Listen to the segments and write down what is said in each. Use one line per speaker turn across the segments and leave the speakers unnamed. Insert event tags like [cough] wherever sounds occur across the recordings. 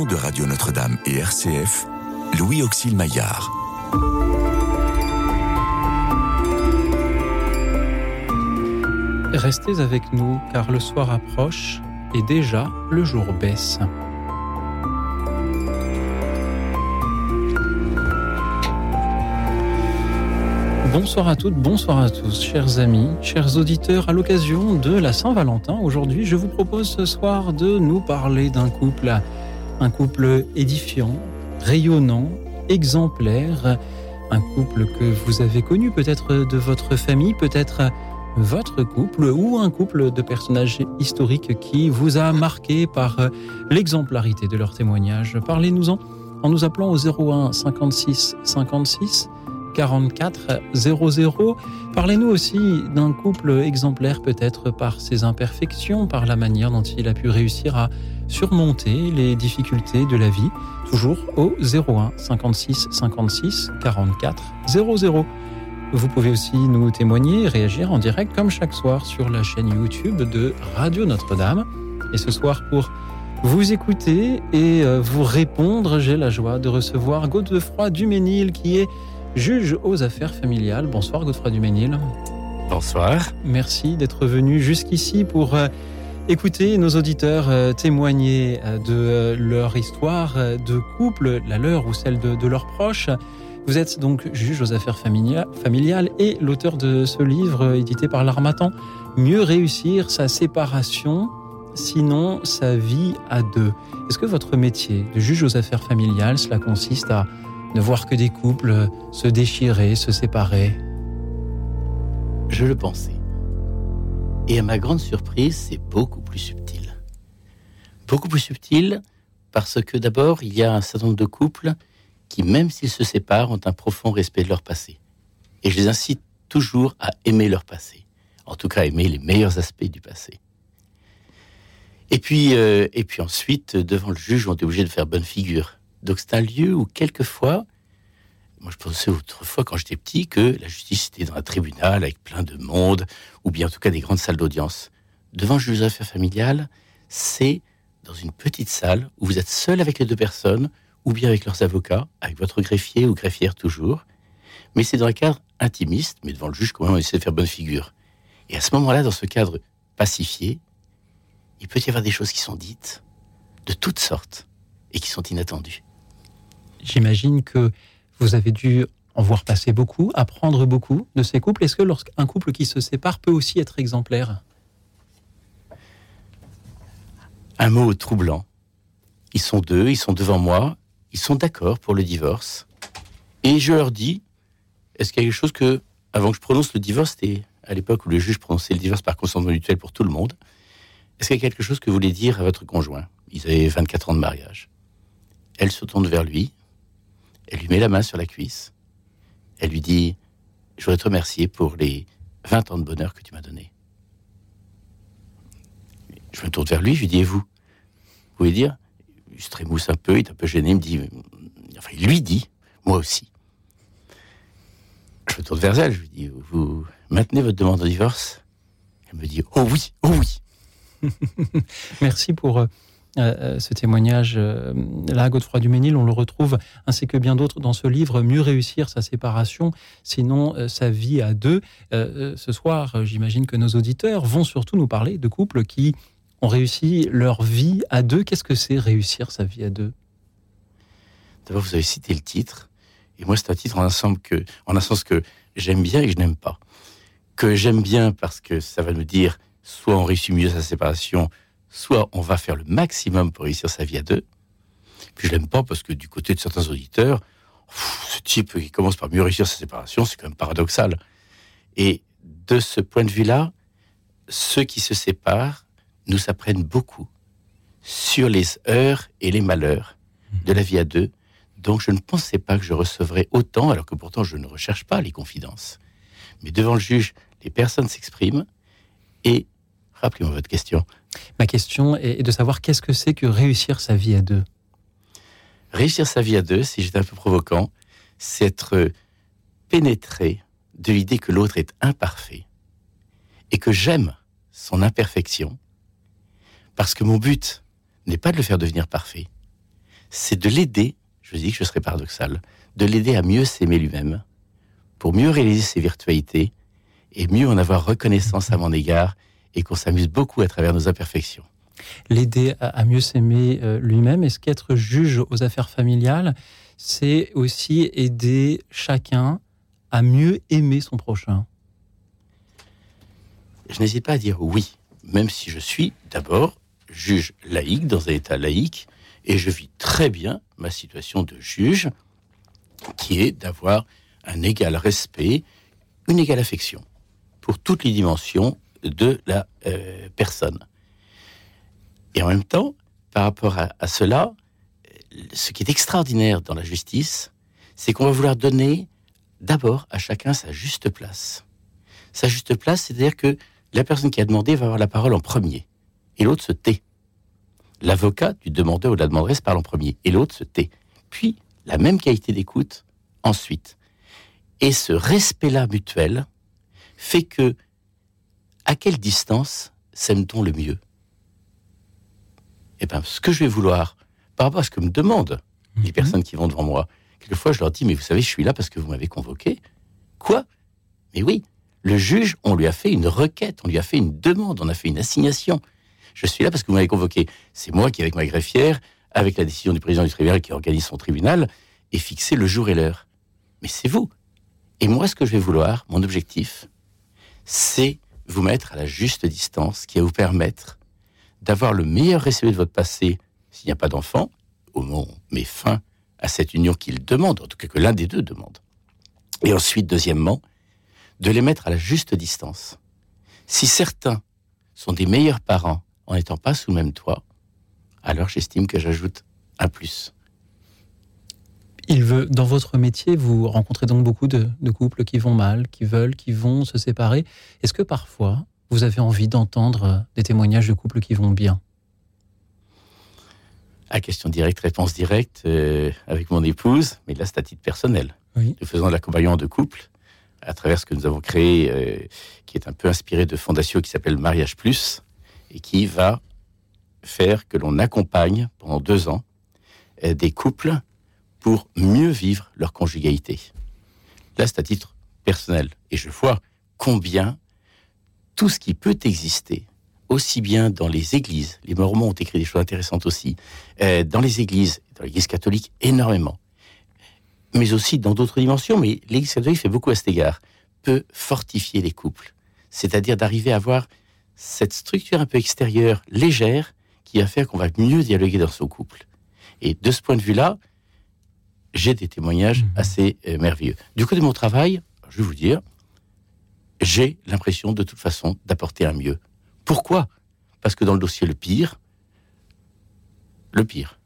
de Radio Notre-Dame et RCF, Louis Auxil Maillard.
Restez avec nous car le soir approche et déjà le jour baisse. Bonsoir à toutes, bonsoir à tous, chers amis, chers auditeurs. À l'occasion de la Saint-Valentin, aujourd'hui, je vous propose ce soir de nous parler d'un couple, un couple édifiant, rayonnant, exemplaire, un couple que vous avez connu peut-être de votre famille, peut-être votre couple ou un couple de personnages historiques qui vous a marqué par l'exemplarité de leur témoignage. Parlez-nous-en en nous appelant au 01 56 56 44 00. Parlez-nous aussi d'un couple exemplaire peut-être par ses imperfections, par la manière dont il a pu réussir à surmonter les difficultés de la vie, toujours au 01 56 56 44 00. Vous pouvez aussi nous témoigner et réagir en direct comme chaque soir sur la chaîne YouTube de Radio Notre-Dame. Et ce soir, pour vous écouter et vous répondre, j'ai la joie de recevoir Godefroy Duménil qui est juge aux affaires familiales. Bonsoir Godefroy Duménil.
Bonsoir.
Merci d'être venu jusqu'ici pour écouter nos auditeurs témoigner de leur histoire de couple, la leur ou celle de, de leurs proches. Vous êtes donc juge aux affaires familiales et l'auteur de ce livre édité par l'Armatan, Mieux réussir sa séparation, sinon sa vie à deux. Est-ce que votre métier de juge aux affaires familiales, cela consiste à ne voir que des couples se déchirer, se séparer
Je le pensais. Et à ma grande surprise, c'est beaucoup plus subtil. Beaucoup plus subtil parce que d'abord, il y a un certain nombre de couples qui, même s'ils se séparent, ont un profond respect de leur passé. Et je les incite toujours à aimer leur passé. En tout cas, aimer les meilleurs aspects du passé. Et puis, euh, et puis ensuite, devant le juge, on est obligé de faire bonne figure. Donc c'est un lieu où quelquefois, moi je pensais autrefois quand j'étais petit que la justice était dans un tribunal avec plein de monde, ou bien en tout cas des grandes salles d'audience. Devant le juge des affaires familiales, c'est dans une petite salle où vous êtes seul avec les deux personnes, ou bien avec leurs avocats, avec votre greffier ou greffière toujours. Mais c'est dans un cadre intimiste, mais devant le juge quand même on essaie de faire bonne figure. Et à ce moment-là, dans ce cadre pacifié, il peut y avoir des choses qui sont dites de toutes sortes et qui sont inattendues.
J'imagine que vous avez dû en voir passer beaucoup, apprendre beaucoup de ces couples. Est-ce que lorsqu'un couple qui se sépare peut aussi être exemplaire?
Un mot troublant. Ils sont deux, ils sont devant moi, ils sont d'accord pour le divorce. Et je leur dis, est-ce qu'il y a quelque chose que, avant que je prononce le divorce, c'était à l'époque où le juge prononçait le divorce par consentement mutuel pour tout le monde, est-ce qu'il y a quelque chose que vous voulez dire à votre conjoint? Ils avaient 24 ans de mariage. Elle se tourne vers lui, elle lui met la main sur la cuisse, elle lui dit Je voudrais te remercier pour les 20 ans de bonheur que tu m'as donné. Je me tourne vers lui, je lui dis Et vous? Vous pouvez dire Il se trémousse un peu, il est un peu gêné, il me dit Enfin, il lui dit Moi aussi. Je me tourne vers elle, je lui dis Vous maintenez votre demande de divorce? Elle me dit Oh oui, oh oui [laughs]
Merci pour euh, ce témoignage. Euh, là, Godefroy Duménil, on le retrouve, ainsi que bien d'autres dans ce livre, Mieux réussir sa séparation, sinon euh, sa vie à deux. ce soir, j'imagine que nos auditeurs vont surtout nous parler de couples qui ont réussi leur vie à deux. Qu'est-ce que c'est réussir sa vie à deux?
D'abord, vous avez cité le titre. Et moi, c'est un titre en un sens que, j'aime bien et que je n'aime pas. Que j'aime bien parce que ça va nous dire soit on réussit mieux sa séparation, soit on va faire le maximum pour réussir sa vie à deux. Puis je l'aime pas parce que du côté de certains auditeurs, ce type qui commence par mieux réussir sa séparation, c'est quand même paradoxal. Et de ce point de vue-là, ceux qui se séparent nous apprennent beaucoup sur les heures et les malheurs de la vie à deux. Donc je ne pensais pas que je recevrais autant, alors que pourtant je ne recherche pas les confidences. Mais devant le juge, les personnes s'expriment et Rappelez-moi votre question.
Ma question est de savoir qu'est-ce que c'est que réussir sa vie à deux?
Réussir sa vie à deux, si j'étais un peu provocant, c'est être pénétré de l'idée que l'autre est imparfait et que j'aime son imperfection parce que mon but n'est pas de le faire devenir parfait, c'est de l'aider, je dis que je serais paradoxal, de l'aider à mieux s'aimer lui-même, pour mieux réaliser ses virtualités et mieux en avoir reconnaissance à mon égard et qu'on s'amuse beaucoup à travers nos imperfections.
L'aider à mieux s'aimer euh, lui-même, est-ce qu'être juge aux affaires familiales, c'est aussi aider chacun à mieux aimer son prochain?
Je n'hésite pas à dire oui, même si je suis d'abord juge laïque dans un état laïque et je vis très bien ma situation de juge qui est d'avoir un égal respect, une égale affection pour toutes les dimensions de la euh, personne. Et en même temps, par rapport à, à, cela, ce qui est extraordinaire dans la justice, c'est qu'on va vouloir donner d'abord à chacun sa juste place. Sa juste place, c'est-à-dire que la personne qui a demandé va avoir la parole en premier, et l'autre se tait. L'avocat du demandeur ou de la demanderesse parle en premier, et l'autre se tait. Puis, la même qualité d'écoute ensuite. Et ce respect-là mutuel fait que, à quelle distance s'aime-t-on le mieux? Eh bien, ce que je vais vouloir, par rapport à ce que me demandent les mhm. personnes qui vont devant moi, quelquefois je leur dis, mais vous savez, je suis là parce que vous m'avez convoqué. Quoi? Mais oui, le juge, on lui a fait une requête, on lui a fait une demande, on a fait une assignation. Je suis là parce que vous m'avez convoqué. C'est moi qui, avec ma greffière, avec la décision du président du tribunal qui organise son tribunal, ai fixé le jour et l'heure. Mais c'est vous. Et moi, ce que je vais vouloir, mon objectif, c'est vous mettre à la juste distance qui va vous permettre d'avoir le meilleur respect de votre passé s'il n'y a pas d'enfant, au moment où met fin à cette union qu'il demande, en tout cas que l'un des deux demande. Et ensuite, deuxièmement, de les mettre à la juste distance. Si certains sont des meilleurs parents en n'étant pas sous le même toit, alors j'estime que j'ajoute un plus.
Dans votre métier, vous rencontrez donc beaucoup de, couples qui vont mal, qui veulent, qui vont se séparer. Est-ce que parfois, vous avez envie d'entendre des témoignages de couples qui vont bien?
À question directe, réponse directe euh, avec mon épouse, mais là c'est à titre personnel. Nous faisons l'accompagnement de couple à travers ce que nous avons créé, euh, qui est un peu inspiré de fondation qui s'appelle Mariage Plus, et qui va faire que l'on accompagne pendant deux ans euh, des couples pour mieux vivre leur conjugalité. Là, c'est à titre personnel. Et je vois combien tout ce qui peut exister, aussi bien dans les églises, les Mormons ont écrit des choses intéressantes aussi, euh, dans les églises, dans l'église catholique, énormément, mais aussi dans d'autres dimensions, mais l'église catholique fait beaucoup à cet égard, peut fortifier les couples. C'est-à-dire d'arriver à avoir cette structure un peu extérieure, légère, qui va faire qu'on va mieux dialoguer dans son couple. Et de ce point de vue-là, j'ai des témoignages mmh. assez euh, merveilleux. Du côté de mon travail, je vais vous dire, j'ai l'impression de toute façon d'apporter un mieux. Pourquoi? Parce que dans le dossier le pire, le pire,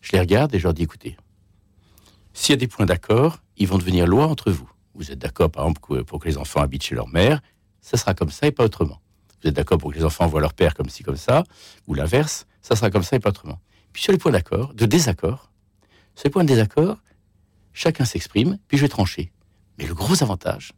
je les regarde et je leur dis écoutez, s'il y a des points d'accord, ils vont devenir loi entre vous. Vous êtes d'accord, par exemple, pour que les enfants habitent chez leur mère, ça sera comme ça et pas autrement. Vous êtes d'accord pour que les enfants voient leur père comme ci, comme ça, ou l'inverse, ça sera comme ça et pas autrement. Puis sur les points d'accord, de désaccord, les points de désaccord, chacun s'exprime, puis je vais trancher. Mais le gros avantage,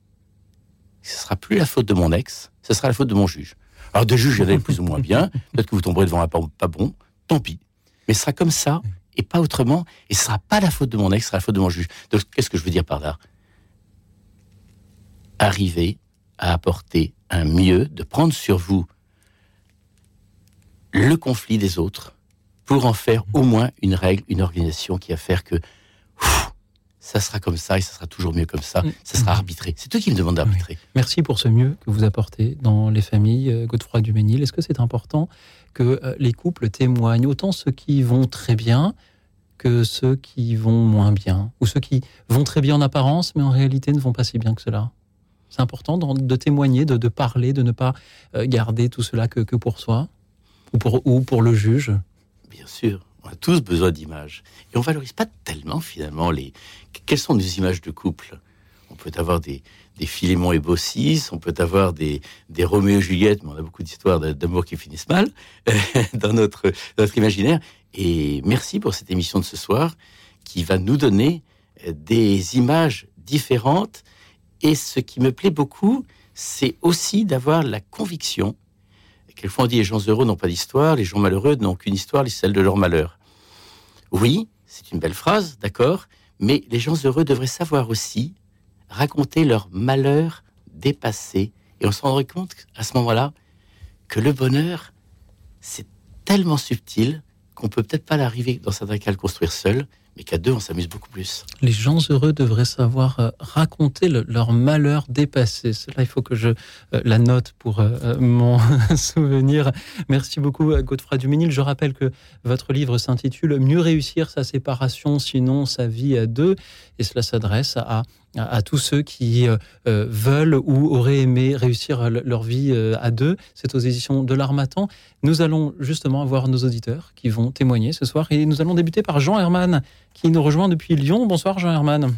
ce sera plus la faute de mon ex, ce sera la faute de mon juge. Alors de juge, il y en a plus ou moins bien, [laughs] peut-être que vous tomberez devant un pas, pas bon, tant pis. Mais ce sera comme ça, et pas autrement, et ce sera pas la faute de mon ex, ce sera la faute de mon juge. Donc qu'est-ce que je veux dire par là? Arriver à apporter un mieux, de prendre sur vous le conflit des autres, pour en faire au moins une règle, une organisation qui va faire que ça sera comme ça et ça sera toujours mieux comme ça. Mm. Ça sera arbitré. C'est toi qui me demande d'arbitrer.
Merci pour ce mieux que vous apportez dans les familles. Euh, Godefroy Duménil, est-ce que c'est important que euh, les couples témoignent autant ceux qui vont très bien que ceux qui vont moins bien? Ou ceux qui vont très bien en apparence mais en réalité ne vont pas si bien que cela? C'est important de, témoigner, de, parler, de ne pas euh, garder tout cela que, que pour soi ou pour, ou pour le juge?
Bien sûr on a tous besoin d'images. Et on valorise pas tellement finalement les. Quelles sont nos images de couple? On peut avoir des, des Philémon et Bossis, on peut avoir des, des Roméo et Juliette, mais on a beaucoup d'histoires d'amour qui finissent mal [laughs] dans notre, notre imaginaire. Et merci pour cette émission de ce soir qui va nous donner des images différentes. Et ce qui me plaît beaucoup, c'est aussi d'avoir la conviction Quelquefois on dit les gens heureux n'ont pas d'histoire, les gens malheureux n'ont qu'une histoire, celle de leur malheur. Oui, c'est une belle phrase, d'accord, mais les gens heureux devraient savoir aussi raconter leur malheur dépassé. Et on se rendrait compte à ce moment-là que le bonheur, c'est tellement subtil qu'on peut peut-être pas l'arriver dans certains cas à le construire seul, mais qu'à deux, on s'amuse beaucoup plus.
Les gens heureux devraient savoir euh, raconter leur malheur dépassé. Cela, il faut que je euh, la note pour euh, mon [laughs] souvenir. Merci beaucoup, Godefroy Duménil. Je rappelle que votre livre s'intitule Mieux réussir sa séparation, sinon sa vie à deux. Et cela s'adresse à à, tous ceux qui euh, euh, veulent ou auraient aimé réussir leur vie euh, à deux. C'est aux éditions de l'Armatan. Nous allons justement avoir nos auditeurs qui vont témoigner ce soir et nous allons débuter par Jean Herman qui nous rejoint depuis Lyon. Bonsoir Jean Herman.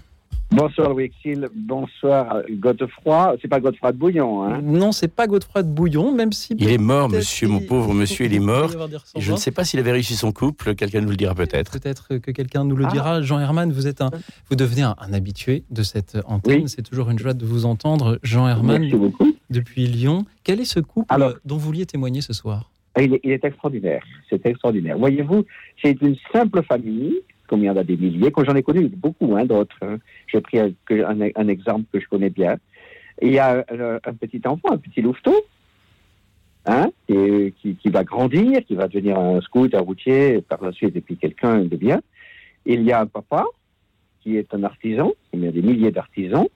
Bonsoir Louis Exil, bonsoir Godefroy. C'est pas Godefroy de Bouillon, hein
Non, c'est pas Godefroy de Bouillon, même si.
Il est mort, monsieur, mon pauvre monsieur, il est mort. je ne sais pas s'il avait réussi son couple, quelqu'un nous le dira peut-être.
Peut-être que quelqu'un nous le dira. Ah. Jean Herman, vous, êtes un, vous devenez un, habitué de cette antenne. C'est toujours une joie de vous entendre. Jean Herman, depuis Lyon. Quel est ce couple dont vous vouliez témoigner ce soir?
Il est, il est extraordinaire. C'est extraordinaire. Voyez-vous, c'est une simple famille Combien il y en a des milliers, que j'en ai connu beaucoup hein, d'autres. Hein. J'ai pris un, exemple que je connais bien. il y a un, petit enfant, un petit louveteau, hein, qui, qui, va grandir, qui va devenir un scout, un routier, par la suite, et puis quelqu'un de bien. Il y a un papa qui est un artisan, il y a des milliers d'artisans,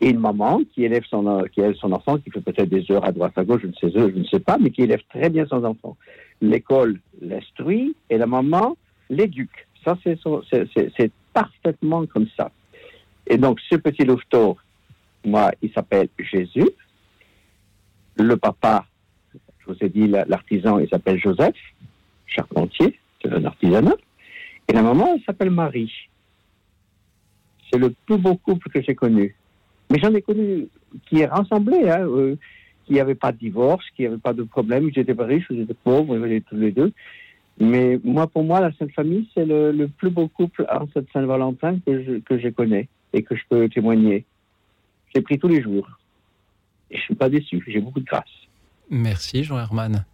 et une maman qui élève son, qui élève son enfant, qui fait peut-être des heures à droite, à gauche, je ne sais, je ne sais pas, mais qui élève très bien son enfant. L'école l'instruit et la maman l'éduque. Ça, c'est parfaitement comme ça. Et donc, ce petit louveteau, moi, il s'appelle Jésus. Le papa, je vous ai dit, l'artisan, il s'appelle Joseph, charpentier, c'est un artisanat. Et la maman, elle s'appelle Marie. C'est le plus beau couple que j'ai connu. Mais j'en ai connu qui est rassemblé, hein, euh, qui n'avait pas de divorce, qui n'avait pas de problème. J'étais pas riche, j'étais pauvre, était tous les deux. Mais moi, pour moi, la Sainte Famille, c'est le, plus beau couple en cette Saint-Valentin que je, que je connais et que je peux témoigner. J'ai pris tous les jours. Et je ne suis pas déçu. J'ai beaucoup de grâce.
Merci, Jean Herman.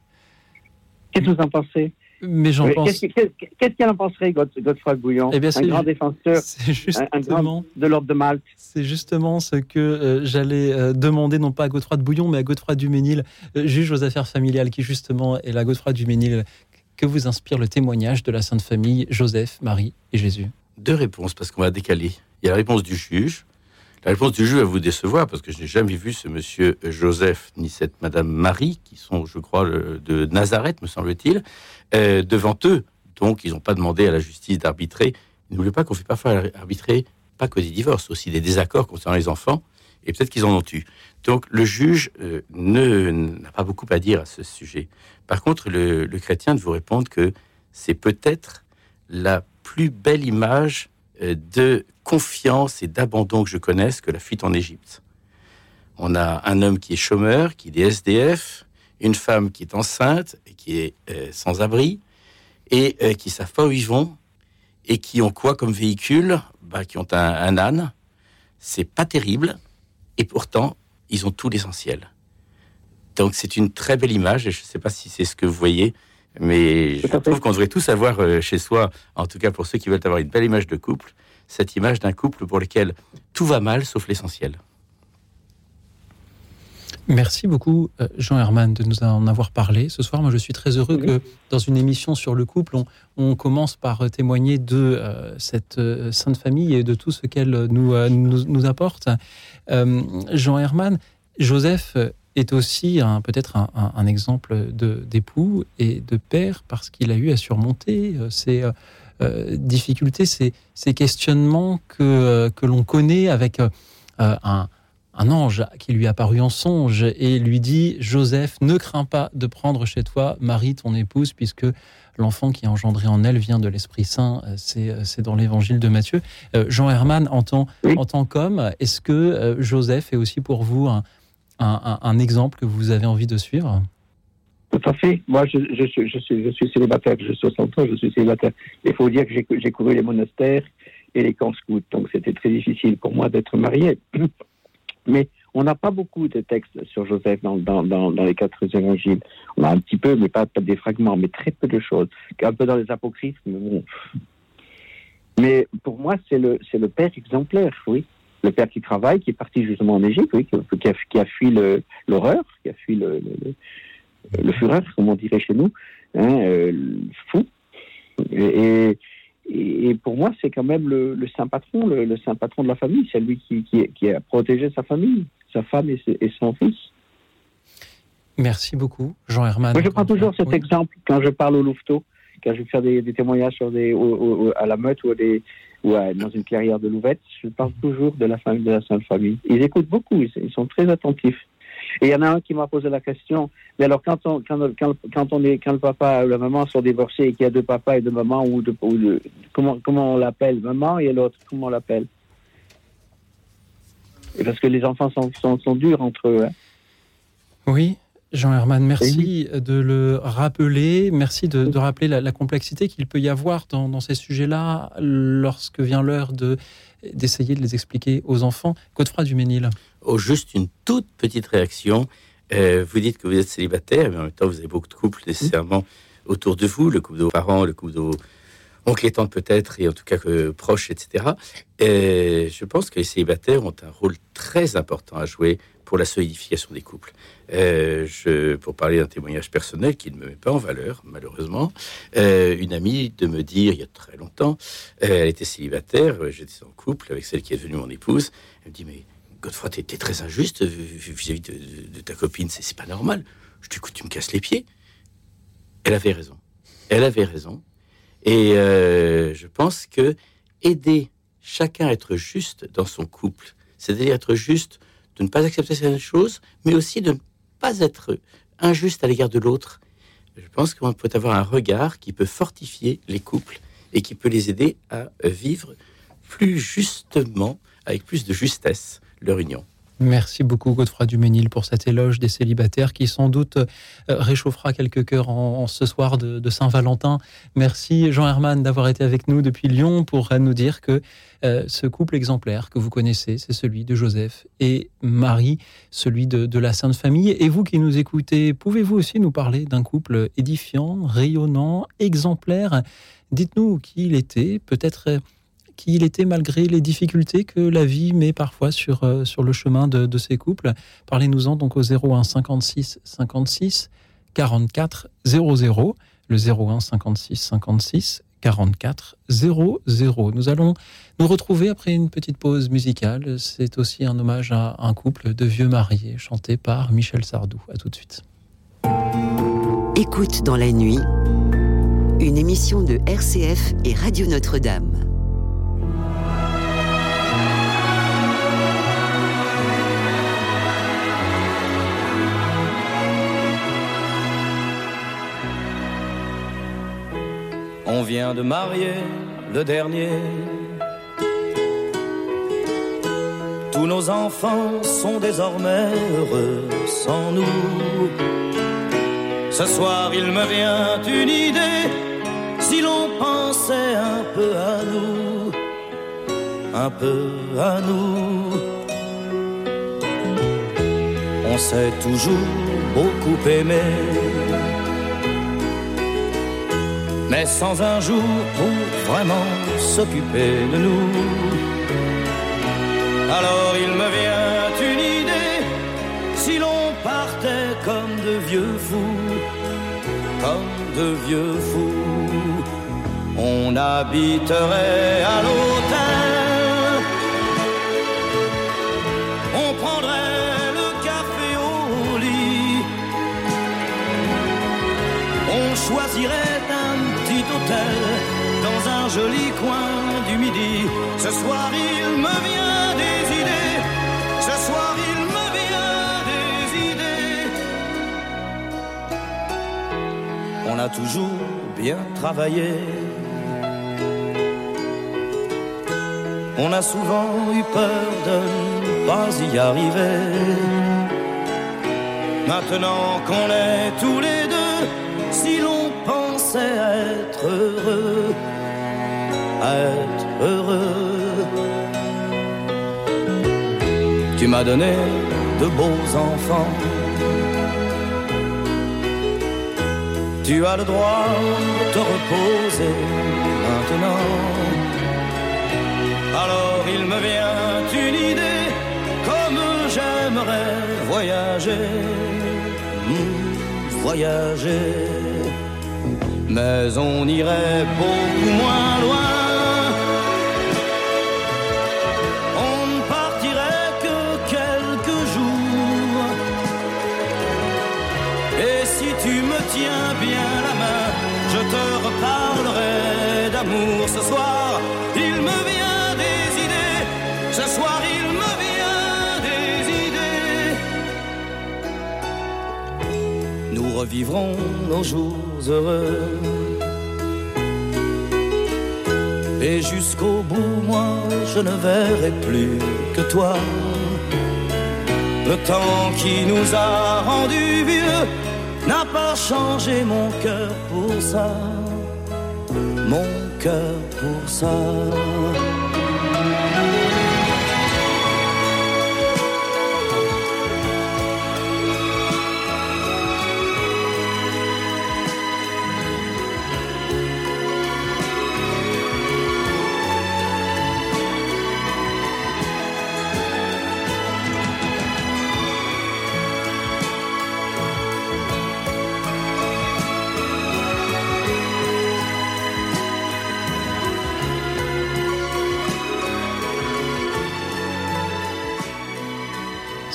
Qu'est-ce que vous en pensez?
Mais j'en pense.
Qu'est-ce qu'il en penserait, Godefroy Bouillon? Eh bien, Un grand défenseur, [laughs] un, grand de l'ordre de Malte.
C'est justement ce que euh, j'allais euh, demander, non pas à Godefroy de Bouillon, mais à Godefroy Duménil, euh, juge aux affaires familiales, qui justement est la Godefroy Duménil que vous inspire le témoignage de la Sainte Famille, Joseph, Marie et Jésus
Deux réponses, parce qu'on va décaler. Il y a la réponse du juge. La réponse du juge va vous décevoir, parce que je n'ai jamais vu ce monsieur Joseph ni cette madame Marie, qui sont, je crois, de Nazareth, me semble-t-il, euh, devant eux. Donc, ils n'ont pas demandé à la justice d'arbitrer. Ne pas qu'on ne fait pas arbitrer, pas que des divorces, aussi des désaccords concernant les enfants et peut-être qu'ils en ont eu. Donc le juge euh, n'a pas beaucoup à dire à ce sujet. Par contre, le, chrétien de vous répondre que c'est peut-être la plus belle image euh, de confiance et d'abandon que je connaisse que la fuite en Égypte. On a un homme qui est chômeur, qui est SDF, une femme qui est enceinte et qui est euh, sans abri, et qui savent pas où ils vont, et qui ont quoi comme véhicule? Bah, Qui ont un, un âne. C'est pas terrible, et pourtant, ils ont tout l'essentiel. Donc c'est une très belle image, et je ne sais pas si c'est ce que vous voyez, mais je trouve qu'on devrait tous avoir euh, chez soi, en tout cas pour ceux qui veulent avoir une belle image de couple, cette image d'un couple pour lequel tout va mal sauf l'essentiel.
Merci beaucoup, euh, Jean Herman, de nous en avoir parlé. Ce soir, moi, je suis très heureux que dans une émission sur le couple, on, commence par euh, témoigner de euh, cette sainte famille et de tout ce qu'elle nous, nous, apporte. Jean Herman, Joseph est aussi peut-être un, exemple d'époux et de père parce qu'il a eu à surmonter ces difficultés, ces, ces, questionnements que, que l'on connaît avec un un ange qui lui apparut en songe et lui dit Joseph, ne crains pas de prendre chez toi Marie, ton épouse, puisque l'enfant qui est engendré en elle vient de l'Esprit Saint. Euh, euh, c'est dans l'évangile de Matthieu. Euh, Jean Herman, en tant, en tant qu'homme, est-ce que Joseph est aussi pour vous un, exemple que vous avez envie de suivre
tout à fait. Moi, je, suis, célibataire, suis 60 ans, je suis célibataire. Il faut dire que j'ai couru les monastères et les camps scouts, donc c'était très difficile pour moi d'être marié. [clears throat] Mais on n'a pas beaucoup de textes sur Joseph dans, les quatre évangiles. On a un petit peu, mais pas, des fragments, mais très peu de choses. Un peu dans les apocryphes, mais bon. Mais pour moi, c'est le père exemplaire, oui. Le père qui travaille, qui est parti justement en Égypte, oui, qui, a, qui a fui l'horreur, qui a fui le, le, le- le fureur, comme on dirait chez nous, hein, euh, le fou. Et, et, et pour moi, c'est quand même le, le saint patron, le, saint patron de la famille. C'est lui qui, qui, qui a protégé sa famille, sa femme et, son fils.
Merci beaucoup, Jean Herman.
Moi, je prends toujours cet
Oui.
exemple quand je parle au louveteau, quand je fais des, des témoignages sur des, au- au- au- à la meute ou, à des, ou à- dans une clairière de Louvette. Je parle toujours de la famille, de la Sainte Famille. Ils écoutent beaucoup, ils, sont très attentifs. Et il y en a un qui m'a posé la question. Mais alors, quand, on, quand, quand, quand, on est, quand le papa ou la maman sont divorcés et qu'il y a deux papas et deux mamans, ou, de, ou comment, comment on l'appelle Maman et l'autre, comment on l'appelle? Parce que les enfants sont, sont, sont durs entre eux. hein.
Oui, Jean Herman, merci de le rappeler. Merci de, de rappeler la, la complexité qu'il peut y avoir dans, dans ces sujets-là lorsque vient l'heure de d'essayer de les expliquer aux enfants. Godefroy Duménil.
Oh, juste une toute petite réaction. Euh, vous dites que vous êtes célibataire, mais en même temps, vous avez beaucoup de couples nécessairement autour de vous, le couple de vos parents, le couple de vos oncles et tantes peut-être, et en tout cas que proches, etc. Et je pense que les célibataires ont un rôle très important à jouer pour la solidification des couples. Euh, je, pour parler d'un témoignage personnel qui ne me met pas en valeur, malheureusement, euh, une amie de me dire il y a très longtemps, euh, elle était célibataire, j'étais en couple avec celle qui est devenue mon épouse, elle me dit mais Godefroy, t'es t'es très injuste vis-à-vis de, de- ta copine, c'est pas normal. Je dis, écoute, tu me casses les pieds. Elle avait raison. Elle avait raison. Et je pense que aider chacun à être juste dans son couple, c'est-à-dire être juste de ne pas accepter certaines choses, mais aussi de ne pas être injuste à l'égard de l'autre. Je pense qu'on peut avoir un regard qui peut fortifier les couples et qui peut les aider à vivre plus justement, avec plus de justesse, leur union.
Merci beaucoup Godefroy Duménil pour cet éloge des célibataires qui sans doute euh, réchauffera quelques cœurs en, ce soir de, Saint-Valentin. Merci Jean Herman d'avoir été avec nous depuis Lyon pour nous dire que euh, ce couple exemplaire que vous connaissez, c'est celui de Joseph et Marie, celui de, de la Sainte Famille. Et vous qui nous écoutez, pouvez-vous aussi nous parler d'un couple édifiant, rayonnant, exemplaire? Dites-nous qui il était, peut-être euh, qui il était malgré les difficultés que la vie met parfois sur, euh, sur le chemin de, de ces couples. Parlez-nous-en donc au 01 56 56 44 00, le 01 56 56 44 00. Nous allons nous retrouver après une petite pause musicale. C'est aussi un hommage à un couple de vieux mariés chanté par Michel Sardou. À tout de suite.
Écoute dans la nuit, une émission de RCF et Radio Notre-Dame.
On vient de marier le dernier. Tous nos enfants sont désormais heureux sans nous. Ce soir, il me vient une idée. Si l'on pensait un peu à nous, un peu à nous. On s'est toujours beaucoup aimé mais sans un jour pour vraiment s'occuper de nous. Alors il me vient une idée, si l'on partait comme de vieux fous, comme de vieux fous, on habiterait à l'hôtel, on prendrait le café au lit, on choisirait dans un joli coin du midi. Ce soir il me vient des idées, ce soir il me vient des idées. On a toujours bien travaillé. On a souvent eu peur de ne pas y arriver. Maintenant qu'on est tous les deux, pensait être heureux, être heureux. Tu m'as donné de beaux enfants. Tu as le droit de te reposer maintenant. Alors il me vient une idée, comme j'aimerais voyager, voyager. Mais on irait beaucoup moins loin. On ne partirait que quelques jours. Et si tu me tiens bien la main, je te reparlerai d'amour ce soir. Il me vient des idées, ce soir il me vient des idées. Nous revivrons nos jours Et jusqu'au bout, moi, je ne verrai plus que toi. Le temps qui nous a rendus vieux n'a pas changé mon cœur pour ça. Mon cœur pour ça.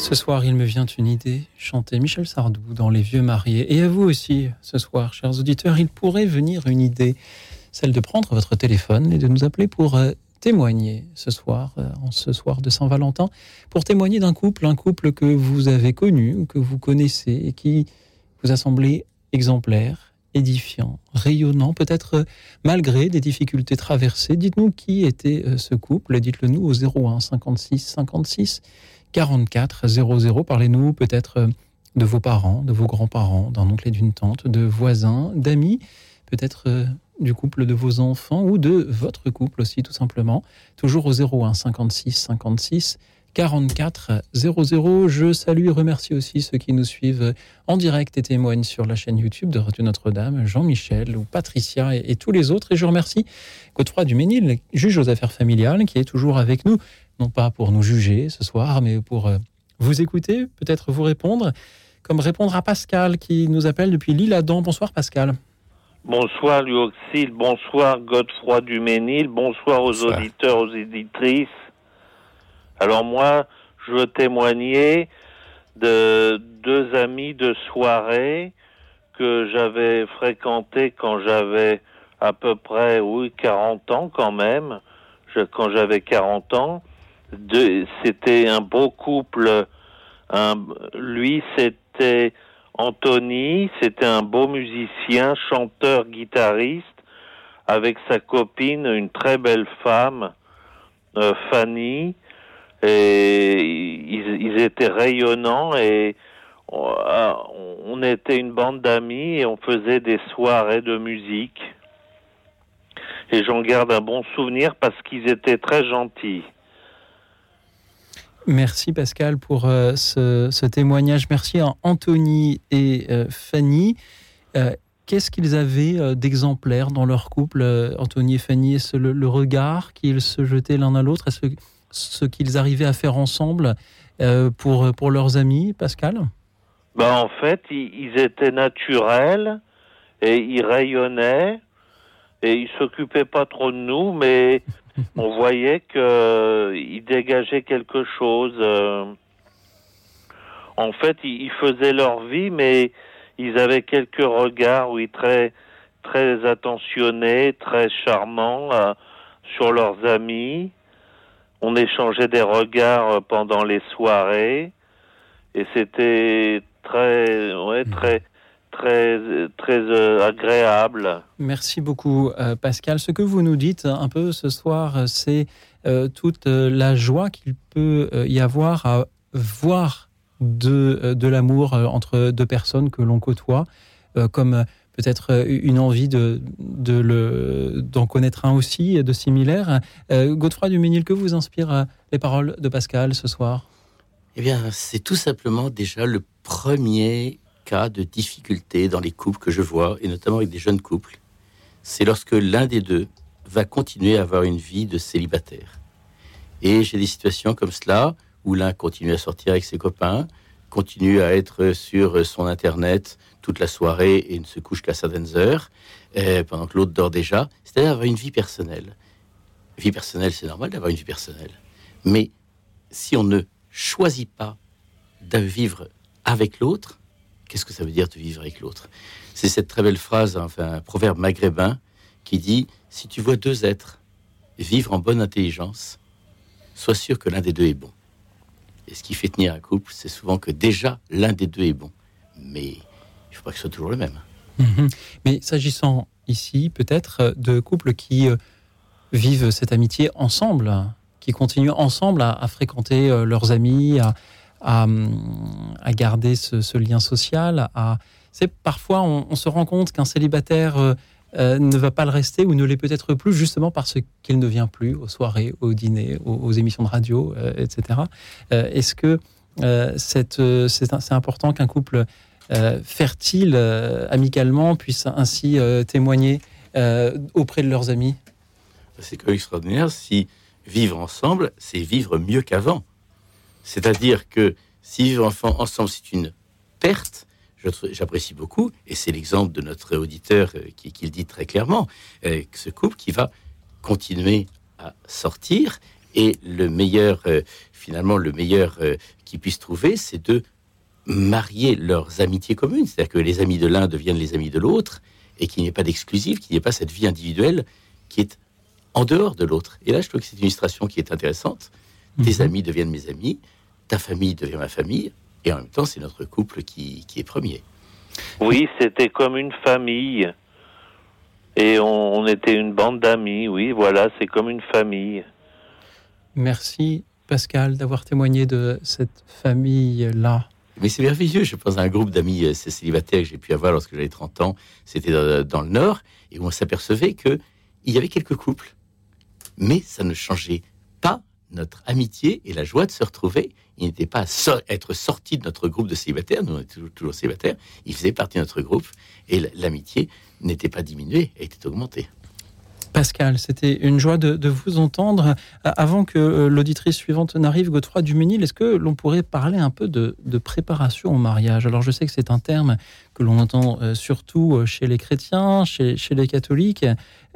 Ce soir, il me vient une idée, chanter Michel Sardou dans Les Vieux Mariés. Et à vous aussi, ce soir, chers auditeurs, il pourrait venir une idée, celle de prendre votre téléphone et de nous appeler pour euh, témoigner ce soir, euh, en ce soir de Saint-Valentin, pour témoigner d'un couple, un couple que vous avez connu que vous connaissez et qui vous a semblé exemplaire, édifiant, rayonnant, peut-être euh, malgré des difficultés traversées. Dites-nous qui était ce couple, dites-le nous au 01 56 56 44 00. Parlez-nous peut-être de vos parents, de vos grands-parents, d'un oncle et d'une tante, de voisins, d'amis, peut-être du couple de vos enfants ou de votre couple aussi, tout simplement. Toujours au 01 56 56 44 00. Je salue et remercie aussi ceux qui nous suivent en direct et témoignent sur la chaîne YouTube de Radio Notre-Dame, Jean-Michel ou Patricia et, tous les autres. Et je remercie Godefroy Duménil, juge aux affaires familiales, qui est toujours avec nous non pas pour nous juger ce soir, mais pour euh, vous écouter, peut-être vous répondre, comme répondre à Pascal qui nous appelle depuis l'île Adam. Bonsoir Pascal.
Bonsoir Luoxil, bonsoir Godefroy Duménil, bonsoir aux bonsoir. auditeurs, aux éditrices. Alors moi, je veux témoigner de deux amis de soirée que j'avais fréquentés quand j'avais à peu près, oui, 40 ans quand même, je, quand j'avais 40 ans c'était un beau couple. Lui, c'était Anthony, c'était un beau musicien, chanteur, guitariste, avec sa copine, une très belle femme, euh, Fanny. Et ils, ils, étaient rayonnants et on, on était une bande d'amis et on faisait des soirées de musique. Et j'en garde un bon souvenir parce qu'ils étaient très gentils.
Merci Pascal pour euh, ce, témoignage. Merci à Anthony et euh, Fanny. Euh, Qu'est-ce qu'ils avaient d'exemplaires dans leur couple, Anthony et Fanny? Est-ce le, le, regard qu'ils se jetaient l'un à l'autre? Est-ce ce qu'ils arrivaient à faire ensemble pour, pour leurs amis, Pascal?
Ben, En fait, ils, ils étaient naturels et ils rayonnaient et ils s'occupaient pas trop de nous, mais [laughs] on voyait qu'il euh, dégageait quelque chose. Euh. En fait, ils faisaient leur vie, mais ils avaient quelques regards, oui, très, très attentionnés, très charmants euh, sur leurs amis. On échangeait des regards pendant les soirées, et c'était très, ouais, très, très, très euh, agréable.
Merci beaucoup, euh, Pascal. Ce que vous nous dites un peu ce soir, c'est euh, toute la joie qu'il peut y avoir à voir de, de l'amour entre deux personnes que l'on côtoie, comme peut-être une envie de, de le, d'en connaître un aussi, de similaire. Godefroy Duménil, que vous inspire les paroles de Pascal ce soir?
Eh bien, c'est tout simplement déjà le premier cas de difficulté dans les couples que je vois, et notamment avec des jeunes couples, c'est lorsque l'un des deux va continuer à avoir une vie de célibataire. Et j'ai des situations comme cela où l'un continue à sortir avec ses copains, continue à être sur son internet toute la soirée et ne se couche qu'à certaines heures, euh, pendant que l'autre dort déjà. C'est-à-dire avoir une vie personnelle. Vie personnelle, c'est normal d'avoir une vie personnelle. Mais si on ne choisit pas de vivre avec l'autre, qu'est-ce que ça veut dire de vivre avec l'autre? C'est cette très belle phrase, enfin un proverbe maghrébin qui dit si tu vois deux êtres vivre en bonne intelligence, sois sûr que l'un des deux est bon. Et ce qui fait tenir un couple, c'est souvent que déjà l'un des deux est bon. Mais il ne faut pas que ce soit toujours le même.
Mhm. Mais s'agissant ici peut-être de couples qui euh, vivent cette amitié ensemble, qui continuent ensemble à, fréquenter euh, leurs amis, à, garder ce, lien social. À... C'est parfois on, se rend compte qu'un célibataire euh, euh, ne va pas le rester ou ne l'est peut-être plus justement parce qu'il ne vient plus aux soirées, aux dîners, aux, émissions de radio, etc. Est-ce que c'est important qu'un couple fertile amicalement puisse ainsi témoigner auprès de leurs amis?
C'est extraordinaire si vivre ensemble, c'est vivre mieux qu'avant. C'est-à-dire que si vivre ensemble, c'est une perte, j'apprécie beaucoup, et c'est l'exemple de notre auditeur euh, qui, le dit très clairement, euh, ce couple qui va continuer à sortir, et le meilleur, euh, finalement, le meilleur qu'ils puissent trouver, c'est de marier leurs amitiés communes, c'est-à-dire que les amis de l'un deviennent les amis de l'autre, et qu'il n'y ait pas d'exclusif, qu'il n'y ait pas cette vie individuelle qui est en dehors de l'autre. Et là, je trouve que c'est une illustration qui est intéressante. Tes mhm. amis deviennent mes amis, ta famille devient ma famille, et en même temps, c'est notre couple qui, est premier.
Oui, c'était comme une famille. Et on, était une bande d'amis, oui, voilà, c'est comme une famille.
Merci Pascal d'avoir témoigné de cette famille-là.
Mais c'est merveilleux, je pense à un groupe d'amis euh, célibataires que j'ai pu avoir lorsque j'avais 30 ans, c'était dans, le Nord, et où on s'apercevait qu'il y avait quelques couples mais ça ne changeait pas notre amitié et la joie de se retrouver. Il n'était pas à être sorti de notre groupe de célibataires, nous on était toujours, célibataires, il faisait partie de notre groupe et l'amitié n'était pas diminuée, elle était augmentée.
Pascal, c'était une joie de, vous entendre. Avant que euh, l'auditrice suivante n'arrive, Godefroy Duménil, est-ce que l'on pourrait parler un peu de, préparation au mariage? Alors je sais que c'est un terme que l'on entend euh, surtout euh, chez les chrétiens, chez, les catholiques.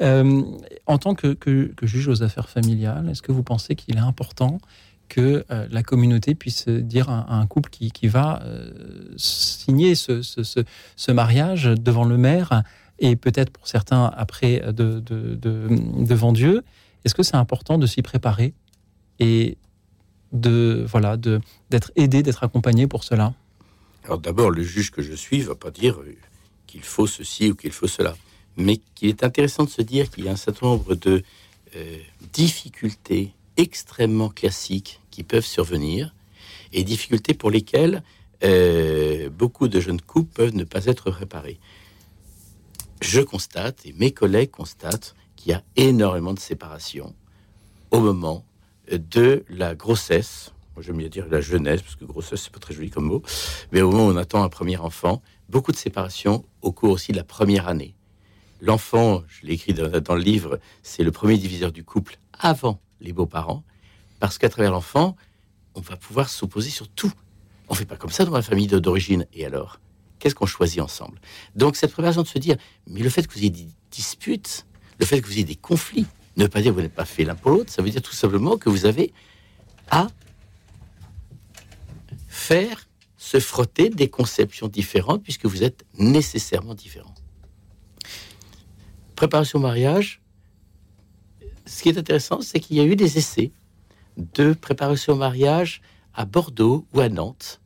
en tant que, juge aux affaires familiales, est-ce que vous pensez qu'il est important que la communauté puisse dire à, un couple qui, va signer ce, mariage devant le maire et peut-être pour certains après de, devant Dieu. Est-ce que c'est important de s'y préparer et de voilà d'être aidé, d'être accompagné pour cela?
Alors d'abord, le juge que je suis va pas dire qu'il faut ceci ou qu'il faut cela, mais qu'il est intéressant de se dire qu'il y a un certain nombre de euh, difficultés extrêmement classiques qui peuvent survenir et difficultés pour lesquelles euh, beaucoup de jeunes couples peuvent ne pas être préparés je constate, et mes collègues constatent, qu'il y a énormément de séparation au moment de la grossesse. Moi, j'aime bien dire la jeunesse, parce que grossesse, c'est pas très joli comme mot. Mais au moment où on attend un premier enfant, beaucoup de séparation au cours aussi de la première année. L'enfant, je l'ai écrit dans, le livre, c'est le premier diviseur du couple avant les beaux-parents, parce qu'à travers l'enfant, on va pouvoir s'opposer sur tout. On fait pas comme ça dans la famille d'origine. Et alors Qu'est-ce qu'on choisit ensemble? Donc cette préparation de se dire, mais le fait que vous ayez des disputes, le fait que vous ayez des conflits, ne pas dire que vous n'êtes pas fait l'un pour l'autre, ça veut dire tout simplement que vous avez à faire se frotter des conceptions différentes puisque vous êtes nécessairement différents. Préparation au mariage, ce qui est intéressant, c'est qu'il y a eu des essais de préparation au mariage à Bordeaux ou à Nantes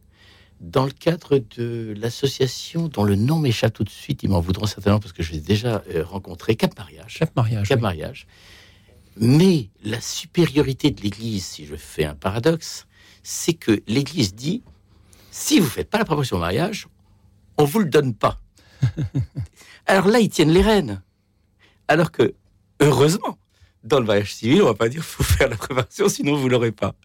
dans le cadre de l'association dont le nom m'échappe tout de suite, ils m'en voudront certainement parce que je l'ai déjà euh, rencontré, Cap Mariage.
Cap Mariage.
Cap Mariage. Mais la supériorité de l'Église, si je fais un paradoxe, c'est que l'Église dit si vous ne faites pas la préparation au mariage, on vous le donne pas. [laughs] Alors là, ils tiennent les rênes. Alors que, heureusement, dans le mariage civil, on va pas dire faut faire la préparation, sinon vous l'aurez pas.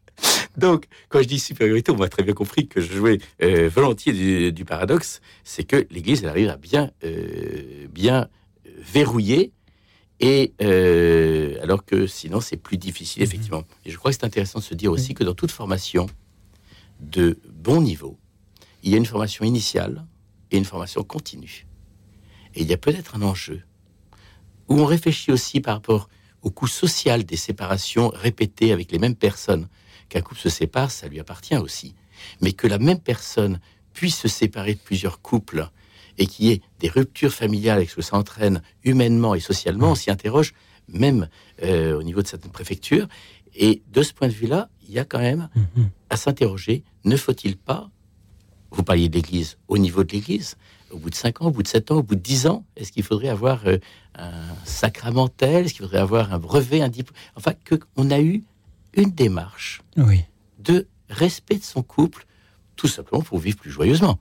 Donc, quand je dis supériorité, on m'a très bien compris que je jouais euh, volontiers du, paradoxe, c'est que l'Église, elle arrive à bien, euh, bien verrouiller Et alors que sinon, c'est plus difficile, mhm. effectivement. Et je crois que c'est intéressant de se dire aussi que dans toute formation de bon niveau, il y a une formation initiale et une formation continue. Et il y a peut-être un enjeu où on réfléchit aussi par rapport au coût social des séparations répétées avec les mêmes personnes. Qu'un couple se sépare, ça lui appartient aussi. Mais que la même personne puisse se séparer de plusieurs couples et qu'il y ait des ruptures familiales et que ça entraîne humainement et socialement, on s'y interroge même euh, au niveau de certaines préfectures. Et de ce point de vue-là, il y a quand même mm-hmm. à s'interroger, ne faut-il pas, vous parliez de l'Église, au niveau de l'Église, au bout de 5 ans, au bout de 7 ans, au bout de 10 ans Est-ce qu'il faudrait avoir euh, un sacramentel Est-ce qu'il faudrait avoir un brevet, un diplôme? Enfin, qu'on a eu une démarche de respect de son couple, tout simplement pour vivre plus joyeusement.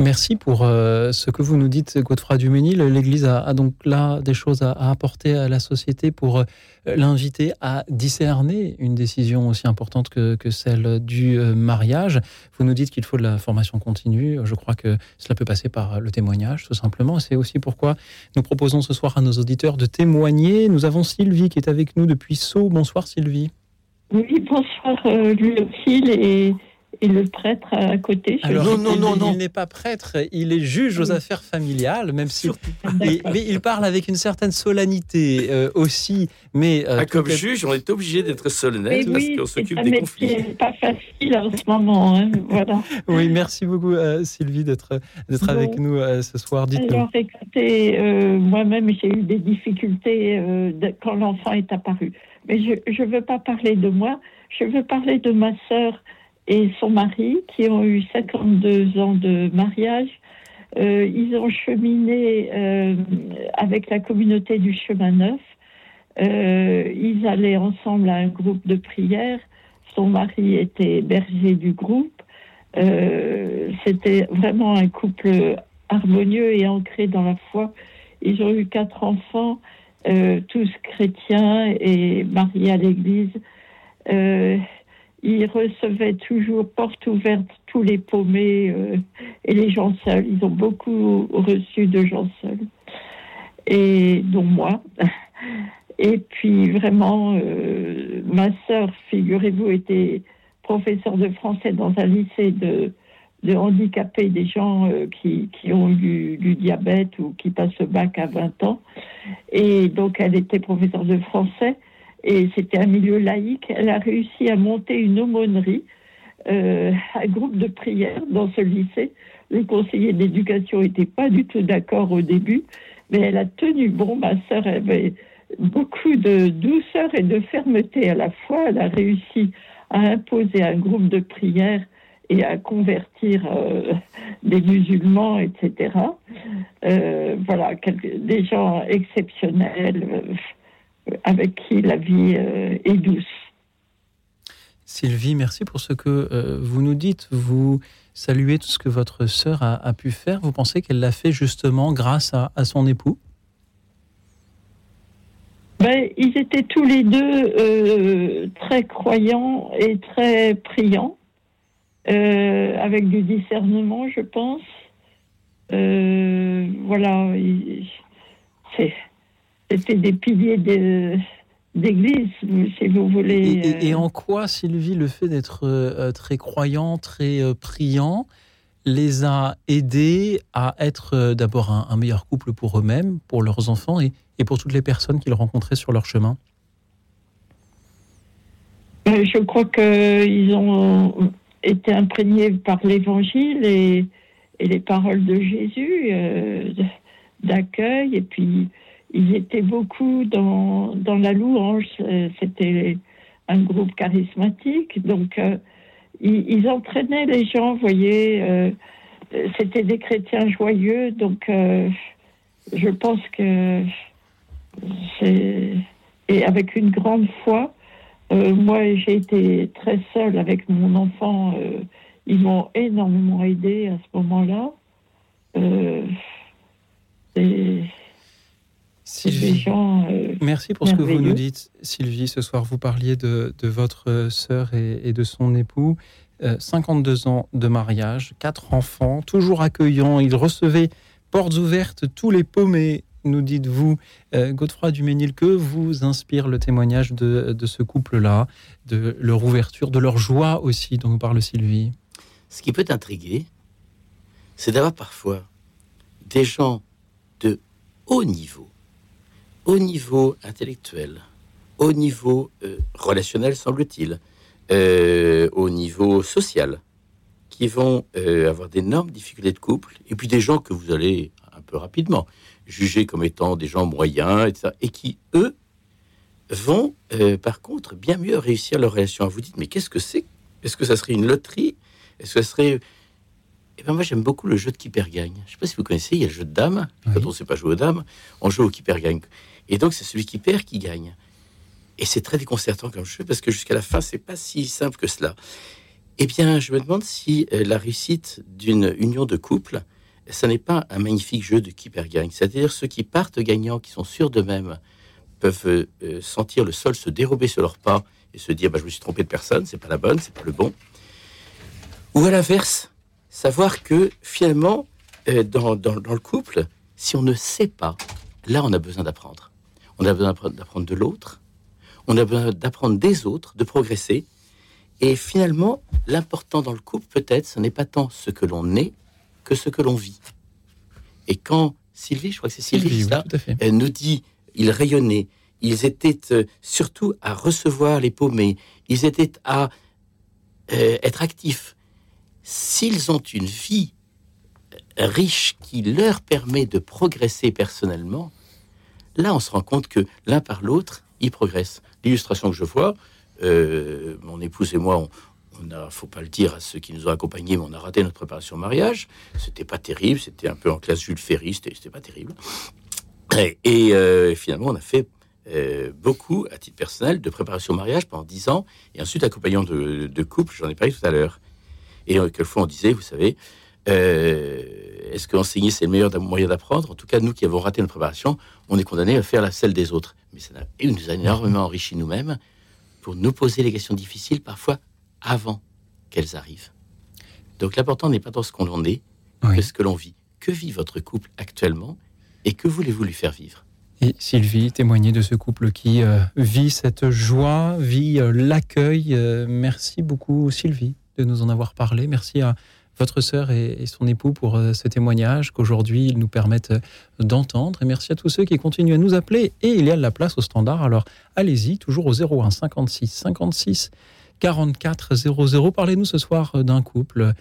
Merci pour euh, ce que vous nous dites, Godefroy Duménil. L'Église a, donc là des choses à, apporter à la société pour euh, l'inviter à discerner une décision aussi importante que, celle du euh, mariage. Vous nous dites qu'il faut de la formation continue. Je crois que cela peut passer par le témoignage, tout simplement. C'est aussi pourquoi nous proposons ce soir à nos auditeurs de témoigner. Nous avons Sylvie qui est avec nous depuis Sceaux. Bonsoir Sylvie.
Oui, bonsoir lui aussi. Et et le prêtre à côté.
Alors, non, non, non, non, il n'est pas prêtre, il est juge aux affaires familiales, même si. mais il parle avec une certaine solennité euh, aussi. Mais
euh, ah, comme juge, on est obligé d'être solennel parce qu'on s'occupe des conflits.
C'est pas facile en ce moment, hein, voilà. [laughs]
Oui, merci beaucoup euh, Sylvie d'être d'être avec nous ce soir.
Dites-nous. Alors, écoutez, moi-même j'ai eu des difficultés quand l'enfant est apparu, mais je ne veux pas parler de moi, je veux parler de ma sœur et son mari, qui ont eu 52 ans de mariage. Euh, ils ont cheminé euh, avec la communauté du chemin neuf. Euh, ils allaient ensemble à un groupe de prière. Son mari était berger du groupe. C'était vraiment un couple harmonieux et ancré dans la foi. Ils ont eu quatre enfants, tous chrétiens et mariés à l'église ils recevaient toujours porte ouverte tous les paumés euh, et les gens seuls. Ils ont beaucoup reçu de gens seuls, et dont moi. [laughs] Et puis vraiment, euh, ma sœur, figurez-vous, était professeure de français dans un lycée de, de handicapés, des gens euh, qui, qui, ont eu du diabète ou qui passent le bac à 20 ans. Et donc, elle était professeure de français et c'était un milieu laïque. Elle a réussi à monter une aumônerie, euh, un groupe de prière dans ce lycée. Le conseiller d'éducation n'était pas du tout d'accord au début, mais elle a tenu bon. Ma sœur avait beaucoup de douceur et de fermeté à la fois. Elle a réussi à imposer un groupe de prière et à convertir euh, des musulmans, etc. Euh, voilà, des gens exceptionnels avec qui la vie euh, est douce.
Sylvie, merci pour ce que euh, vous nous dites. Vous saluez tout ce que votre sœur a, pu faire. Vous pensez qu'elle l'a fait justement grâce à, son époux?
Ben, Ils étaient tous les deux euh, très croyants et très priants, avec du discernement, je pense. voilà, c'est c'était des piliers d'église, si vous voulez.
Et, euh. en quoi, Sylvie, le fait d'être euh, très croyant, très euh, priant, les a aidés à être d'abord un, meilleur couple pour eux-mêmes, pour leurs enfants et, pour toutes les personnes qu'ils rencontraient sur leur chemin?
Je crois qu'ils ont été imprégnés par l'évangile et, les paroles de Jésus, d'accueil, et puis ils étaient beaucoup dans, dans la louange. Euh, c'était un groupe charismatique. Donc, euh, ils, entraînaient les gens, vous voyez. Euh, c'était des chrétiens joyeux. Donc, je pense que c'est. Et avec une grande foi, moi, j'ai été très seule avec mon enfant. ils m'ont énormément aidé à ce moment-là.
Sylvie, euh, merci pour ce que vous nous dites. Sylvie, ce soir, vous parliez de, votre sœur et, de son époux. 52 euh, ans de mariage, quatre enfants, toujours accueillants. Ils recevaient portes ouvertes tous les paumés nous dites-vous, euh, Godefroy Duménil, que vous inspire le témoignage de, ce couple-là, de leur ouverture, de leur joie aussi dont parle Sylvie.
Ce qui peut intriguer, c'est d'avoir parfois des gens de haut niveau, haut niveau intellectuel, au niveau euh, relationnel, semble-t-il, euh, au niveau social, qui vont avoir d'énormes difficultés de couple, et puis des gens que vous allez un peu rapidement juger comme étant des gens moyens, etc., et qui, eux, vont par contre bien mieux réussir leur relation. Vous dites, mais qu'est-ce que c'est? Est-ce que ça serait une loterie? Est-ce que ça serait... Eh ben moi, j'aime beaucoup le jeu de qui perd gagne. Je ne sais pas si vous connaissez, il y a le jeu de dames. Quand on ne sait pas jouer aux dames, on joue au qui perd gagne. Et donc, c'est celui qui perd qui gagne. Et c'est très déconcertant comme jeu parce que jusqu'à la fin, c'est pas si simple que cela. Eh bien, je me demande si euh, la réussite d'une union de couple, ça n'est pas un magnifique jeu de qui perd gagne. C'est-à-dire ceux qui partent gagnants, qui sont sûrs d'eux-mêmes, peuvent euh, euh, sentir le sol se dérober sur leurs pas et se dire bah, je me suis trompé de personne, c'est pas la bonne, c'est pas le bon. Ou à l'inverse, savoir que finalement, dans, dans, dans le couple, si on ne sait pas, là on a besoin d'apprendre. On a besoin d'apprendre de l'autre, on a besoin d'apprendre des autres, de progresser. Et finalement, l'important dans le couple, peut-être, ce n'est pas tant ce que l'on est que ce que l'on vit. Et quand Sylvie, je crois que c'est Sylvie, elle nous dit, ils rayonnaient, ils étaient euh, surtout à recevoir les paumés, ils étaient à euh, être actifs. S'ils ont une vie riche qui leur permet de progresser personnellement, là on se rend compte que l'un par l'autre, ils progressent. L'illustration que je vois, euh, mon épouse et moi, on, a, faut pas le dire à ceux qui nous ont accompagnés, mais on a raté notre préparation au mariage. C'était pas terrible, c'était un peu en classe Jules Ferry, c'était pas terrible. Et, euh, finalement, on a fait euh, beaucoup, à titre personnel, de préparation au mariage pendant dix ans, et ensuite accompagnant de, de couple, j'en ai parlé tout à l'heure. Et quelquefois, on disait, vous savez, est-ce qu'enseigner, c'est le meilleur moyen d'apprendre? En tout cas, nous qui avons raté notre préparation, on est condamné à faire la celle des autres mais ça nous a énormément enrichi nous-mêmes pour nous poser les questions difficiles, parfois avant qu'elles arrivent. Donc l'important n'est pas dans ce qu'on en est, que ce que l'on vit. Que vit votre couple actuellement et que voulez-vous lui faire vivre?
Et Sylvie, témoigner de ce couple qui euh, vit cette joie, vit euh, l'accueil. Euh, merci beaucoup Sylvie de nous en avoir parlé. Merci à votre sœur et, son époux pour ce témoignage qu'aujourd'hui ils nous permettent d'entendre. Et merci à tous ceux qui continuent à nous appeler. Et il y a de la place au standard. Alors allez-y, toujours au 01 56 56 44 00. Parlez-nous ce soir euh, d'un couple,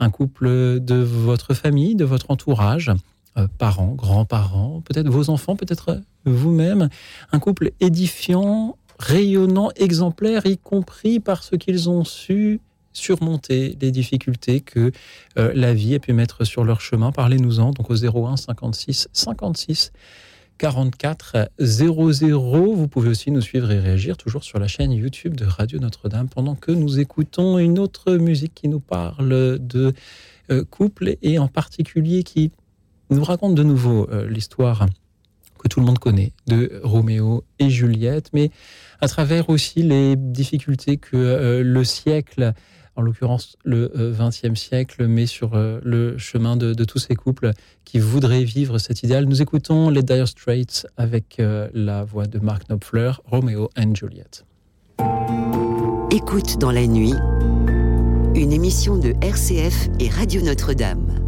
un couple de votre famille, de votre entourage, parents, grands-parents, peut-être vos enfants, peut-être vous-même. Un couple édifiant, rayonnant, exemplaire, y compris parce qu'ils ont su surmonter les difficultés que euh, la vie a pu mettre sur leur chemin. Parlez-nous-en, donc au 01 56 56 44 00. Vous pouvez aussi nous suivre et réagir toujours sur la chaîne YouTube de Radio Notre-Dame pendant que nous écoutons une autre musique qui nous parle de euh, couple et en particulier qui nous raconte de nouveau euh, l'histoire que tout le monde connaît de Roméo et Juliette, mais à travers aussi les difficultés que le siècle en l'occurrence le XXe euh, siècle, mais sur euh, le chemin de, tous ces couples qui voudraient vivre cet idéal. Nous écoutons les Dire Straits avec euh, la voix de Mark Knopfler, Romeo and Juliet.
Écoute dans la nuit, une émission de RCF et Radio Notre-Dame.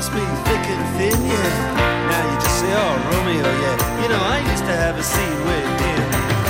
Me thick and thin, yeah. Now you just say, oh, Romeo, yeah. You know, I used to have a scene with him.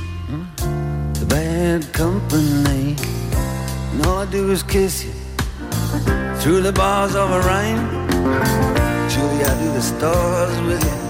do is kiss you through the bars of a rhyme. Julie, I do the stars with you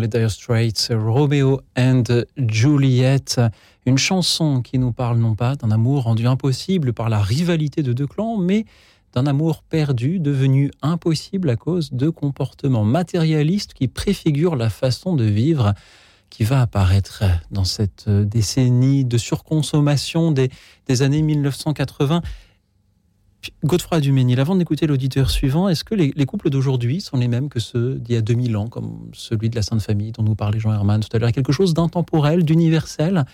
Les Dire Straits, Romeo and Juliet, une chanson qui nous parle non pas d'un amour rendu impossible par la rivalité de deux clans, mais d'un amour perdu, devenu impossible à cause de comportements matérialistes qui préfigurent la façon de vivre qui va apparaître dans cette décennie de surconsommation des, des années 1980. Godefroy Duménil, avant d'écouter l'auditeur suivant, est-ce que les, les couples d'aujourd'hui sont les mêmes que ceux d'il y a 2000 ans, comme celui de la Sainte Famille dont nous parlait Jean Herman tout à l'heure? Quelque chose d'intemporel, d'universel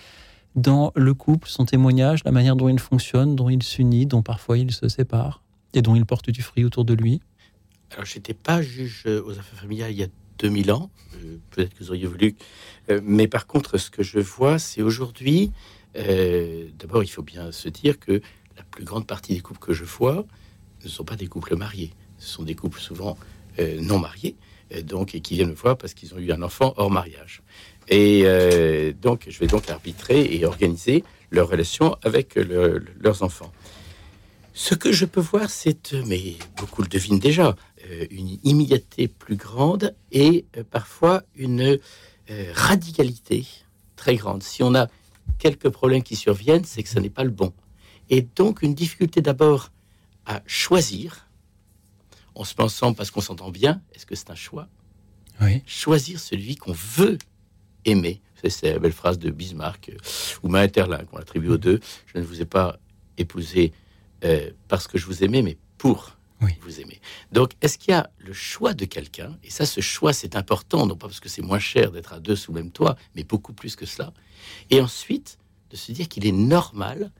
dans le couple, son témoignage, la manière dont il fonctionne, dont il s'unit, dont parfois il se sépare et dont il porte du fruit autour de lui?
Alors, j'étais pas juge aux affaires familiales il y a 2000 ans. Euh, Peut-être que vous auriez voulu. Euh, mais par contre, ce que je vois, c'est aujourd'hui. euh, D'abord, il faut bien se dire que plus grande partie des couples que je vois ne sont pas des couples mariés. Ce sont des couples souvent euh, non mariés, euh, donc et qui viennent me voir parce qu'ils ont eu un enfant hors mariage. Et euh, donc, je vais donc arbitrer et organiser leur relation avec le- leurs enfants. Ce que je peux voir, c'est, mais beaucoup le devinent déjà, une immédiateté plus grande et parfois une radicalité très grande. Si on a quelques problèmes qui surviennent, c'est que ce n'est pas le bon. Et donc une difficulté d'abord à choisir, en se pensant parce qu'on s'entend bien, est-ce que c'est un choix?
Oui.
Choisir celui qu'on veut aimer. C'est la belle phrase de Bismarck euh, ou Maeterlinck qu'on attribue aux deux. Je ne vous ai pas épousé euh, parce que je vous aimais, mais pour
Oui.
vous aimer. Donc, est-ce qu'il y a le choix de quelqu'un? Et ça, ce choix, c'est important, non pas parce que c'est moins cher d'être à deux sous le même toit, mais beaucoup plus que cela. Et ensuite, de se dire qu'il est normal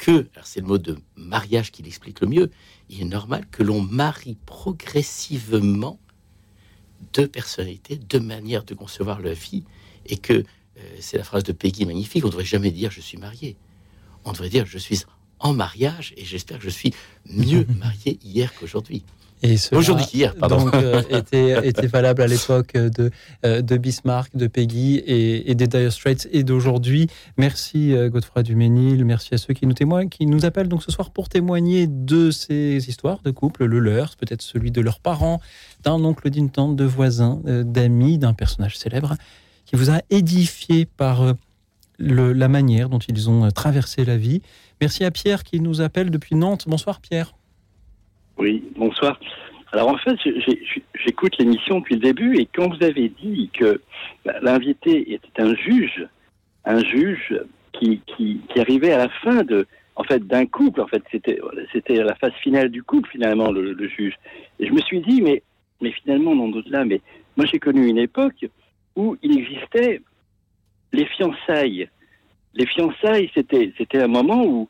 que, c'est le mot de mariage qui l'explique le mieux, il est normal que l'on marie progressivement deux personnalités, deux manières de concevoir la vie, et que, euh, c'est la phrase de Peggy magnifique, on ne devrait jamais dire je suis marié. On devrait dire je suis en mariage et j'espère que je suis mieux [laughs] marié hier qu'aujourd'hui.
Et
Aujourd'hui hier, pardon.
Donc, euh, était, était, valable à l'époque de, euh, de Bismarck, de Peggy et, et des Dire Straits et d'aujourd'hui. Merci euh, Godefroy Duménil, merci à ceux qui nous témoignent, qui nous appellent donc ce soir pour témoigner de ces histoires de couple, le leur, peut-être celui de leurs parents, d'un oncle, d'une tante, de voisins, d'amis, d'un personnage célèbre qui vous a édifié par le, la manière dont ils ont traversé la vie. Merci à Pierre qui nous appelle depuis Nantes. Bonsoir Pierre.
Oui, bonsoir. Alors en fait, j'écoute l'émission depuis le début et quand vous avez dit que l'invité était un juge, un juge qui, qui, arrivait à la fin de, en fait, d'un couple, en fait, c'était, la phase finale du couple finalement, le, juge. Et je me suis dit, mais, mais finalement, non au-delà, mais moi j'ai connu une époque où il existait les fiançailles. Les fiançailles, c'était, c'était un moment où,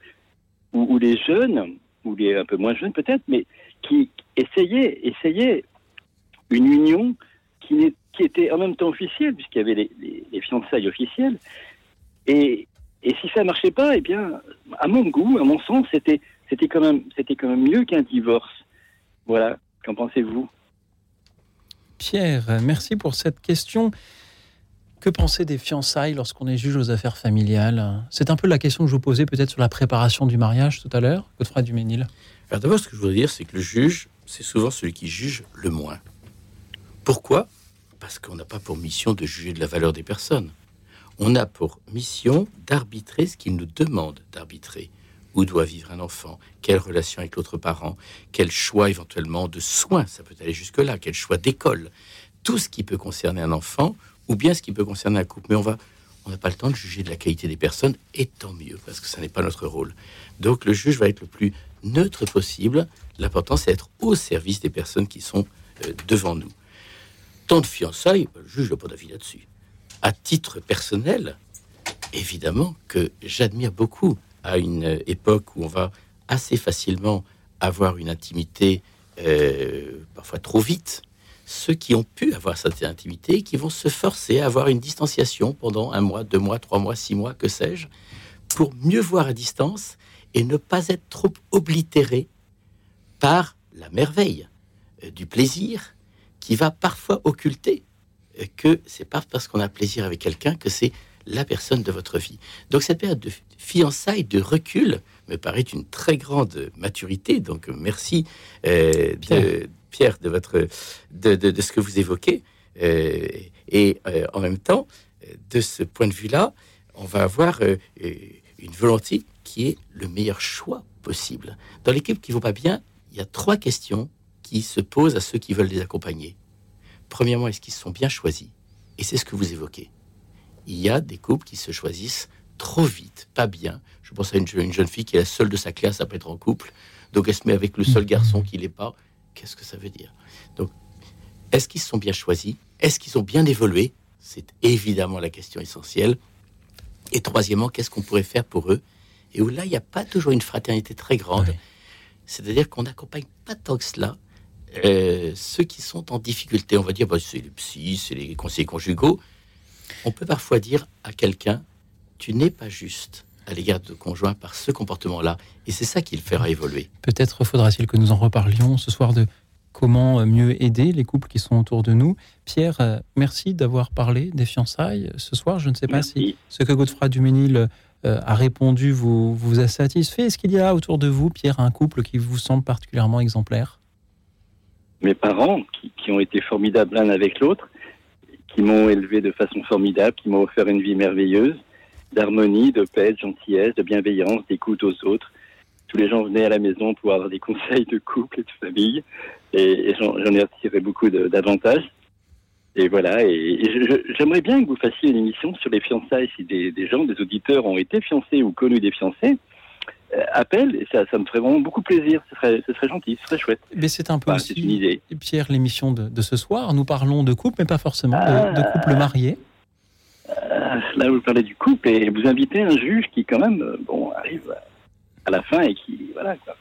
où, où les jeunes ou les un peu moins jeunes peut-être, mais qui essayaient, essayaient une union qui, était en même temps officielle, puisqu'il y avait les, les, fiançailles officielles. Et, si ça marchait pas, eh bien, à mon goût, à mon sens, c'était quand même quand même mieux qu'un divorce. Voilà. Qu'en pensez-vous?
Pierre, merci pour cette question. Que penser des fiançailles lorsqu'on est juge aux affaires familiales? C'est un peu la question que je vous posais peut-être sur la préparation du mariage tout à l'heure, Godefroy Duménil.
Alors d'abord, ce que je voudrais dire, c'est que le juge, c'est souvent celui qui juge le moins. Pourquoi? Parce qu'on n'a pas pour mission de juger de la valeur des personnes. On a pour mission d'arbitrer ce qu'il nous demande d'arbitrer. Où doit vivre un enfant? Quelle relation avec l'autre parent? Quel choix éventuellement de soins? Ça peut aller jusque-là. Quel choix d'école? Tout ce qui peut concerner un enfant ou bien ce qui peut concerner un couple. Mais on va, on n'a pas le temps de juger de la qualité des personnes, et tant mieux, parce que ce n'est pas notre rôle. Donc le juge va être le plus neutre possible. L'important, c'est d'être au service des personnes qui sont euh, devant nous. Tant de fiançailles, le juge n'a pas d'avis là-dessus. À titre personnel, évidemment que j'admire beaucoup à une époque où on va assez facilement avoir une intimité, euh, parfois trop vite, ceux qui ont pu avoir cette intimité, qui vont se forcer à avoir une distanciation pendant un mois, deux mois, trois mois, six mois, que sais-je, pour mieux voir à distance et ne pas être trop oblitéré par la merveille euh, du plaisir qui va parfois occulter euh, que c'est pas parce qu'on a plaisir avec quelqu'un que c'est la personne de votre vie. Donc cette période de fiançailles, de recul, me paraît une très grande maturité. Donc merci euh, de, Pierre, de, votre, de, de, ce que vous évoquez. Et en même temps, de ce point de vue-là, on va avoir une volonté qui est le meilleur choix possible. Dans l'équipe qui ne vont pas bien, il y a trois questions qui se posent à ceux qui veulent les accompagner. Premièrement, est-ce qu'ils sont bien choisis? Et c'est ce que vous évoquez. Il y a des couples qui se choisissent trop vite, pas bien. Je pense à une, une jeune fille qui est la seule de sa classe à pas être en couple. Donc elle se met avec le seul garçon qui l'est pas. Qu'est-ce que ça veut dire? Donc, est-ce qu'ils sont bien choisis? Est-ce qu'ils ont bien évolué? C'est évidemment la question essentielle. Et troisièmement, qu'est-ce qu'on pourrait faire pour eux? Et où là, il n'y a pas toujours une fraternité très grande. C'est-à-dire qu'on n'accompagne pas tant que cela euh, ceux qui sont en difficulté. On va dire, bah, c'est les psys, c'est les conseillers conjugaux. On peut parfois dire à quelqu'un, tu n'es pas juste à l'égard de conjoint par ce comportement-là. Et c'est ça qui le fera évoluer.
Peut-être faudra-t-il que nous en reparlions ce soir de comment mieux aider les couples qui sont autour de nous. Pierre, euh, merci d'avoir parlé des fiançailles ce soir. Je ne sais pas si ce que Godefroy Duménil euh, a répondu vous, vous a satisfait? Est-ce qu'il y a autour de vous, Pierre, un couple qui vous semble particulièrement exemplaire?
Mes parents, qui, ont été formidables l'un avec l'autre, qui m'ont élevé de façon formidable, qui m'ont offert une vie merveilleuse d'harmonie, de paix, de gentillesse, de bienveillance, d'écoute aux autres. Tous les gens venaient à la maison pour avoir des [laughs] conseils de couple et de famille, et, j'en ai attiré beaucoup d'avantages. Et voilà, et, j'aimerais bien que vous fassiez une émission sur les fiançailles, si des, gens, des auditeurs ont été fiancés ou connus des fiancés. Euh, appellent, et ça, ça me ferait vraiment beaucoup plaisir. Ce serait, ce serait gentil, ce serait chouette.
Mais c'est un peu aussi, une idée. Pierre, l'émission de, ce soir. Nous parlons de couple, mais pas forcément de, de couple marié.
Euh, là, vous parlez du couple et vous invitez un juge qui, quand même, euh, bon, arrive à la fin et qui voilà quoi.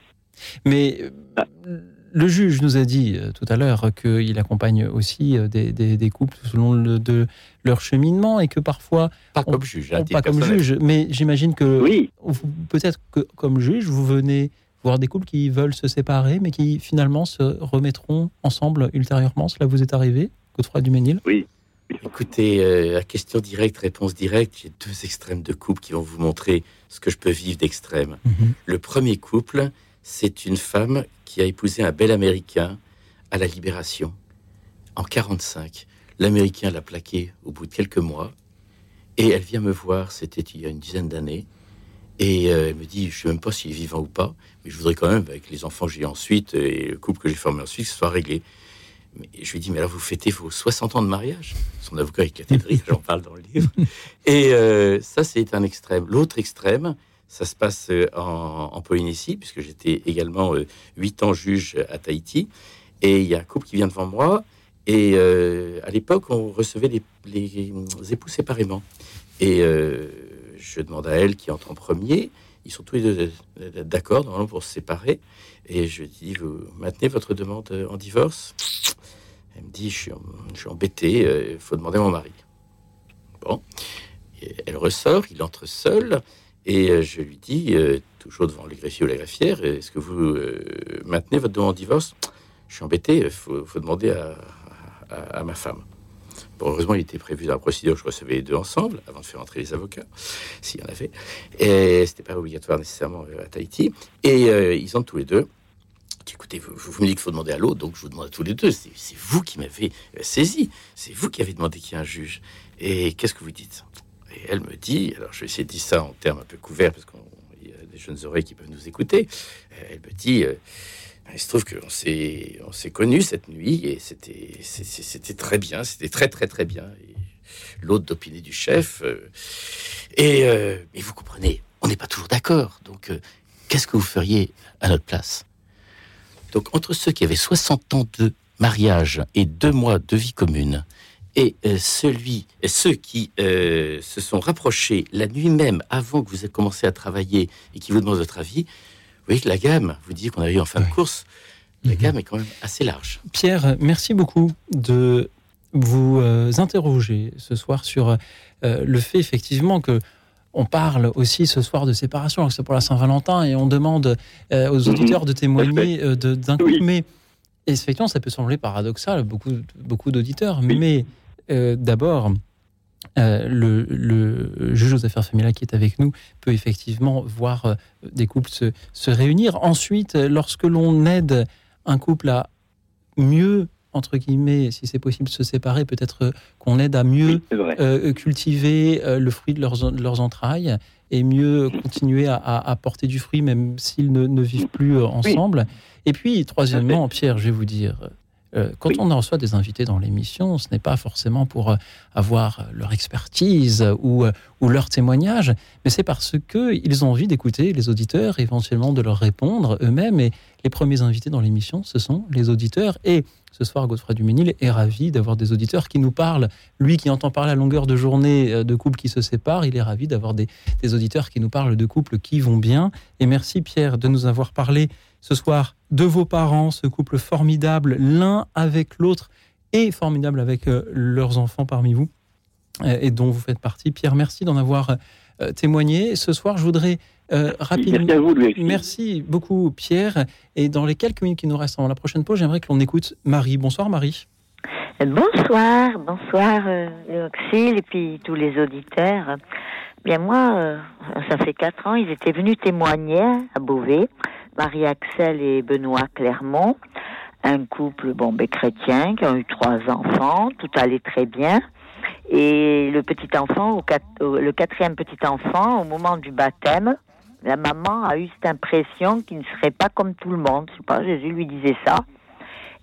Mais euh, le juge nous a dit euh, tout à l'heure qu'il accompagne aussi euh, des, des- des couples selon le, de leur cheminement et que parfois
Pas
on-
comme juge, hein,
on- pas comme juge, mais j'imagine que
Oui,
peut-être que comme juge vous venez voir des couples qui veulent se séparer mais qui finalement se remettront ensemble ultérieurement. Cela vous est arrivé, Godefroy Duménil
Écoutez, euh, à question directe, réponse directe, j'ai deux extrêmes de couple qui vont vous montrer ce que je peux vivre d'extrême.
Mhm.
Le premier couple, c'est une femme qui a épousé un bel Américain à la Libération en 45. L'Américain l'a plaqué au bout de quelques mois et elle vient me voir, c'était il y a une dizaine d'années, et euh, elle me dit, je sais même pas s'il est vivant ou pas, mais je voudrais quand même, avec les enfants que j'ai ensuite et le couple que j'ai formé ensuite, que ce soit réglé. Je lui dis, mais alors vous fêtez vos 60 ans de mariage? Son avocat est cathédrique, [laughs] j'en parle dans le livre. Et euh, ça, c'est un extrême. L'autre extrême, ça se passe euh, en, Polynésie, puisque j'étais également euh, huit ans juge à Tahiti. Et il y a un couple qui vient devant moi. Et euh, à l'époque, on recevait les, les époux séparément. Et je demande à elle qui entre en premier. Ils sont tous les deux d'accord, normalement, pour se séparer. Et je dis, vous maintenez votre demande en divorce? Elle me dit, je suis, je embêté, il faut demander à mon mari. Bon. Elle ressort, il entre seul. Et euh, je lui dis, euh, toujours devant le greffier ou la greffière, est-ce que vous euh, maintenez votre demande en divorce? Je suis embêté, il faut, demander à, ma femme. Bon, heureusement, il était prévu dans la procédure, je recevais les deux ensemble, avant de faire entrer les avocats, s'il y en avait. Et c'était pas obligatoire nécessairement euh, à Tahiti. Et euh, ils entrent tous les deux. Écoutez, vous, vous me dites qu'il faut demander à l'autre, donc je vous demande à tous les deux. C'est vous qui m'avez euh, saisi. C'est vous qui avez demandé qu'il y ait un juge. Et qu'est-ce que vous dites? Et elle me dit, alors je vais essayer de dire ça en termes un peu couverts, parce qu'il y a des jeunes oreilles qui peuvent nous écouter. Euh, Elle me dit, euh, il se trouve qu'on s'est, on s'est connus cette nuit et c'était, très bien, c'était très très très bien. L'autre d'opinion du chef. euh, et, vous comprenez, on n'est pas toujours d'accord. Donc, qu'est-ce que vous feriez à notre place? Donc, entre ceux qui avaient 60 ans de mariage et deux mois de vie commune, et euh, celui, et ceux qui euh, se sont rapprochés la nuit même avant que vous ayez commencé à travailler et qui vous demandent votre avis, vous voyez que la gamme, vous disiez qu'on arrive en fin de course, la gamme est quand même assez large.
Pierre, merci beaucoup de vous euh, interroger ce soir sur euh, le fait effectivement que on parle aussi ce soir de séparation, alors que c'est pour la Saint-Valentin, et on demande euh, aux auditeurs de témoigner euh, d'un couple. Mais effectivement, ça peut sembler paradoxal beaucoup, beaucoup d'auditeurs. Mais euh, d'abord, euh, le, le juge aux affaires familiales qui est avec nous peut effectivement voir euh, des couples se, se réunir. Ensuite, lorsque l'on aide un couple à mieux, entre guillemets, si c'est possible, se séparer, peut-être qu'on aide à mieux cultiver le fruit de leurs, de leurs entrailles et mieux continuer à, à- à porter du fruit, même s'ils ne, ne vivent plus ensemble. Et puis, troisièmement, Pierre, je vais vous dire, euh, quand on reçoit des invités dans l'émission, ce n'est pas forcément pour euh, avoir leur expertise ou, euh, ou leur témoignage, mais c'est parce qu'ils ont envie d'écouter les auditeurs, éventuellement de leur répondre eux-mêmes. Et les premiers invités dans l'émission, ce sont les auditeurs. Et ce soir, Godefroy Duménil est ravi d'avoir des auditeurs qui nous parlent. Lui qui entend parler à longueur de journée euh, de couples qui se séparent, il est ravi d'avoir des, des auditeurs qui nous parlent de couples qui vont bien. Et merci Pierre de nous avoir parlé ce soir de vos parents, ce couple formidable, l'un avec l'autre et formidable avec euh, leurs enfants parmi vous euh, et dont vous faites partie. Pierre, merci d'en avoir témoigné. Ce soir, je voudrais euh, rapidement.
Merci à vous, Louis.
Merci beaucoup, Pierre. Et dans les quelques minutes qui nous restent avant la prochaine pause, j'aimerais que l'on écoute Marie. Bonsoir, Marie.
Bonsoir, bonsoir euh, et puis tous les auditeurs. Bien moi, euh, ça fait quatre ans, ils étaient venus témoigner à Beauvais, Marie-Axel et Benoît Clermont, un couple bon ben chrétien qui ont eu trois enfants, tout allait très bien. Et le petit enfant, au quat- au- le quatrième petit enfant, au moment du baptême, la maman a eu cette impression qu'il ne serait pas comme tout le monde. Je sais pas, Jésus lui disait ça.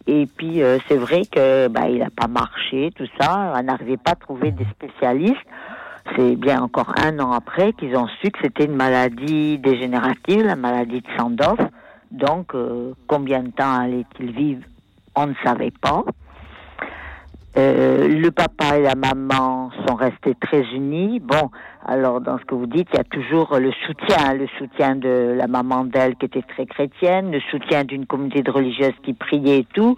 Et puis euh, c'est vrai que bah, il n'a pas marché, tout ça. On n'arrivait pas à trouver des spécialistes. C'est bien encore un an après qu'ils ont su que c'était une maladie dégénérative, la maladie de Sandoff. Donc euh, combien de temps allait-il vivre? On ne savait pas. Euh, le papa et la maman sont restés très unis. Bon, Alors, dans ce que vous dites, il y a toujours le soutien, le soutien de la maman d'elle qui était très chrétienne, le soutien d'une communauté de religieuses qui priait et tout,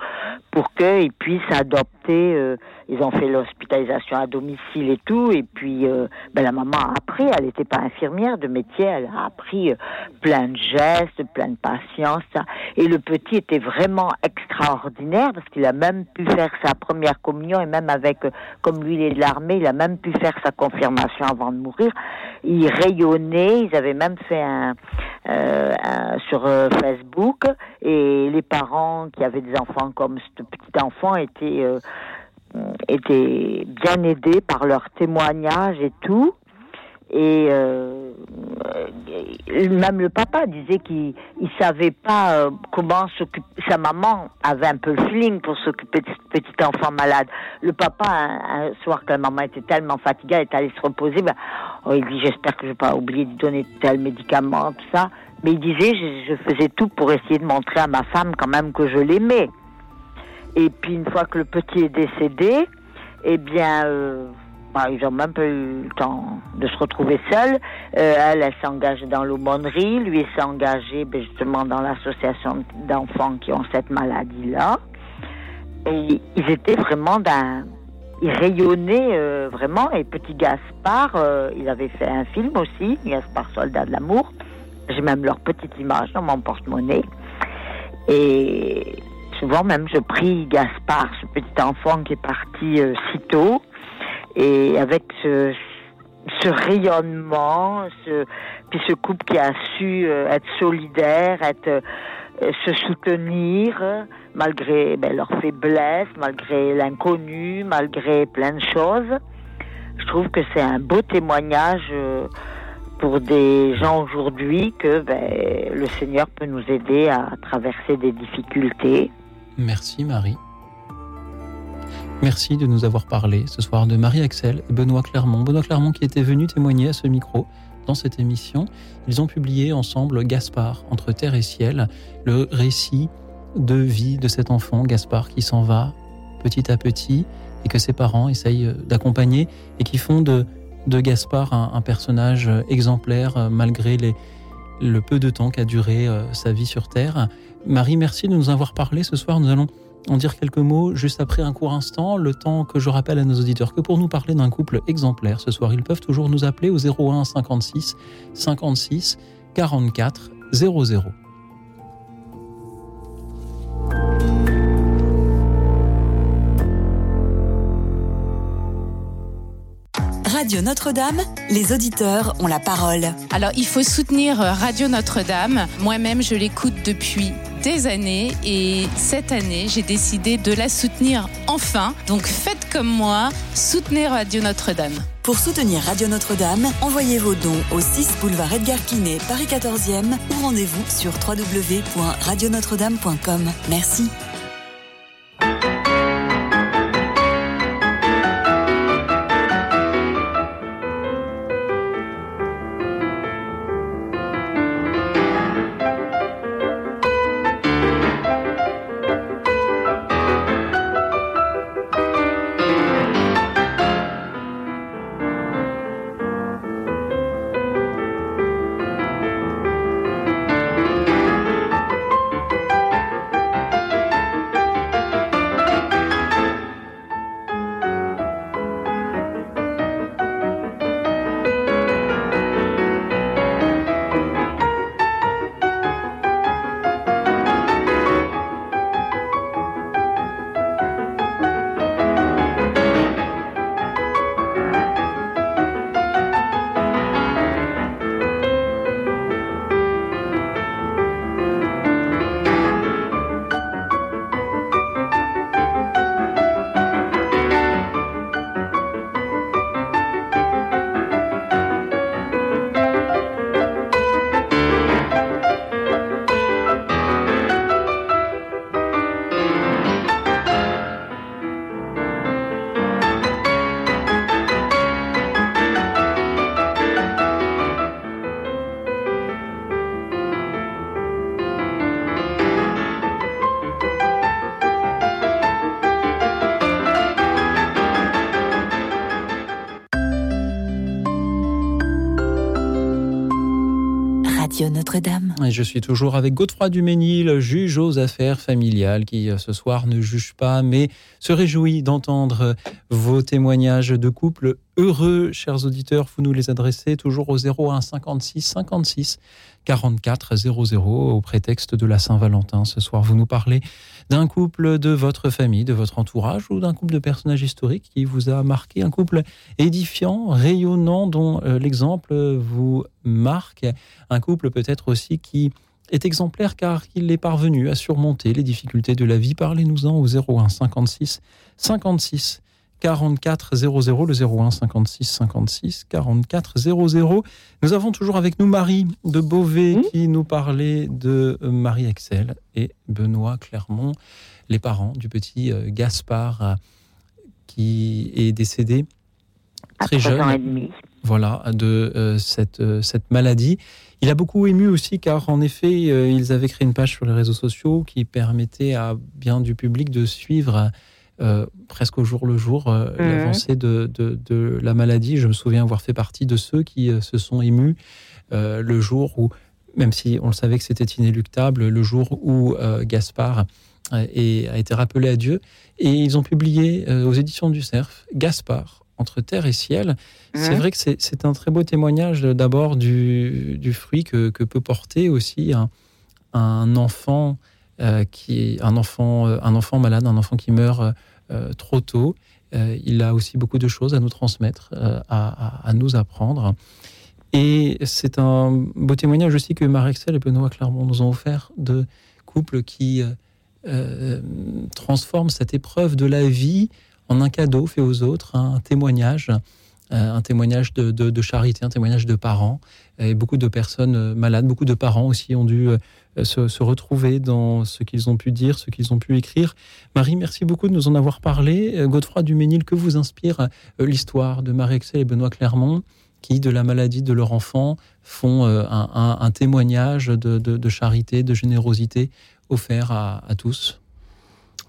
pour qu'ils puissent adopter. Euh, ils ont fait l'hospitalisation à domicile et tout, et puis euh, ben, la maman a appris. Elle n'était pas infirmière de métier, elle a appris euh, plein de gestes, plein de patience. Et le petit était vraiment extraordinaire parce qu'il a même pu faire sa première communion et même avec, comme lui il est de l'armée, il a même pu faire sa confirmation avant de mourir. Il rayonnait. Ils avaient même fait un, sur Facebook et les parents qui avaient des enfants comme ce petit enfant étaient, euh, étaient bien aidés par leurs témoignages et tout. Et euh, même le papa disait qu'il ne savait pas euh, comment s'occuper. Sa maman avait un peu le feeling pour s'occuper de ce petit enfant malade. Le papa, un, soir que la maman était tellement fatiguée, elle est allée se reposer. Ben, oh, il dit J'espère que je vais pas oublier de donner tel médicament, tout ça. Mais il disait je, je faisais tout pour essayer de montrer à ma femme quand même que je l'aimais. Et puis une fois que le petit est décédé, eh bien, euh, ils n'ont même pas eu le temps de se retrouver seuls. Euh, elle, elle s'est engagée dans l'aumônerie, lui s'est engagé ben, justement dans l'association d'enfants qui ont cette maladie-là. Et ils étaient vraiment d'un... Ils rayonnaient euh, vraiment. Et petit Gaspard, il avait fait un film aussi, Gaspard Soldat de l'amour. J'ai même leur petite image dans mon porte-monnaie. Et souvent même je prie Gaspard, ce petit enfant qui est parti euh, si tôt, et avec ce, rayonnement, ce, puis ce couple qui a su euh, être solidaire, être, euh, se soutenir malgré ben, leur faiblesse, malgré l'inconnu, malgré plein de choses. Je trouve que c'est un beau témoignage pour des gens aujourd'hui que ben, le Seigneur peut nous aider à traverser des difficultés.
Merci Marie. Merci de nous avoir parlé ce soir de Marie-Axel et Benoît Clermont. Benoît Clermont qui était venu témoigner à ce micro dans cette émission. Ils ont publié ensemble Gaspard, entre terre et ciel, le récit de vie de cet enfant, Gaspard, qui s'en va petit à petit et que ses parents essayent d'accompagner et qui font de, de Gaspard un, personnage exemplaire malgré les, le peu de temps qu'a duré euh, sa vie sur Terre. Marie, merci de nous avoir parlé ce soir. Nous allons en dire quelques mots juste après un court instant, le temps que je rappelle à nos auditeurs que pour nous parler d'un couple exemplaire ce soir, ils peuvent toujours nous appeler au 01 56 56 44 00.
Radio Notre-Dame, les auditeurs ont la parole.
Alors, il faut soutenir Radio Notre-Dame. Moi-même, je l'écoute depuis des années et cette année, j'ai décidé de la soutenir enfin. Donc, faites comme moi, soutenez Radio Notre-Dame.
Pour soutenir Radio Notre-Dame, envoyez vos dons au 6 boulevard Edgar Quinet, Paris 14e ou rendez-vous sur www.radionotre-dame.com. Merci.
Je suis toujours avec Godefroy Duménil, juge aux affaires familiales, qui euh, ce soir ne juge pas, mais se réjouit d'entendre euh, vos témoignages de couple heureux. Chers auditeurs, vous nous les adressez toujours au 01 56 56 44 00 au prétexte de la Saint-Valentin. Ce soir, vous nous parlez d'un couple de votre famille, de votre entourage ou d'un couple de personnages historiques qui vous a marqué, un couple édifiant, rayonnant, dont euh, l'exemple vous marque, un couple peut-être aussi qui est exemplaire car il est parvenu à surmonter les difficultés de la vie. Parlez-nous-en au 01 56 56 44 00, le 01 56 56 44 00. Nous avons toujours avec nous Marie de Beauvais qui nous parlait de euh, Marie-Axel et Benoît Clermont, les parents du petit euh, Gaspard euh, qui est décédé très jeune.
ans et demi.
Voilà, de euh, cette, euh, cette maladie. Il a beaucoup ému aussi car en effet, euh, ils avaient créé une page sur les réseaux sociaux qui permettait à bien du public de suivre euh, presque au jour le jour euh, l'avancée de, de- de la maladie. Je me souviens avoir fait partie de ceux qui euh, se sont émus le jour où, même si on le savait que c'était inéluctable, le jour où Gaspard a été rappelé à Dieu. Et ils ont publié aux éditions du Cerf Gaspard entre terre et ciel. C'est vrai que c'est un très beau témoignage d'abord du, du fruit que, que peut porter aussi un, un enfant qui est un enfant, euh, un enfant malade, un enfant qui meurt euh, euh, trop tôt. Euh, il a aussi beaucoup de choses à nous transmettre, euh, à, nous apprendre. Et c'est un beau témoignage aussi que Marie-Excel et Benoît Clermont nous ont offert de couples qui euh, euh, transforment cette épreuve de la vie en un cadeau fait aux autres, un témoignage, euh, un témoignage de, charité, un témoignage de parents. Et beaucoup de personnes euh, malades, beaucoup de parents aussi ont dû euh, se, se retrouver dans ce qu'ils ont pu dire, ce qu'ils ont pu écrire. Marie, merci beaucoup de nous en avoir parlé. Euh, Godefroy Duménil, que vous inspire euh, l'histoire de Marie-Excel et Benoît Clermont qui, de la maladie de leur enfant, font euh, un, témoignage de, charité, de générosité offert à, tous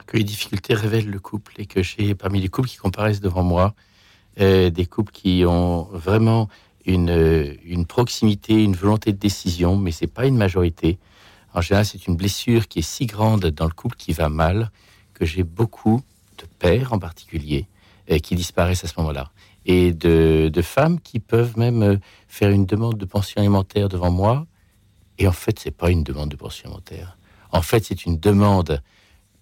que les difficultés révèlent le couple et que j'ai parmi les couples qui comparaissent devant moi euh, des couples qui ont vraiment une, euh, une proximité, une volonté de décision, mais c'est pas une majorité. En général, c'est une blessure qui est si grande dans le couple qui va mal que j'ai beaucoup de pères en particulier euh, qui disparaissent à ce moment-là et de, femmes qui peuvent même euh, faire une demande de pension alimentaire devant moi et en fait, c'est pas une demande de pension alimentaire. En fait, c'est une demande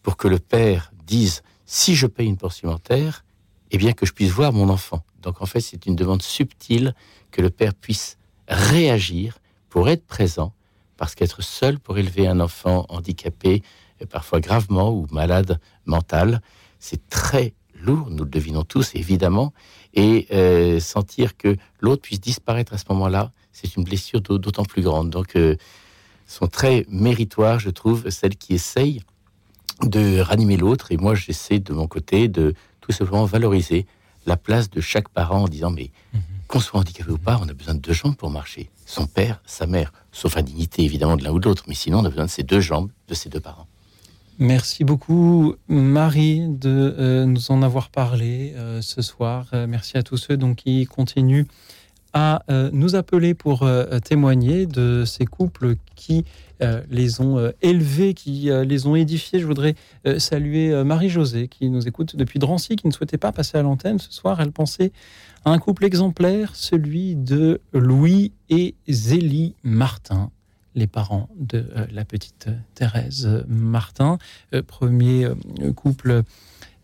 pour que le père dise si je paye une pension alimentaire, eh bien que je puisse voir mon enfant. Donc en fait, c'est une demande subtile que le père puisse réagir pour être présent, parce qu'être seul pour élever un enfant handicapé, et parfois gravement ou malade mental, c'est très lourd, nous le devinons tous évidemment, et euh, sentir que l'autre puisse disparaître à ce moment-là, c'est une blessure d'au- d'autant plus grande. Donc, euh, sont très méritoires, je trouve, celles qui essayent de ranimer l'autre. Et moi, j'essaie de mon côté de tout simplement valoriser la place de chaque parent en disant, mais qu'on soit handicapé ou pas, on a besoin de deux jambes pour marcher. Son père, sa mère, sauf indignité évidemment de l'un ou de l'autre, mais sinon on a besoin de ces deux jambes de ces deux parents.
Merci beaucoup, Marie, de euh, nous en avoir parlé euh, ce soir. Euh, merci à tous ceux donc, qui continuent à nous appeler pour témoigner de ces couples qui les ont euh, élevés, qui euh, les ont édifiés. Je voudrais euh, saluer euh, Marie-Josée qui nous écoute depuis Drancy, qui ne souhaitait pas passer à l'antenne ce soir. Elle pensait à un couple exemplaire, celui de Louis et Zélie Martin les parents de euh, la petite Thérèse euh, Martin, euh, premier euh, couple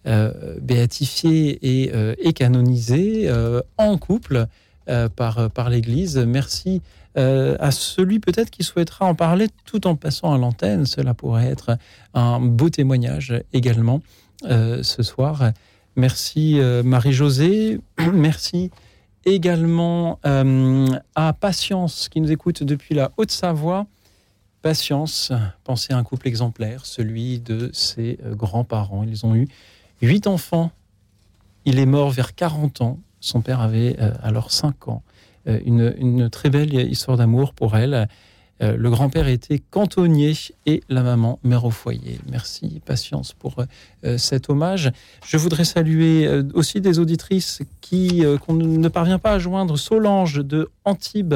euh, béatifié et, euh, canonisé euh, en couple euh, par, par l'Église. Merci euh, à celui peut-être qui souhaitera en parler tout en passant à l'antenne. Cela pourrait être un beau témoignage également euh, ce soir. Merci euh, Marie-Josée. [clears throat] Merci également à Patience qui nous écoute depuis la Haute-Savoie. Patience, pensez à un couple exemplaire, celui de ses grands-parents. Ils ont eu huit enfants. Il est mort vers 40 ans. Son père avait alors 5 ans. Euh, une, très belle histoire d'amour pour elle. Euh, le grand-père était cantonnier et la maman mère au foyer. Merci, patience pour euh, cet hommage. Je voudrais saluer aussi des auditrices qui qu'on ne parvient pas à joindre. Solange de Antibes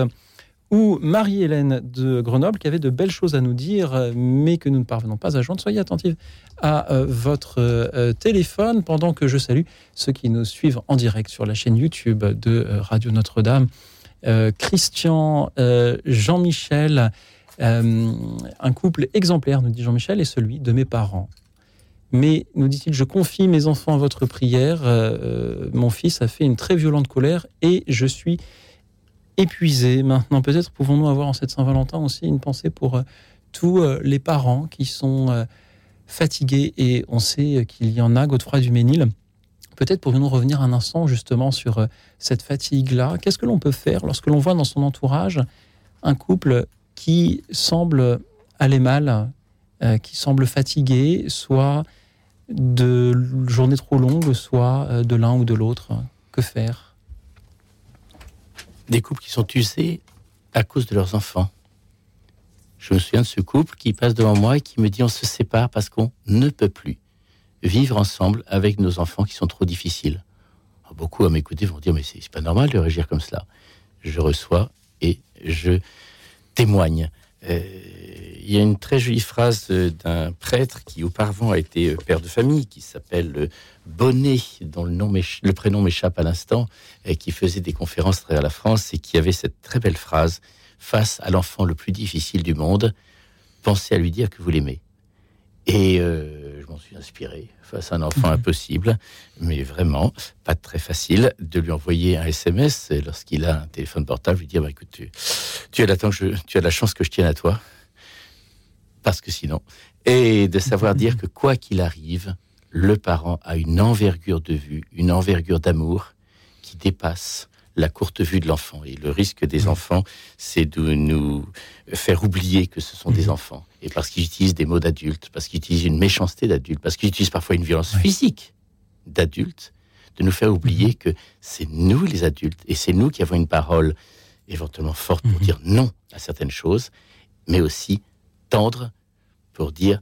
ou Marie-Hélène de Grenoble qui avait de belles choses à nous dire, mais que nous ne parvenons pas à joindre. Soyez attentifs à votre téléphone pendant que je salue ceux qui nous suivent en direct sur la chaîne YouTube de Radio Notre-Dame. Christian, Jean-Michel, un couple exemplaire, nous dit Jean-Michel, est celui de mes parents. Mais, nous dit-il, je confie mes enfants à votre prière. mon fils a fait une très violente colère et je suis épuisé. Maintenant, peut-être pouvons-nous avoir en cette Saint-Valentin aussi une pensée pour euh, tous euh, les parents qui sont euh, fatigués et on sait qu'il y en a, Godefroy du Ménil. Peut-être pourrions-nous revenir un instant justement sur cette fatigue-là. Qu'est-ce que l'on peut faire lorsque l'on voit dans son entourage un couple qui semble aller mal, qui semble fatigué, soit de journées trop longues, soit de l'un ou de l'autre? Que faire?
Des couples qui sont usés à cause de leurs enfants. Je me souviens de ce couple qui passe devant moi et qui me dit on se sépare parce qu'on ne peut plus vivre ensemble avec nos enfants qui sont trop difficiles. Beaucoup à m'écouter vont dire mais c'est pas normal de réagir comme cela. Je reçois et je témoigne. Euh, il y a une très jolie phrase d'un prêtre qui auparavant a été euh, père de famille, qui s'appelle euh, Bonnet, dont le, nom le prénom m'échappe à l'instant, et qui faisait des conférences à la France et qui avait cette très belle phrase Face à l'enfant le plus difficile du monde, pensez à lui dire que vous l'aimez. Et je m'en suis inspiré face à un enfant impossible, mais vraiment pas très facile, de lui envoyer un SMS lorsqu'il a un téléphone portable, lui dire bah, écoute, tu, tu, as la, tu as la chance que je tienne à toi parce que sinon, et de savoir dire que quoi qu'il arrive, le parent a une envergure de vue, une envergure d'amour qui dépasse la courte vue de l'enfant. Et le risque des enfants, c'est de nous faire oublier que ce sont des enfants. Et parce qu'ils utilisent des mots d'adultes, parce qu'ils utilisent une méchanceté d'adulte, parce qu'ils utilisent parfois une violence physique d'adulte, de nous faire oublier que c'est nous les adultes, et c'est nous qui avons une parole éventuellement forte pour dire non à certaines choses, mais aussi tendre pour dire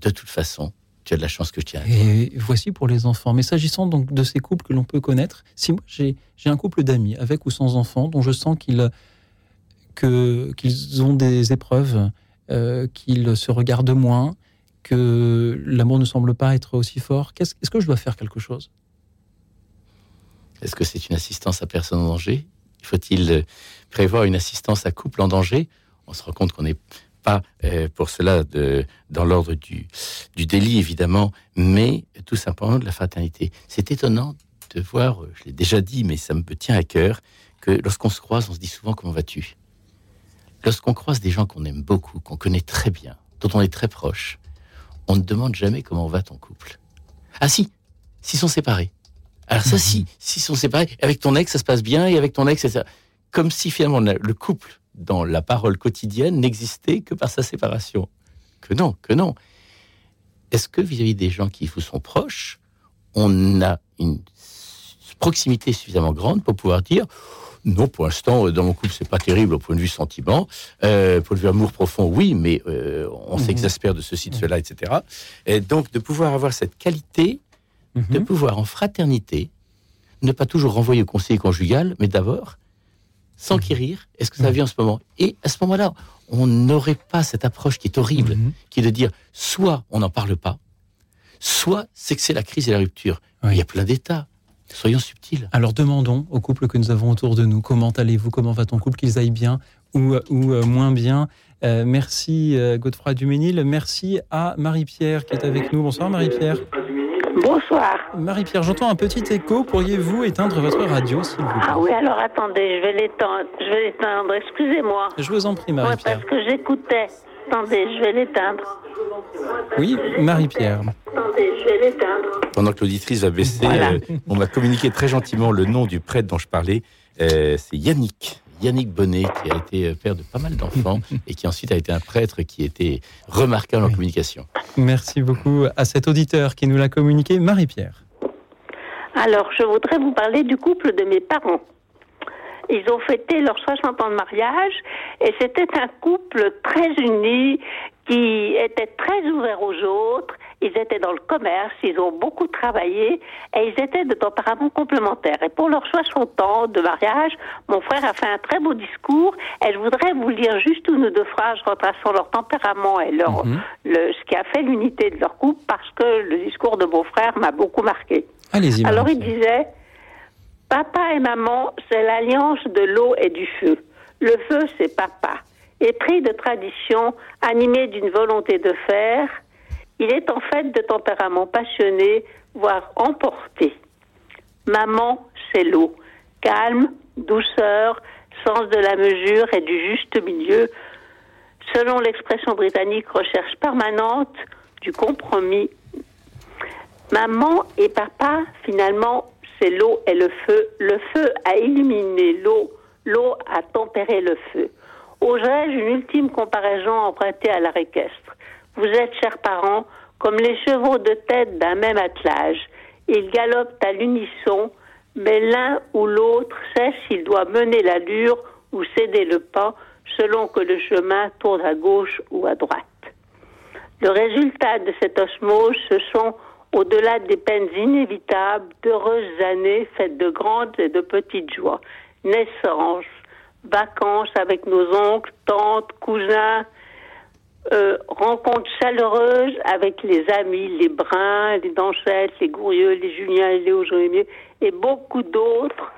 de toute façon, tu as de la chance que je tiens.
Et voici pour les enfants. Mais s'agissant donc de ces couples que l'on peut connaître, si moi j'ai un couple d'amis avec ou sans enfants dont je sens qu'ils qu'ils ont des épreuves, euh, qu'ils se regardent moins, que l'amour ne semble pas être aussi fort, est-ce que je dois faire quelque chose?
Est-ce que c'est une assistance à personne en danger? Faut-il prévoir une assistance à couple en danger? On se rend compte qu'on est pas euh, pour cela dans l'ordre du, du délit, évidemment, mais tout simplement de la fraternité. C'est étonnant de voir, je l'ai déjà dit, mais ça me tient à cœur, que lorsqu'on se croise, on se dit souvent comment vas-tu? Lorsqu'on croise des gens qu'on aime beaucoup, qu'on connaît très bien, dont on est très proche, on ne demande jamais comment va ton couple. Ah si, s'ils sont séparés. Alors ça, si, s'ils sont séparés, avec ton ex, ça se passe bien, et avec ton ex, c'est ça. Comme si finalement le couple dans la parole quotidienne n'existait que par sa séparation. Que non, que non. Est-ce que vis-à-vis des gens qui vous sont proches, on a une proximité suffisamment grande pour pouvoir dire non, pour l'instant, dans mon couple, c'est pas terrible au point de vue sentiment. Euh, point de vue amour profond, oui, mais euh, on mhm. s'exaspère de ceci, de cela, etc. Et donc, de pouvoir avoir cette qualité, de mhm. pouvoir en fraternité, ne pas toujours renvoyer au conseil conjugal, mais d'abord sans qui rire, est-ce que ça vient en ce moment? Et à ce moment-là, on n'aurait pas cette approche qui est horrible, mhm. qui est de dire soit on n'en parle pas, soit c'est que c'est la crise et la rupture. Il y a plein d'états. Soyons subtils.
Alors demandons aux couples que nous avons autour de nous comment allez-vous, comment va ton couple, qu'ils aillent bien ou, ou euh, moins bien? Euh, merci euh, Godefroy Duménil, merci à Marie-Pierre qui est avec nous. Bonsoir Marie-Pierre.
Bonsoir.
Marie-Pierre, j'entends un petit écho. Pourriez-vous éteindre votre radio, s'il vous plaît?
Ah oui, alors attendez, je vais l'éteindre. Je vais l'éteindre, excusez-moi.
Je vous en prie, Marie-Pierre.
parce que j'écoutais. Attendez, je vais l'éteindre.
Oui, Marie-Pierre.
Attendez, je vais l'éteindre.
Pendant que l'auditrice va baisser, euh, on m'a communiqué très gentiment le nom du prêtre dont je parlais. Euh, c'est Yannick. Yannick Bonnet, qui a été euh, père de pas mal d'enfants [laughs] et qui ensuite a été un prêtre qui était remarquable en communication.
Merci beaucoup à cet auditeur qui nous l'a communiqué, Marie-Pierre.
Alors, je voudrais vous parler du couple de mes parents. Ils ont fêté leurs 60 ans de mariage et c'était un couple très uni qui était très ouvert aux autres Ils étaient dans le commerce, ils ont beaucoup travaillé et ils étaient de tempérament complémentaires. Et pour leurs 60 ans de mariage, mon frère a fait un très beau discours et je voudrais vous lire juste une ou deux phrases retraçant leur tempérament et leur,
Mhm.
le, ce qui a fait l'unité de leur couple parce que le discours de mon frère m'a beaucoup marqué.
Allez-y.
Alors il disait, Papa et maman, c'est l'alliance de l'eau et du feu. Le feu, c'est papa. Épris de tradition, animé d'une volonté de faire, il est en fait de tempérament passionné, voire emporté. Maman, c'est l'eau. Calme, douceur, sens de la mesure et du juste milieu. Selon l'expression britannique, recherche permanente du compromis. Maman et papa, finalement, c'est l'eau et le feu. Le feu a illuminé l'eau, l'eau a tempéré le feu. Oserais-je une ultime comparaison empruntée à l'art équestre Vous êtes, chers parents, comme les chevaux de tête d'un même attelage. Ils galopent à l'unisson, mais l'un ou l'autre sait s'il doit mener l'allure ou céder le pas selon que le chemin tourne à gauche ou à droite. Le résultat de cette osmose, ce sont, au-delà des peines inévitables, d'heureuses années faites de grandes et de petites joies. Naissances, vacances avec nos oncles, tantes, cousins, euh, rencontres chaleureuses avec les amis, les Bruns, les Danchettes, les Gourieux, les Julien, les Léo et beaucoup d'autres,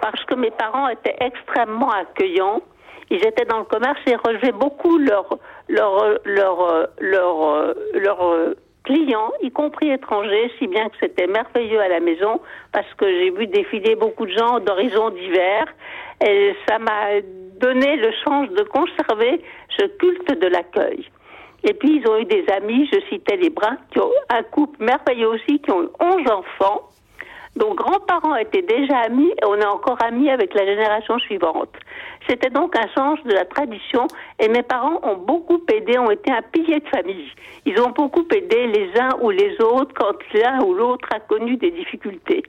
parce que mes parents étaient extrêmement accueillants. Ils étaient dans le commerce et relevaient beaucoup leurs leur, leur, leur, leur, clients, y compris étrangers, si bien que c'était merveilleux à la maison, parce que j'ai vu défiler beaucoup de gens d'horizons divers, et ça m'a donné le chance de conserver ce culte de l'accueil. Et puis, ils ont eu des amis, je citais les Bruns, qui ont un couple merveilleux aussi, qui ont eu 11 enfants, dont grands-parents étaient déjà amis, et on est encore amis avec la génération suivante. C'était donc un sens de la tradition, et mes parents ont beaucoup aidé, ont été un pilier de famille. Ils ont beaucoup aidé les uns ou les autres quand l'un ou l'autre a connu des difficultés.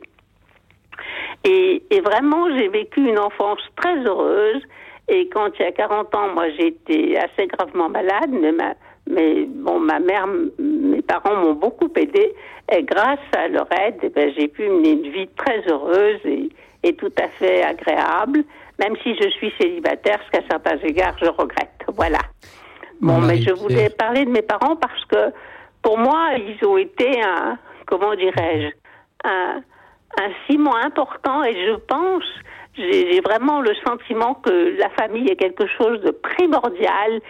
Et, vraiment, j'ai vécu une enfance très heureuse. Et quand il y a 40 ans, moi, j'ai été assez gravement malade, mais ma, mais bon, ma mère, mes parents m'ont beaucoup aidé. Et grâce à leur aide, eh ben, j'ai pu mener une vie très heureuse et, et tout à fait agréable, même si je suis célibataire, ce qu'à certains égards, je regrette. Voilà. Bon, mais je voulais parler de mes parents parce que pour moi, ils ont été un, comment dirais-je, un, un ciment important et je pense, j'ai vraiment le sentiment que la famille est quelque chose de primordial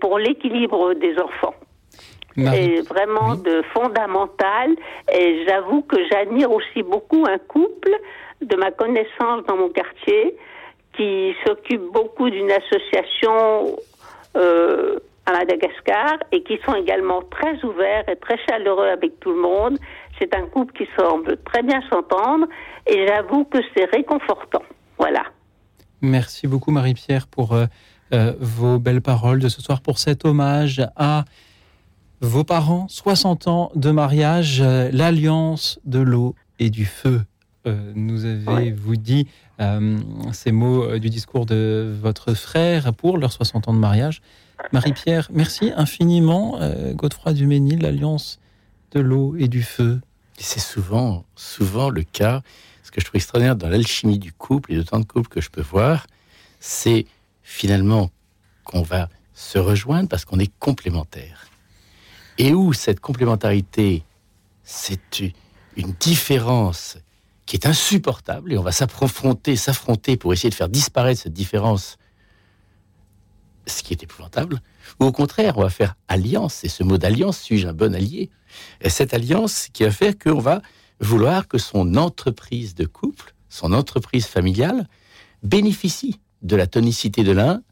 pour l'équilibre des enfants.
Marie-
Et vraiment de fondamental. Et j'avoue que j'admire aussi beaucoup un couple de ma connaissance dans mon quartier qui s'occupe beaucoup d'une association euh, à Madagascar et qui sont également très ouverts et très chaleureux avec tout le monde. C'est un couple qui semble très bien s'entendre et j'avoue que c'est réconfortant. Voilà.
Merci beaucoup Marie-Pierre pour euh, euh, vos belles paroles de ce soir, pour cet hommage à vos parents, 60 ans de mariage, euh, l'alliance de l'eau et du feu. Euh, nous avez-vous dit euh, ces mots du discours de votre frère pour leurs 60 ans de mariage. Marie-Pierre, merci infiniment. Godefroy Duménil, l'alliance de l'eau et du feu.
Et c'est souvent, souvent le cas. Ce que je trouve extraordinaire dans l'alchimie du couple et de tant de couples que je peux voir, c'est finalement qu'on va se rejoindre parce qu'on est complémentaires. Et où cette complémentarité, c'est une différence qui est insupportable et on va s'affronter, s'affronter pour essayer de faire disparaître cette différence, ce qui est épouvantable. Ou au contraire, on va faire alliance. Et ce mot d'alliance, suis-je un bon allié? Et cette alliance qui va faire qu'on va vouloir que son entreprise de couple, son entreprise familiale, bénéficie de la tonicité de l'un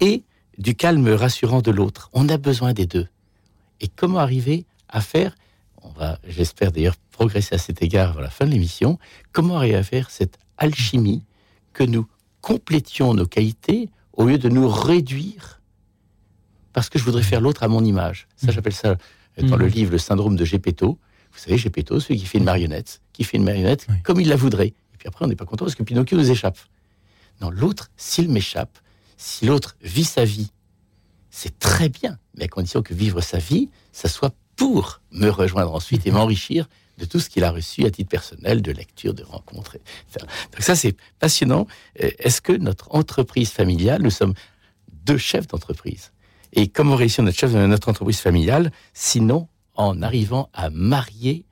et du calme rassurant de l'autre. On a besoin des deux. Et comment arriver à faire, on va, j'espère d'ailleurs, progresser à cet égard à la fin de l'émission, comment arriver à faire cette alchimie que nous complétions nos qualités au lieu de nous réduire parce que je voudrais faire l'autre à mon image. Ça, j'appelle ça, euh, dans
Mhm.
le livre, le syndrome de Gepetto. Vous savez, Gepetto, celui qui fait une marionnette, qui fait une marionnette comme il la voudrait. Et puis après, on n'est pas content parce que Pinocchio nous échappe. Non, l'autre, s'il m'échappe, si l'autre vit sa vie, c'est très bien, mais à condition que vivre sa vie, ça soit pour me rejoindre ensuite et m'enrichir de tout ce qu'il a reçu à titre personnel, de lecture, de rencontres. etc. Donc ça, c'est passionnant. Euh, Est-ce que notre entreprise familiale, nous sommes deux chefs d'entreprise. Et comment réussir notre chef notre entreprise familiale, sinon en arrivant à marier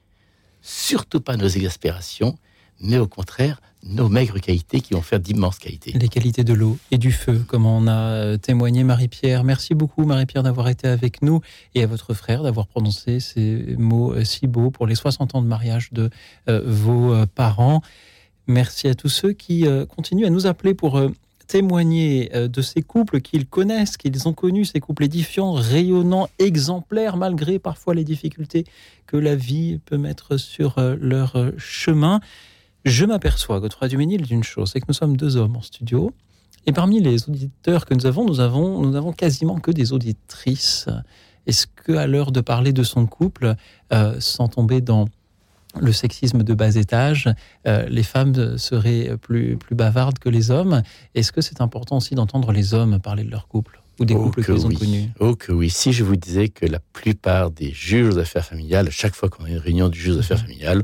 surtout pas nos exaspérations, mais au contraire nos maigres qualités qui vont faire d'immenses qualités.
Les qualités de l'eau et du feu, comme en a euh, témoigné Marie-Pierre. Merci beaucoup, Marie-Pierre, d'avoir été avec nous et à votre frère d'avoir prononcé ces mots euh, si beaux pour les 60 ans de mariage de euh, vos parents. Merci à tous ceux qui continuent à nous appeler pour témoigner euh, de ces couples qu'ils connaissent, qu'ils ont connus, ces couples édifiants, rayonnants, exemplaires, malgré parfois les difficultés que la vie peut mettre sur euh, leur euh, chemin. Je m'aperçois, Godefroy Duménil, d'une chose, c'est que nous sommes deux hommes en studio. Et parmi les auditeurs que nous avons, nous avons, nous avons quasiment que des auditrices. Est-ce qu'à l'heure de parler de son couple, sans tomber dans le sexisme de bas étage, euh, les femmes seraient plus, plus bavardes que les hommes. Est-ce que c'est important aussi d'entendre les hommes parler de leur couple ou des couples
que
qu'ils ont connus?
Oh que oui. Si je vous disais que la plupart des juges aux affaires familiales, chaque fois qu'on a une réunion du juge aux affaires familiales,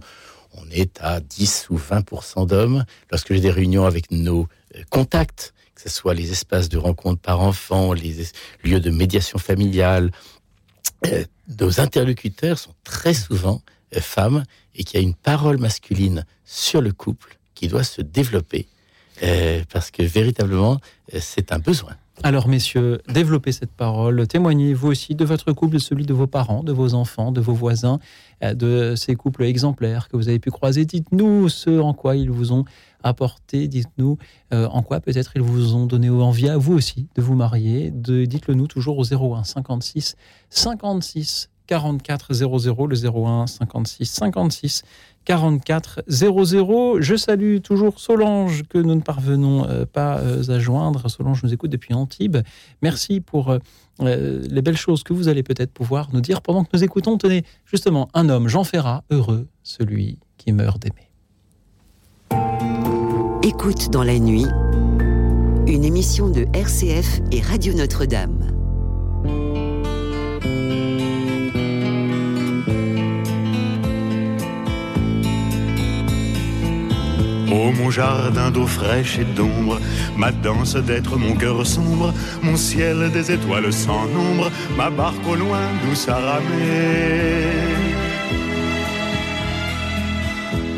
on est à 10 ou 20 d'hommes. Lorsque j'ai des réunions avec nos euh, contacts, que ce soit les espaces de rencontre par enfants, les es- lieux de médiation familiale, euh, nos interlocuteurs sont très souvent femmes et qu'il y a une parole masculine sur le couple qui doit se développer euh, parce que véritablement euh, c'est un besoin.
Alors, messieurs, développez cette parole. Témoignez vous aussi de votre couple, celui de vos parents, de vos enfants, de vos voisins, euh, de ces couples exemplaires que vous avez pu croiser. Dites-nous ce en quoi ils vous ont apporté. Dites-nous en quoi peut-être ils vous ont donné envie à vous aussi de vous marier. Dites-le nous toujours au 01 56 56 44 00, le 01 56 56 44 00. Je salue toujours Solange que nous ne parvenons euh, pas euh, à joindre. Solange nous écoute depuis Antibes. Merci pour euh, les belles choses que vous allez peut-être pouvoir nous dire pendant que nous écoutons. Tenez, justement, un homme, Jean Ferrat, heureux, celui qui meurt d'aimer.
Écoute dans la nuit, une émission de RCF et Radio Notre-Dame.
Oh mon jardin d'eau fraîche et d'ombre, ma danse d'être mon cœur sombre, mon ciel des étoiles sans nombre, ma barque au loin douce à ramer.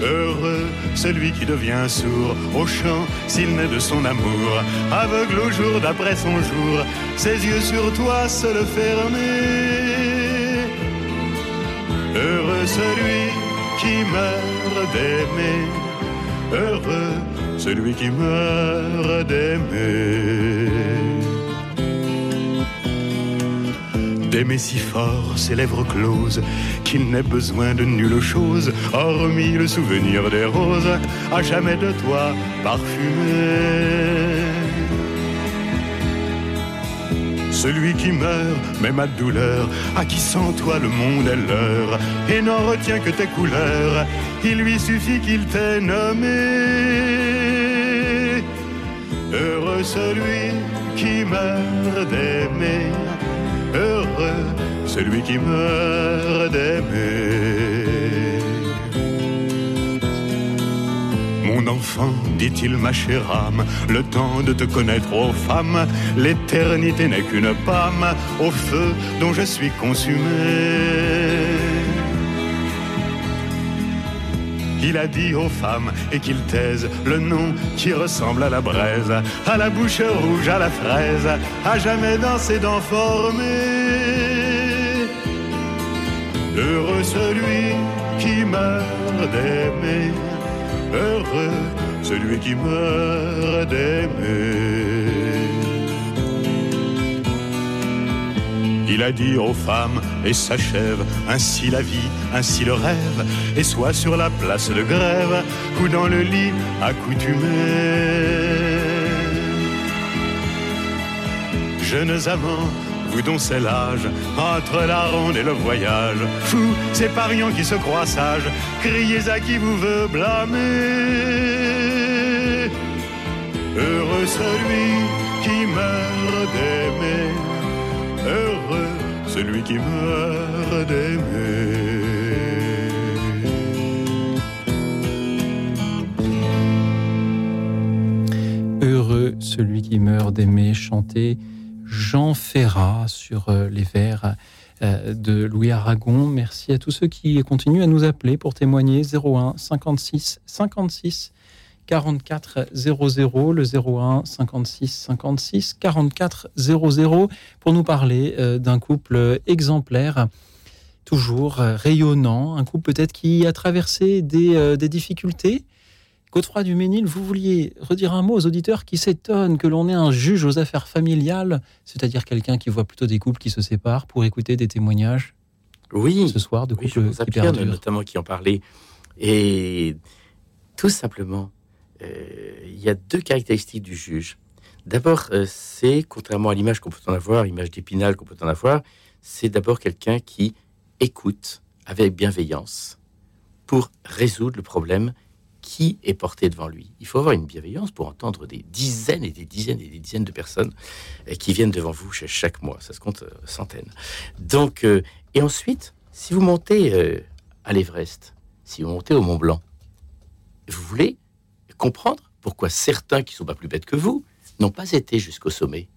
Heureux celui qui devient sourd au chant s'il naît de son amour, aveugle au jour d'après son jour, ses yeux sur toi se le fermer. Heureux celui qui meurt d'aimer. Heureux celui qui meurt d'aimer. D'aimer si fort ses lèvres closes qu'il n'ait besoin de nulle chose, hormis le souvenir des roses, à jamais de toi parfumé. Celui qui meurt, même à douleur, à qui sans toi le monde est l'heure, et n'en retient que tes couleurs, il lui suffit qu'il t'ait nommé. Heureux celui qui meurt d'aimer, heureux celui qui meurt d'aimer. Enfant, dit-il, ma chère âme, le temps de te connaître, ô femme, l'éternité n'est qu'une pâme au feu dont je suis consumé. Il a dit aux femmes et qu'ils taisent le nom qui ressemble à la braise, à la bouche rouge, à la fraise, à jamais dans ses dents formées. Heureux celui qui meurt d'aimer, heureux celui qui meurt d'aimer. Il a dit aux femmes, et s'achève ainsi la vie, ainsi le rêve, et soit sur la place de grève ou dans le lit accoutumé. Jeunes amants, vous dont c'est l'âge, entre la ronde et le voyage, fous, ces pariants qui se croient sages, criez à qui vous veut blâmer. Heureux celui qui meurt d'aimer, heureux celui qui meurt d'aimer.
Heureux celui qui meurt d'aimer, chanter Jean Ferrat sur euh, les vers euh, de Louis Aragon. Merci à tous ceux qui continuent à nous appeler pour témoigner 01 56 56 44 00, le 01 56 56 44 00, pour nous parler euh, d'un couple exemplaire, toujours rayonnant, un couple peut-être qui a traversé des difficultés. Godefroy Duménil, vous vouliez redire un mot aux auditeurs qui s'étonnent que l'on ait un juge aux affaires familiales, c'est-à-dire quelqu'un qui voit plutôt des couples qui se séparent pour écouter des témoignages
Oui.
ce soir de
Oui,
couples
je vous
qui perdurent.
notamment qui en parlaient. Et tout simplement, euh, il y a deux caractéristiques du juge. D'abord, euh, c'est, contrairement à l'image qu'on peut en avoir, l'image d'épinal qu'on peut en avoir, c'est d'abord quelqu'un qui écoute avec bienveillance pour résoudre le problème qui est porté devant lui. Il faut avoir une bienveillance pour entendre des dizaines et des dizaines et des dizaines de personnes euh, qui viennent devant vous cha- chaque mois. Ça se compte euh, centaines. Donc, euh, et ensuite, si vous montez euh, à l'Everest, si vous montez au Mont Blanc, vous voulez comprendre pourquoi certains qui sont pas plus bêtes que vous n'ont pas été jusqu'au sommet.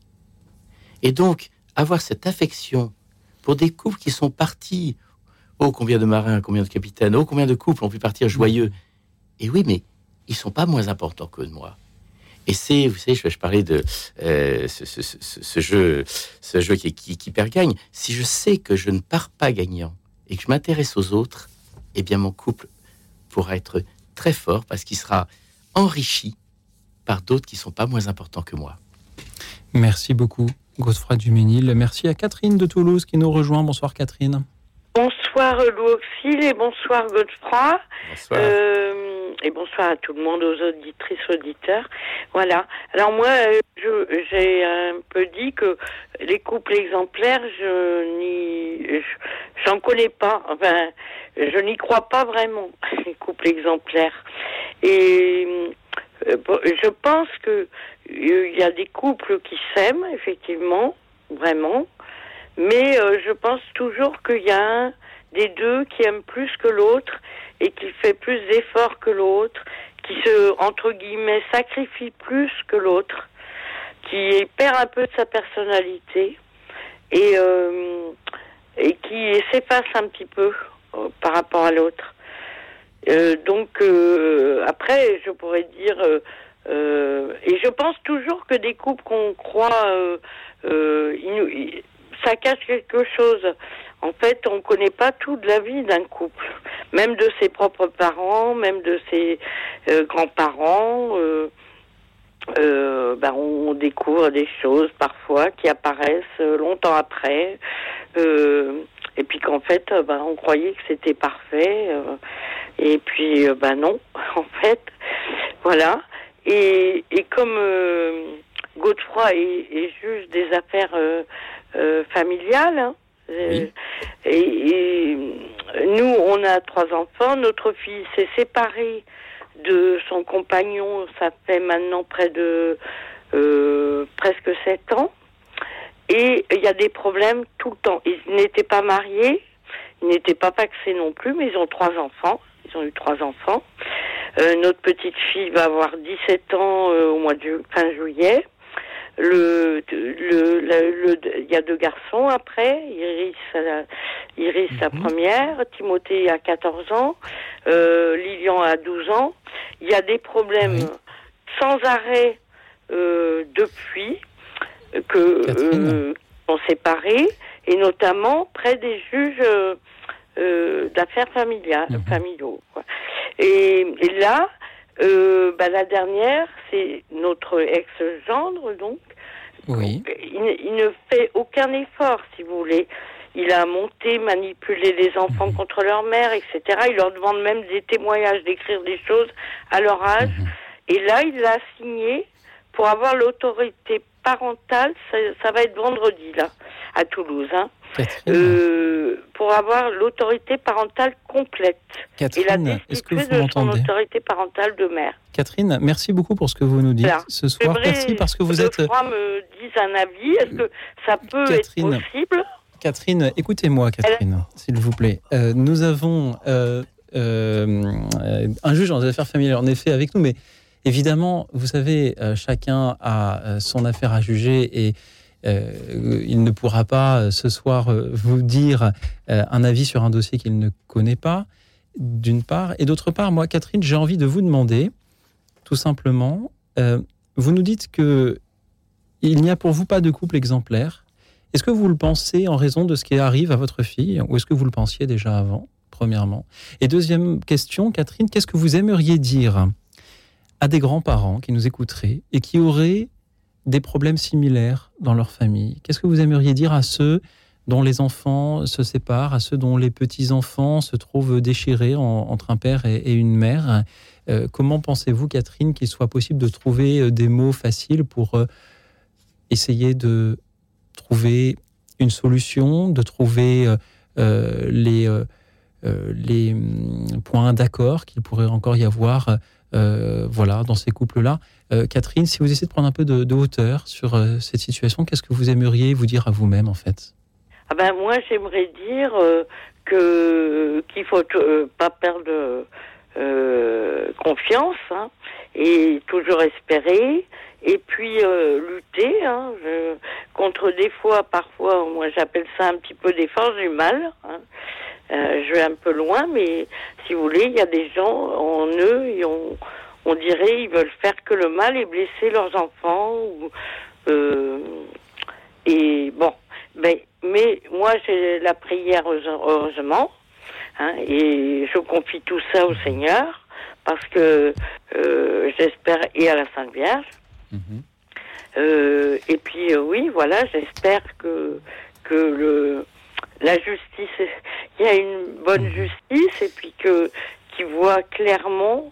Et donc, avoir cette affection pour des couples qui sont partis, oh combien de marins, combien de capitaines, oh combien de couples ont pu partir joyeux. Et oui, mais ils sont pas moins importants que moi. Et c'est, vous savez, je, je parlais de euh, ce, ce- ce- ce jeu, ce jeu qui, qui, qui perd gagne. Si je sais que je ne pars pas gagnant et que je m'intéresse aux autres, eh bien mon couple pourra être très fort parce qu'il sera enrichi par d'autres qui sont pas moins importants que moi.
Merci beaucoup, Godefroy Duménil. Merci à Catherine de Toulouse qui nous rejoint. Bonsoir, Catherine.
Bonsoir Lou Auxil et bonsoir Godefroy.
Bonsoir.
Euh, et bonsoir à tout le monde, aux auditrices, auditeurs. Voilà. Alors moi, euh, je- j'ai un peu dit que les couples exemplaires, je n'y, je- j'en connais pas. Enfin, je n'y crois pas vraiment, [laughs] les couples exemplaires. Et euh, je pense que euh, il y a des couples qui s'aiment, effectivement, vraiment. Mais je pense toujours qu'il y a un des deux qui aime plus que l'autre et qui fait plus d'efforts que l'autre, qui se, entre guillemets, sacrifie plus que l'autre, qui perd un peu de sa personnalité et, euh, qui s'efface un petit peu euh, par rapport à l'autre. Euh, donc après, je pourrais dire, et je pense toujours que des couples qu'on croit, ça cache quelque chose. En fait, on ne connaît pas tout de la vie d'un couple, même de ses propres parents, même de ses euh, grands-parents. euh, euh, ben, on découvre des choses parfois qui apparaissent euh, longtemps après, euh, et puis qu'en fait, ben, on croyait que c'était parfait, et puis ben non, [laughs] en fait, voilà. Et, et comme Godefroy est, est juge des affaires familiales, hein, euh, et, et nous, on a trois enfants. Notre fille s'est séparée de son compagnon, ça fait maintenant près de euh, presque sept ans. Et il y a des problèmes tout le temps. Ils n'étaient pas mariés, ils n'étaient pas paxés non plus, mais ils ont trois enfants. Ils ont eu trois enfants. Euh, notre petite fille va avoir 17 ans euh, au mois de ju- fin juillet. Le, le, le- le- il y a deux garçons après. Iris, euh, Iris la première, Timothée a 14 ans, euh, Lilian a 12 ans. Il y a des problèmes sans arrêt euh, depuis que euh, sont séparés et notamment près des juges euh, d'affaires familiales, familiaux. quoi. Et, et là, euh, bah, la dernière, c'est notre ex-gendre, donc.
Oui.
Il, ne- il ne fait aucun effort, si vous voulez. Il a monté, manipulé les enfants contre leur mère, etc. Il leur demande même des témoignages, d'écrire des choses à leur âge. Et là, il l'a signé pour avoir l'autorité parentale. Ça, ça va être vendredi, là, à Toulouse. Hein. Euh, pour avoir l'autorité parentale complète.
Catherine,
et la
est-ce que vous
de son
m'entendez
autorité parentale de mère.
Catherine, merci beaucoup pour ce que vous nous dites
Voilà.
ce soir. Merci parce que vous êtes.
Me dise un avis. Est-ce que ça peut
Catherine.
être possible
Catherine, écoutez-moi, Catherine, s'il vous plaît. Euh, nous avons euh, un juge en affaires familiales, en effet, avec nous, mais évidemment, vous savez, chacun a son affaire à juger et euh, il ne pourra pas euh, ce soir euh, vous dire un avis sur un dossier qu'il ne connaît pas, d'une part. Et d'autre part, moi, Catherine, j'ai envie de vous demander, tout simplement, vous nous dites que il n'y a pour vous pas de couple exemplaire. Est-ce que vous le pensez en raison de ce qui arrive à votre fille ou est-ce que vous le pensiez déjà avant, premièrement? Et deuxième question, Catherine, qu'est-ce que vous aimeriez dire à des grands-parents qui nous écouteraient et qui auraient des problèmes similaires dans leur famille. Qu'est-ce que vous aimeriez dire à ceux dont les enfants se séparent, à ceux dont les petits-enfants se trouvent déchirés en- entre un père et, une mère? Euh, Comment pensez-vous, Catherine, qu'il soit possible de trouver euh, des mots faciles pour euh, essayer de trouver une solution, de trouver les, les hum, points d'accord qu'il pourrait encore y avoir euh, voilà, dans ces couples-là. Euh, Catherine, si vous essayez de prendre un peu de, hauteur sur euh, cette situation, qu'est-ce que vous aimeriez vous dire à vous-même, en fait?
Ah ben moi j'aimerais dire que qu'il faut pas perdre confiance hein, et toujours espérer et puis lutter hein, contre des fois parfois moi j'appelle ça un petit peu des forces du mal. hein. Euh, je vais un peu loin mais si vous voulez il y a des gens en eux et on on dirait ils veulent faire que le mal et blesser leurs enfants ou euh, et bon, ben, mais moi j'ai la prière heureuse- heureusement, hein, et je confie tout ça au Seigneur parce que euh, j'espère et à la Sainte Vierge. Euh, et puis euh, oui, voilà, j'espère que que le la justice, il y a une bonne justice et puis que qui voit clairement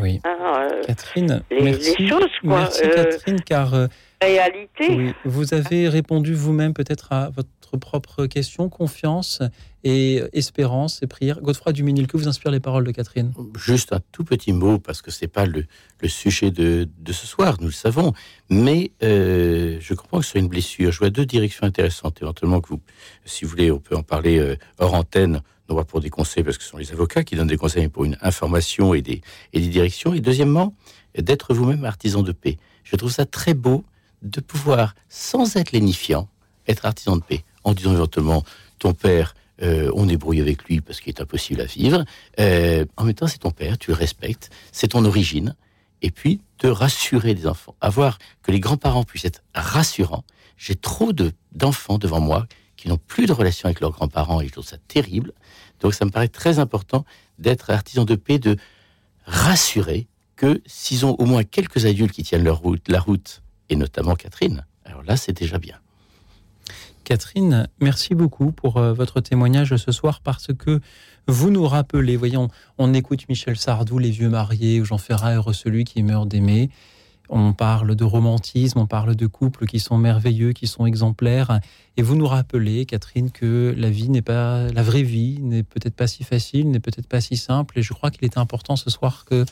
Oui.
hein, euh,
Catherine,
les,
merci.
les choses quoi.
Merci,
Euh,
Catherine, car euh,
réalité.
oui, vous avez répondu vous-même peut-être à votre propre question, confiance et espérance et prière. Godefroy Duménil, que vous inspirent les paroles de Catherine?
Juste un tout petit mot, parce que c'est pas le, le sujet de, de ce soir, nous le savons. Mais euh, je comprends que ce soit une blessure. Je vois deux directions intéressantes, éventuellement, que vous, si vous voulez, on peut en parler euh, hors antenne, non pas pour des conseils, parce que ce sont les avocats qui donnent des conseils, mais pour une information et des, et des directions. Et deuxièmement, d'être vous-même artisan de paix. Je trouve ça très beau de pouvoir, sans être lénifiant, être artisan de paix, en disant éventuellement, ton père, euh, on est brouillé avec lui parce qu'il est impossible à vivre. Euh, en même temps, c'est ton père, tu le respectes, c'est ton origine. Et puis, de rassurer les enfants. Avoir que les grands-parents puissent être rassurants. J'ai trop de, d'enfants devant moi qui n'ont plus de relation avec leurs grands-parents et je trouve ça terrible. Donc, ça me paraît très important d'être artisan de paix, de rassurer que s'ils ont au moins quelques adultes qui tiennent leur route, la route, et notamment Catherine, alors là, c'est déjà bien.
Catherine, merci beaucoup pour euh, votre témoignage ce soir parce que vous nous rappelez, voyons, on écoute Michel Sardou, Les Vieux Mariés, ou Jean Ferrat, Heureux celui qui meurt d'aimer. On parle de romantisme, on parle de couples qui sont merveilleux, qui sont exemplaires. Et vous nous rappelez, Catherine, que la vie n'est pas, la vraie vie n'est peut-être pas si facile, n'est peut-être pas si simple. Et je crois qu'il est important ce soir que,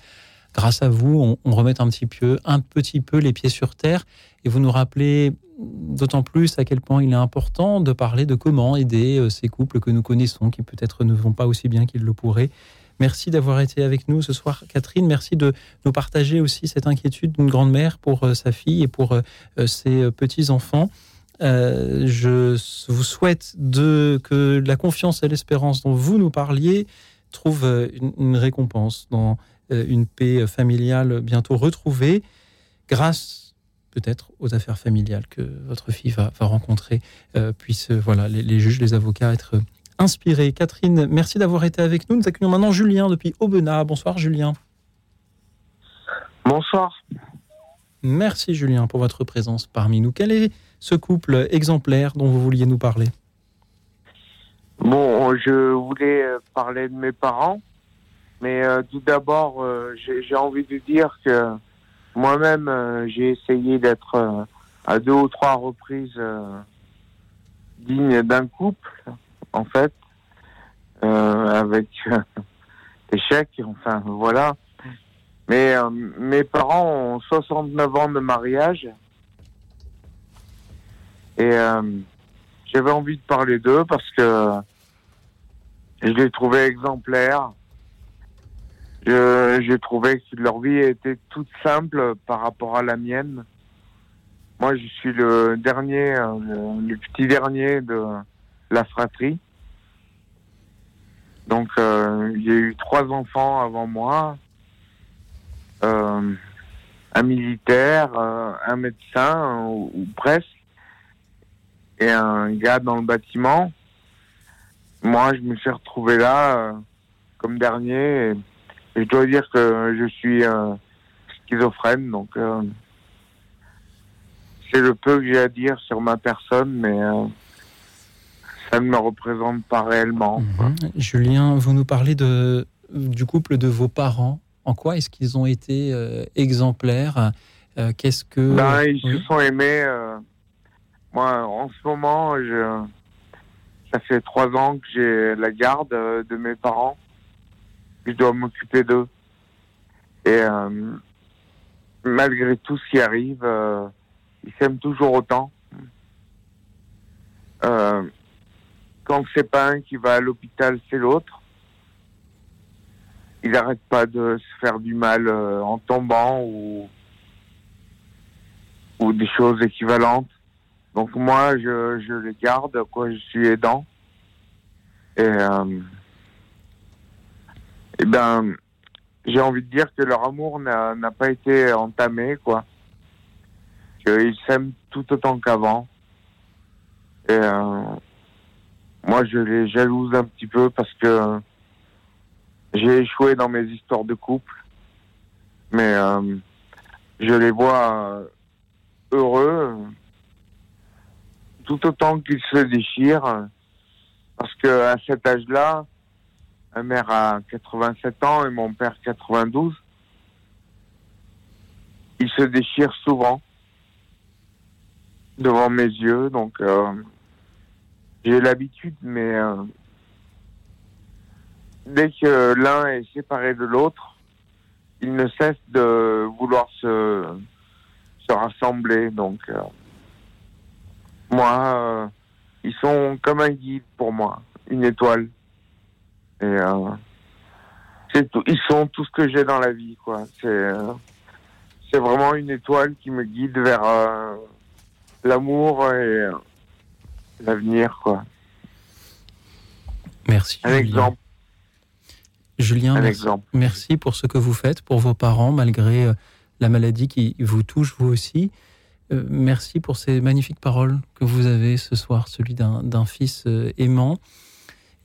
grâce à vous, on, on remette un petit peu, un petit peu les pieds sur terre. Et vous nous rappelez d'autant plus à quel point il est important de parler de comment aider euh, ces couples que nous connaissons, qui peut-être ne vont pas aussi bien qu'ils le pourraient. Merci d'avoir été avec nous ce soir, Catherine. Merci de nous partager aussi cette inquiétude d'une grand-mère pour euh, sa fille et pour euh, ses petits-enfants. Je vous souhaite de, que la confiance et l'espérance dont vous nous parliez trouvent une, une récompense dans une paix familiale bientôt retrouvée grâce peut-être aux affaires familiales que votre fille va, va rencontrer, euh, puissent euh, voilà, les, les juges, les avocats être euh, inspirés. Catherine, merci d'avoir été avec nous. Nous accueillons maintenant Julien depuis Aubenas. Bonsoir Julien.
Bonsoir.
Merci Julien pour votre présence parmi nous. Quel est ce couple exemplaire dont vous vouliez nous parler?
Bon, je voulais euh, parler de mes parents, mais euh, tout d'abord, euh, j'ai envie de dire que moi-même, euh, j'ai essayé d'être euh, à deux ou trois reprises euh, digne d'un couple, en fait, euh, avec échec, enfin voilà. Mais mes parents ont 69 ans de mariage et j'avais envie de parler d'eux parce que je les trouvais exemplaires. J'ai trouvé que leur vie était toute simple par rapport à la mienne. Moi, je suis le dernier, euh, le, petit dernier de la fratrie. Donc, euh, a eu trois enfants avant moi. Euh, un militaire, un médecin, ou, presque, et un gars dans le bâtiment. Moi, je me suis retrouvé là comme dernier. Je dois dire que je suis euh, schizophrène, donc euh, c'est le peu que j'ai à dire sur ma personne, mais euh, ça ne me représente pas réellement.
Mhm. Julien, vous nous parlez de, du couple de vos parents. En quoi est-ce qu'ils ont été euh, exemplaires? Qu'est-ce que.
Ben, ils
Oui.
se sont aimés. moi, en ce moment, je, ça fait trois ans que j'ai la garde de mes parents. Je dois m'occuper d'eux. Et euh, malgré tout ce qui arrive, euh, ils s'aiment toujours autant. Euh, quand c'est pas un qui va à l'hôpital, c'est l'autre. Ils n'arrêtent pas de se faire du mal euh, en tombant ou ou des choses équivalentes. Donc moi, je, je les garde, quoi, je suis aidant. Et, euh, eh ben, j'ai envie de dire que leur amour n'a pas été entamé, quoi. Qu'ils s'aiment tout autant qu'avant. Et euh, moi, je les jalouse un petit peu parce que j'ai échoué dans mes histoires de couple. Mais euh, je les vois heureux, tout autant qu'ils se déchirent, parce que à cet âge-là, ma mère a 87 ans et mon père 92, ils se déchirent souvent devant mes yeux, donc euh, j'ai l'habitude, mais euh, dès que l'un est séparé de l'autre, ils ne cessent de vouloir se se rassembler. Donc, euh, moi, ils sont comme un guide pour moi, une étoile. Et euh, c'est tout. Ils sont tout ce que j'ai dans la vie, quoi. C'est euh, c'est vraiment une étoile qui me guide vers euh, l'amour et l'avenir, quoi.
Merci.
Un
Julien.
exemple.
Julien,
Un
merci,
exemple.
merci pour ce que vous faites pour vos parents, malgré la maladie qui vous touche, vous aussi. Euh, merci pour ces magnifiques paroles que vous avez ce soir, celui d'un d'un fils aimant.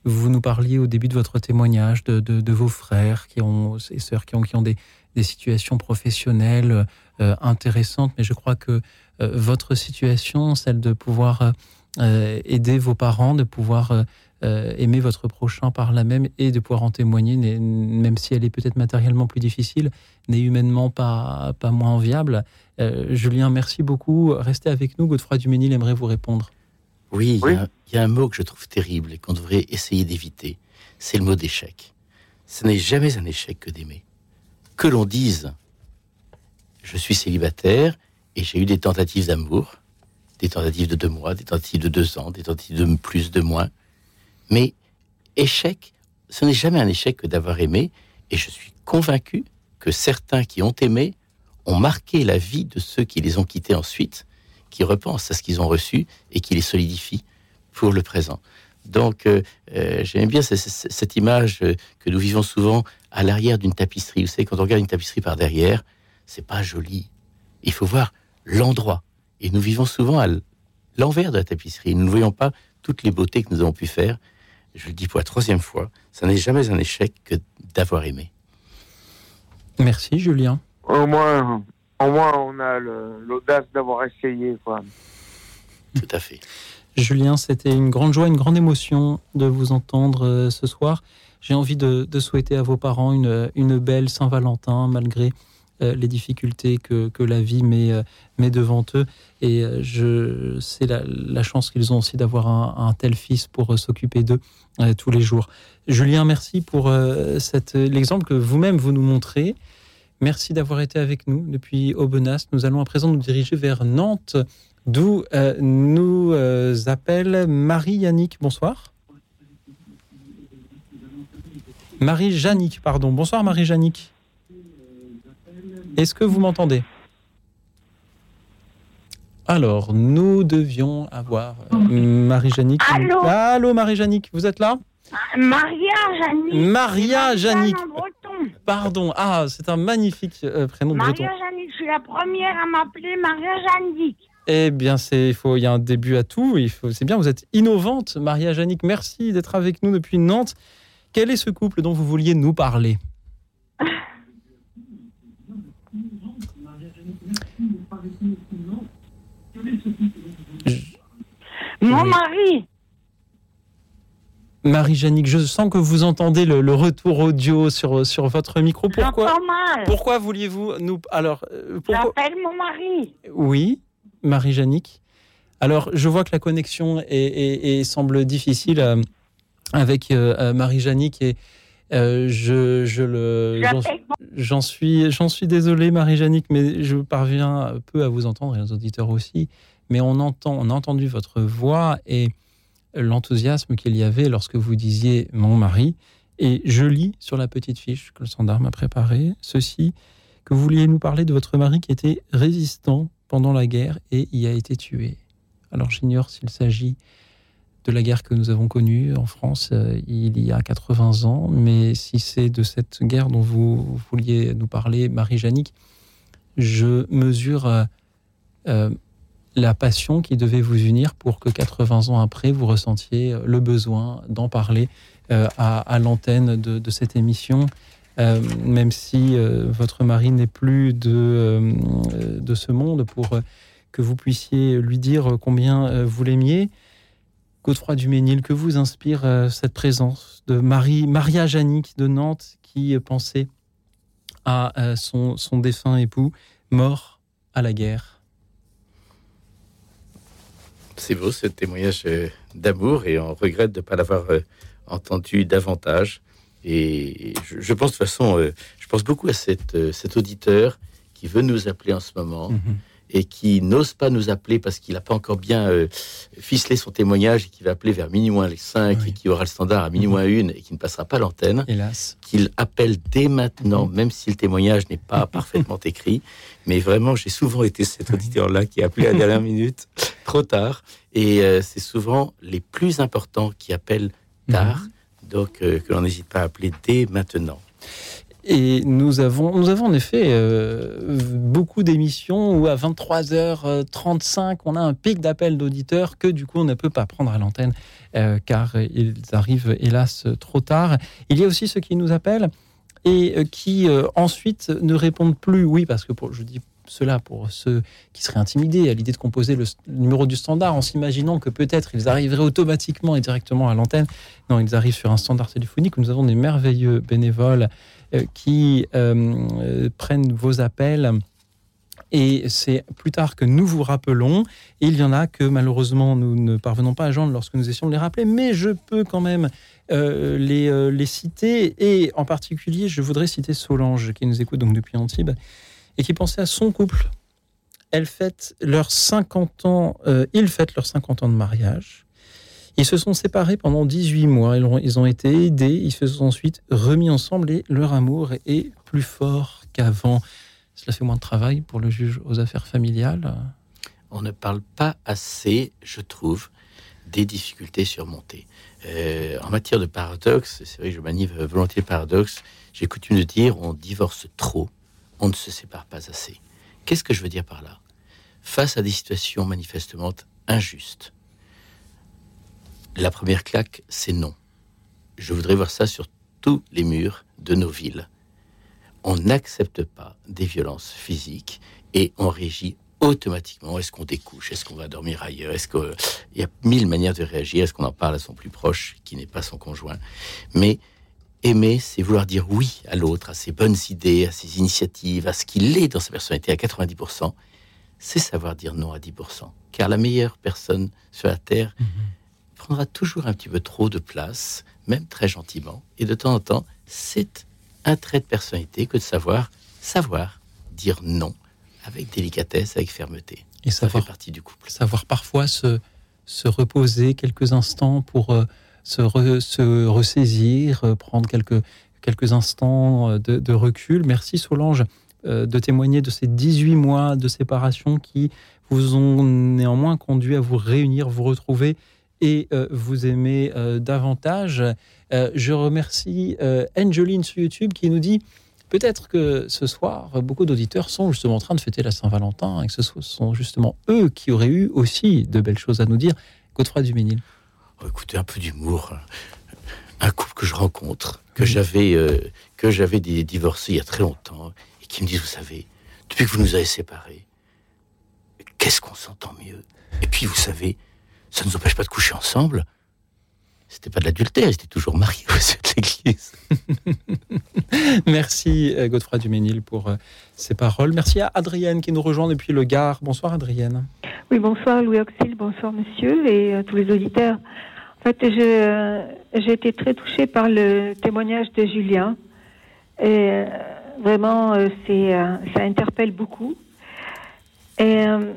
Vous nous parliez au début de votre témoignage de, de- de vos frères qui ont, et sœurs qui ont, qui ont des, des situations professionnelles euh, intéressantes, mais je crois que euh, votre situation, celle de pouvoir euh, aider vos parents, de pouvoir aimer votre prochain par là même et de pouvoir en témoigner, même si elle est peut-être matériellement plus difficile, n'est humainement pas, pas moins enviable. Euh, Julien, merci beaucoup. Restez avec nous. Godefroy Duménil aimerait vous répondre.
Oui, il y a- il y, a un mot que je trouve terrible et qu'on devrait essayer d'éviter. C'est le mot d'échec. Ce n'est jamais un échec que d'aimer. Que l'on dise, je suis célibataire et j'ai eu des tentatives d'amour, des tentatives de deux mois, des tentatives de deux ans, des tentatives de plus, de moins. Mais échec, ce n'est jamais un échec que d'avoir aimé. Et je suis convaincu que certains qui ont aimé ont marqué la vie de ceux qui les ont quittés ensuite, qui repensent à ce qu'ils ont reçu et qui les solidifient pour le présent. Donc, euh, euh, j'aime bien ce- ce- cette image euh, que nous vivons souvent à l'arrière d'une tapisserie. Vous savez, quand on regarde une tapisserie par derrière, c'est pas joli. Il faut voir l'endroit. Et nous vivons souvent à l'envers de la tapisserie. Nous ne voyons pas toutes les beautés que nous avons pu faire. Je le dis pour la troisième fois, ça n'est jamais un échec que d'avoir aimé.
Merci, Julien.
Au moins, au moins, on a l'audace d'avoir essayé, quoi.
Tout à fait.
Julien, c'était une grande joie, une grande émotion de vous entendre euh, ce soir. J'ai envie de, souhaiter à vos parents une, belle Saint-Valentin, malgré euh, les difficultés que, la vie met, euh, devant eux. Et c'est la, chance qu'ils ont aussi d'avoir un, tel fils pour s'occuper d'eux tous les jours. Julien, merci pour l'exemple que vous-même vous nous montrez Merci d'avoir été avec nous depuis Aubenas. Nous allons à présent nous diriger vers Nantes, d'où euh, nous euh, appelle Marie-Yannick. Bonsoir. Marie-Jannick, pardon. Bonsoir Marie-Jannick. Est-ce que vous m'entendez? Alors, nous devions avoir euh, Marie-Jannick.
Allô?
Allô Marie-Jannick, vous êtes là?
Maria Janik.
Maria
breton.
Pardon. Ah, c'est un magnifique euh, prénom breton.
Maria Janik, je suis la première à m'appeler Maria Janik.
Eh bien, c'est il faut il y a un début à tout. Il faut c'est bien. Vous êtes innovante, Maria Janik. Merci d'être avec nous depuis Nantes. Quel est ce couple dont vous vouliez nous parler?
Mon mari,
Marie-Jannick, je sens que vous entendez le, le retour audio sur, sur votre micro. Pourquoi,
mal.
pourquoi vouliez-vous nous... Alors, euh, pourquoi...
J'appelle mon mari.
Oui, Marie-Jannick. Alors, je vois que la connexion est, semble difficile euh, avec euh, euh, Marie-Jannick et euh, je, je le... j'en- suis, j'en suis désolé, Marie-Jannick, mais je parviens peu à vous entendre et les auditeurs aussi. Mais on entend, on a entendu votre voix et l'enthousiasme qu'il y avait lorsque vous disiez mon mari. Et je lis sur la petite fiche que le standard m'a préparée ceci que vous vouliez nous parler de votre mari qui était résistant pendant la guerre et y a été tué. Alors j'ignore s'il s'agit de la guerre que nous avons connue en France euh, il y a 80 ans, mais si c'est de cette guerre dont vous vouliez nous parler, Marie-Jannick, je mesure euh, euh, la passion qui devait vous unir pour que 80 ans après, vous ressentiez le besoin d'en parler à, l'antenne de cette émission. Euh, même si euh, votre mari n'est plus de, euh, ce monde, pour que vous puissiez lui dire combien vous l'aimiez. Godefroy Duménil, que vous inspire cette présence de Marie, Maria Jannick de Nantes qui pensait à son, son défunt époux mort à la guerre
C'est beau ce témoignage d'amour et on regrette de ne pas l'avoir entendu davantage. Et je, je pense de toute façon, euh, je pense beaucoup à cette, euh, cet auditeur qui veut nous appeler en ce moment et qui n'ose pas nous appeler parce qu'il n'a pas encore bien euh, ficelé son témoignage et qui va appeler vers minuit moins les 5 et qui aura le standard à minuit moins une et qui ne passera pas l'antenne.
Hélas.
Qu'il appelle dès maintenant, même si le témoignage n'est pas [laughs] parfaitement écrit. Mais vraiment, j'ai souvent été cet auditeur-là qui a appelé à la dernière minute, trop tard. Et c'est souvent les plus importants qui appellent tard. Donc, euh, que l'on n'hésite pas à appeler dès maintenant.
Et nous avons, nous avons en effet euh, beaucoup d'émissions où à 23h35, on a un pic d'appels d'auditeurs que du coup on ne peut pas prendre à l'antenne euh, car ils arrivent hélas trop tard. Il y a aussi ceux qui nous appellent et qui ensuite ne répondent plus. Oui, parce que pour, je dis cela pour ceux qui seraient intimidés à l'idée de composer le, numéro du standard en s'imaginant que peut-être ils arriveraient automatiquement et directement à l'antenne. Non, ils arrivent sur un standard téléphonique où nous avons des merveilleux bénévoles euh, qui euh, euh, prennent vos appels. Et c'est plus tard que nous vous rappelons. Et il y en a que malheureusement nous ne parvenons pas à joindre lorsque nous essayons de les rappeler, mais je peux quand même les, les citer. Et en particulier, je voudrais citer Solange, qui nous écoute donc depuis Antibes, et qui pensait à son couple. Elle fête leurs 50 ans, euh, ils fêtent leurs 50 ans de mariage. Ils se sont séparés pendant 18 mois. Ils ont, été aidés. Ils se sont ensuite remis ensemble et leur amour est plus fort qu'avant. Cela fait moins de travail pour le juge aux affaires familiales.
On ne parle pas assez, je trouve, des difficultés surmontées. Euh, en matière de paradoxe, c'est vrai que je manie volontiers le paradoxe, j'ai coutume de dire on divorce trop, on ne se sépare pas assez. Qu'est-ce que je veux dire par là? Face à des situations manifestement injustes, la première claque, c'est non. Je voudrais voir ça sur tous les murs de nos villes. On n'accepte pas des violences physiques et on régit automatiquement. Est-ce qu'on découche? Est-ce qu'on va dormir ailleurs? Est-ce qu'il y a mille manières de réagir? Est-ce qu'on en parle à son plus proche qui n'est pas son conjoint? Mais aimer, c'est vouloir dire oui à l'autre, à ses bonnes idées, à ses initiatives, à ce qu'il est dans sa personnalité à 90%. C'est savoir dire non à 10%. Car la meilleure personne sur la Terre prendra toujours un petit peu trop de place, même très gentiment. Et de temps en temps, c'est un trait de personnalité que de savoir savoir dire non avec délicatesse, avec fermeté.
Et
ça
savoir-
fait partie du couple.
Savoir parfois se, se reposer quelques instants pour euh, se, re- se ressaisir, euh, prendre quelques, quelques instants euh, de, recul. Merci Solange euh, de témoigner de ces 18 mois de séparation qui vous ont néanmoins conduit à vous réunir, vous retrouver et vous aimer davantage. Je remercie Angeline sur YouTube qui nous dit Peut-être que ce soir, beaucoup d'auditeurs sont justement en train de fêter la Saint-Valentin et que ce sont justement eux qui auraient eu aussi de belles choses à nous dire. Godefroy Duménil.
Écoutez, un peu d'humour. Un couple que je rencontre, que j'avais euh, que j'avais di- divorcé il y a très longtemps, et qui me disent, vous savez, depuis que vous nous avez séparés, qu'est-ce qu'on s'entend mieux? Et puis, vous savez, ça ne nous empêche pas de coucher ensemble. C'était pas de l'adultère, ils étaient toujours mariés au sein de l'église. [laughs]
Merci euh, Godefroy Duménil pour euh, ces paroles. Merci à Adrienne qui nous rejoint depuis le Gard. Bonsoir Adrienne.
Oui, bonsoir Louis Auxil, bonsoir monsieur et euh, tous les auditeurs. En fait, j'ai été très touchée par le témoignage de Julien. Et vraiment, c'est, ça interpelle beaucoup. Et euh,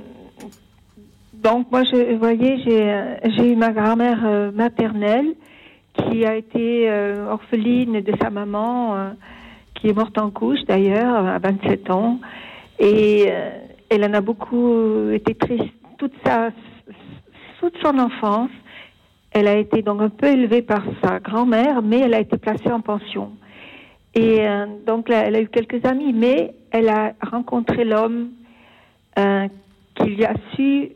donc, moi, je, vous voyez, j'ai, euh, eu ma grand-mère euh, maternelle qui a été euh, orpheline de sa maman, qui est morte en couche d'ailleurs, à 27 ans. Et elle en a beaucoup été triste toute sa toute son enfance. Elle a été donc un peu élevée par sa grand-mère, mais elle a été placée en pension. Et donc là, elle a eu quelques amis, mais elle a rencontré l'homme qui lui a su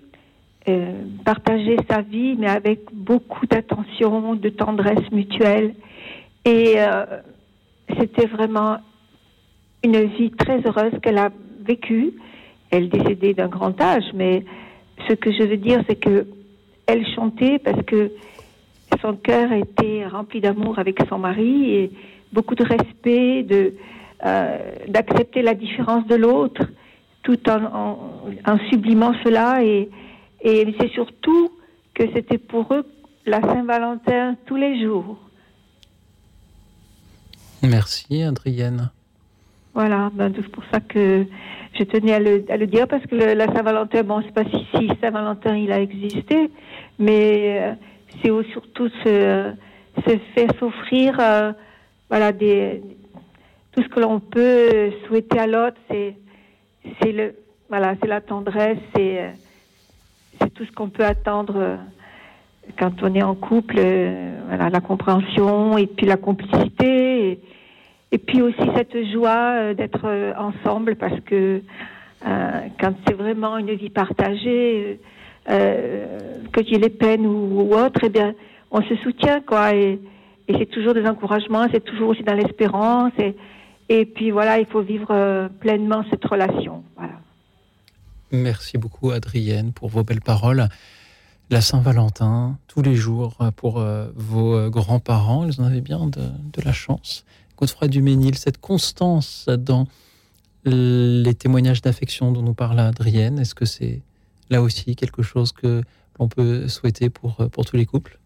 euh, partager sa vie, mais avec beaucoup d'attention, de tendresse mutuelle. Et euh, c'était vraiment une vie très heureuse qu'elle a vécue. Elle décédée d'un grand âge, mais ce que je veux dire, c'est que elle chantait parce que son cœur était rempli d'amour avec son mari et beaucoup de respect, de euh, d'accepter la différence de l'autre, tout en, en, en sublimant cela. Et, et c'est surtout que c'était pour eux la Saint-Valentin tous les jours.
Merci Adrienne.
Voilà, ben, c'est pour ça que je tenais à le, à le dire parce que le- la Saint-Valentin, bon, c'est pas si, si Saint-Valentin il a existé, mais euh, c'est surtout se, se faire s'offrir, euh, voilà, des, tout ce que l'on peut souhaiter à l'autre, c'est, c'est le, voilà, c'est la tendresse, c'est, euh, c'est tout ce qu'on peut attendre euh, quand on est en couple, euh, voilà, la compréhension et puis la complicité. Et, puis aussi cette joie euh, d'être ensemble parce que quand c'est vraiment une vie partagée, que ait les peines ou, autre, eh bien, on se soutient, quoi. Et, c'est toujours des encouragements, c'est toujours aussi dans l'espérance. Et, et puis voilà, il faut vivre pleinement cette relation. Voilà.
Merci beaucoup Adrienne pour vos belles paroles. La Saint-Valentin, tous les jours euh, pour euh, vos euh, grands-parents, ils en avaient bien de, la chance. Godefroy Duménil, cette constance dans les témoignages d'affection dont nous parle Adrienne, est-ce que c'est là aussi quelque chose que l'on peut souhaiter pour, pour tous les couples?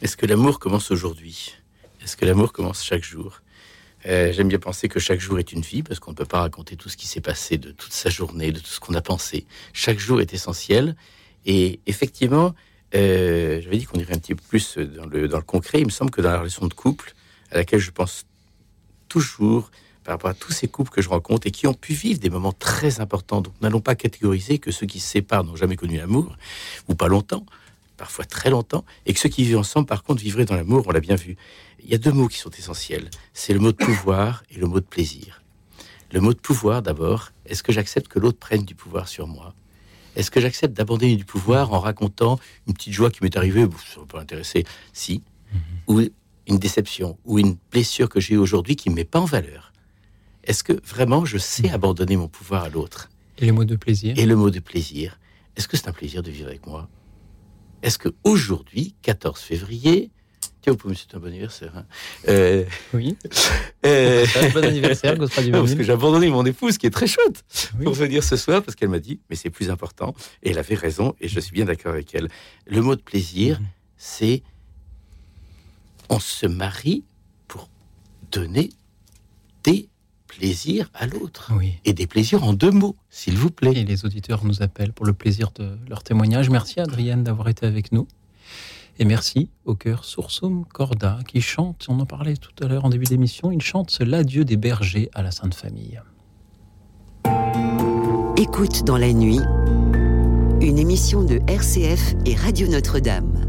Est-ce que l'amour commence aujourd'hui? Est-ce que l'amour commence chaque jour? Euh, J'aime bien penser que chaque jour est une vie, parce qu'on ne peut pas raconter tout ce qui s'est passé de toute sa journée, de tout ce qu'on a pensé. Chaque jour est essentiel. Et effectivement, euh, j'avais dit qu'on irait un petit peu plus dans le, dans le concret. Il me semble que dans la relation de couple, à laquelle je pense toujours par rapport à tous ces couples que je rencontre et qui ont pu vivre des moments très importants. Donc, n'allons pas catégoriser que ceux qui se séparent n'ont jamais connu l'amour, ou pas longtemps, parfois très longtemps, et que ceux qui vivent ensemble, par contre, vivraient dans l'amour, on l'a bien vu. Il y a deux mots qui sont essentiels. C'est le mot de pouvoir et le mot de plaisir. Le mot de pouvoir, d'abord, est-ce que j'accepte que l'autre prenne du pouvoir sur moi? Est-ce que j'accepte d'abandonner du pouvoir en racontant une petite joie qui m'est arrivée? Ça ne pas intéresser. Si. Ou une déception, ou une blessure que j'ai aujourd'hui qui ne me met pas en valeur. Est-ce que vraiment je sais abandonner mon pouvoir à l'autre?
Et le mot de plaisir?
Et le mot de plaisir. Est-ce que c'est un plaisir de vivre avec moi? Est-ce que aujourd'hui, 14 février, tiens, vous pouvez me souhaiter un bon anniversaire. hein Euh,
oui. [laughs]
euh,
Bon anniversaire, [laughs]
parce que j'ai abandonné mon épouse, qui est très chouette, pour venir ce soir, parce qu'elle m'a dit, mais c'est plus important. Et elle avait raison, et je suis bien d'accord avec elle. Le mot de plaisir, c'est on se marie pour donner des plaisir à l'autre. Et des plaisirs en deux mots, s'il vous plaît.
Et les auditeurs nous appellent pour le plaisir de leur témoignage. Merci Adrienne d'avoir été avec nous. Et merci au cœur Sursum Corda qui chante, on en parlait tout à l'heure en début d'émission, il chante l'adieu des bergers à la Sainte Famille.
Écoute dans la nuit, une émission de RCF et Radio Notre-Dame.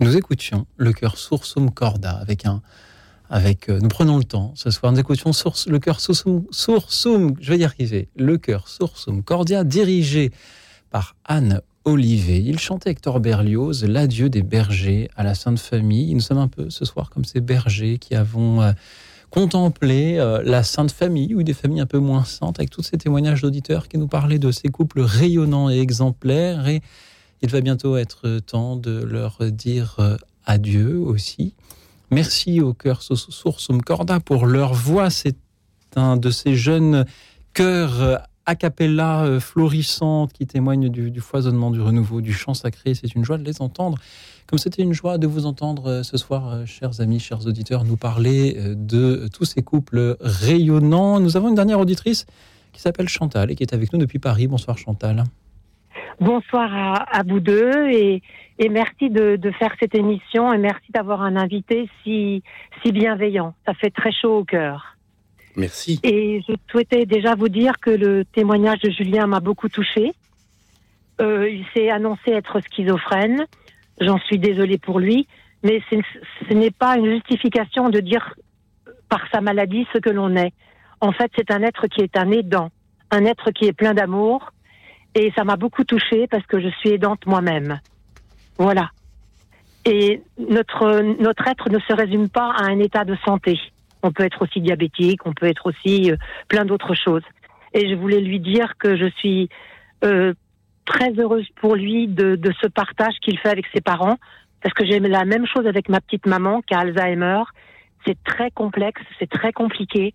Nous écoutions le cœur Sursum Corda avec un. Avec, euh, nous prenons le temps ce soir, nous écoutions le cœur Sursum, Sursum, je vais y arriver, le cœur Sursum Cordia, dirigé par Anne Olivet. Il chantait Hector Berlioz, l'adieu des bergers à la Sainte Famille. Nous sommes un peu ce soir comme ces bergers qui avons euh, contempler euh, la Sainte Famille ou des familles un peu moins saintes, avec tous ces témoignages d'auditeurs qui nous parlaient de ces couples rayonnants et exemplaires. Et il va bientôt être temps de leur dire euh, adieu aussi. Merci au cœur Sursum Corda pour leur voix. C'est un de ces jeunes chœurs euh, a cappella florissantes qui témoignent du, du, foisonnement, du renouveau, du chant sacré. C'est une joie de les entendre. Comme c'était une joie de vous entendre euh, ce soir, euh, chers amis, chers auditeurs, nous parler euh, de tous ces couples rayonnants. Nous avons une dernière auditrice qui s'appelle Chantal et qui est avec nous depuis Paris. Bonsoir Chantal.
Bonsoir à, à vous deux et, et merci de, de faire cette émission et merci d'avoir un invité si, si bienveillant. Ça fait très chaud au cœur.
Merci.
Et je souhaitais déjà vous dire que le témoignage de Julien m'a beaucoup touchée. Euh, il s'est annoncé être schizophrène. J'en suis désolée pour lui, mais ce n'est pas une justification de dire par sa maladie ce que l'on est. En fait, c'est un être qui est un aidant, un être qui est plein d'amour, et ça m'a beaucoup touchée parce que je suis aidante moi-même. Voilà. Et notre notre être ne se résume pas à un état de santé. On peut être aussi diabétique, on peut être aussi euh, plein d'autres choses. Et je voulais lui dire que je suis euh, très heureuse pour lui de, de ce partage qu'il fait avec ses parents, parce que j'ai la même chose avec ma petite maman qui a Alzheimer. C'est très complexe, c'est très compliqué,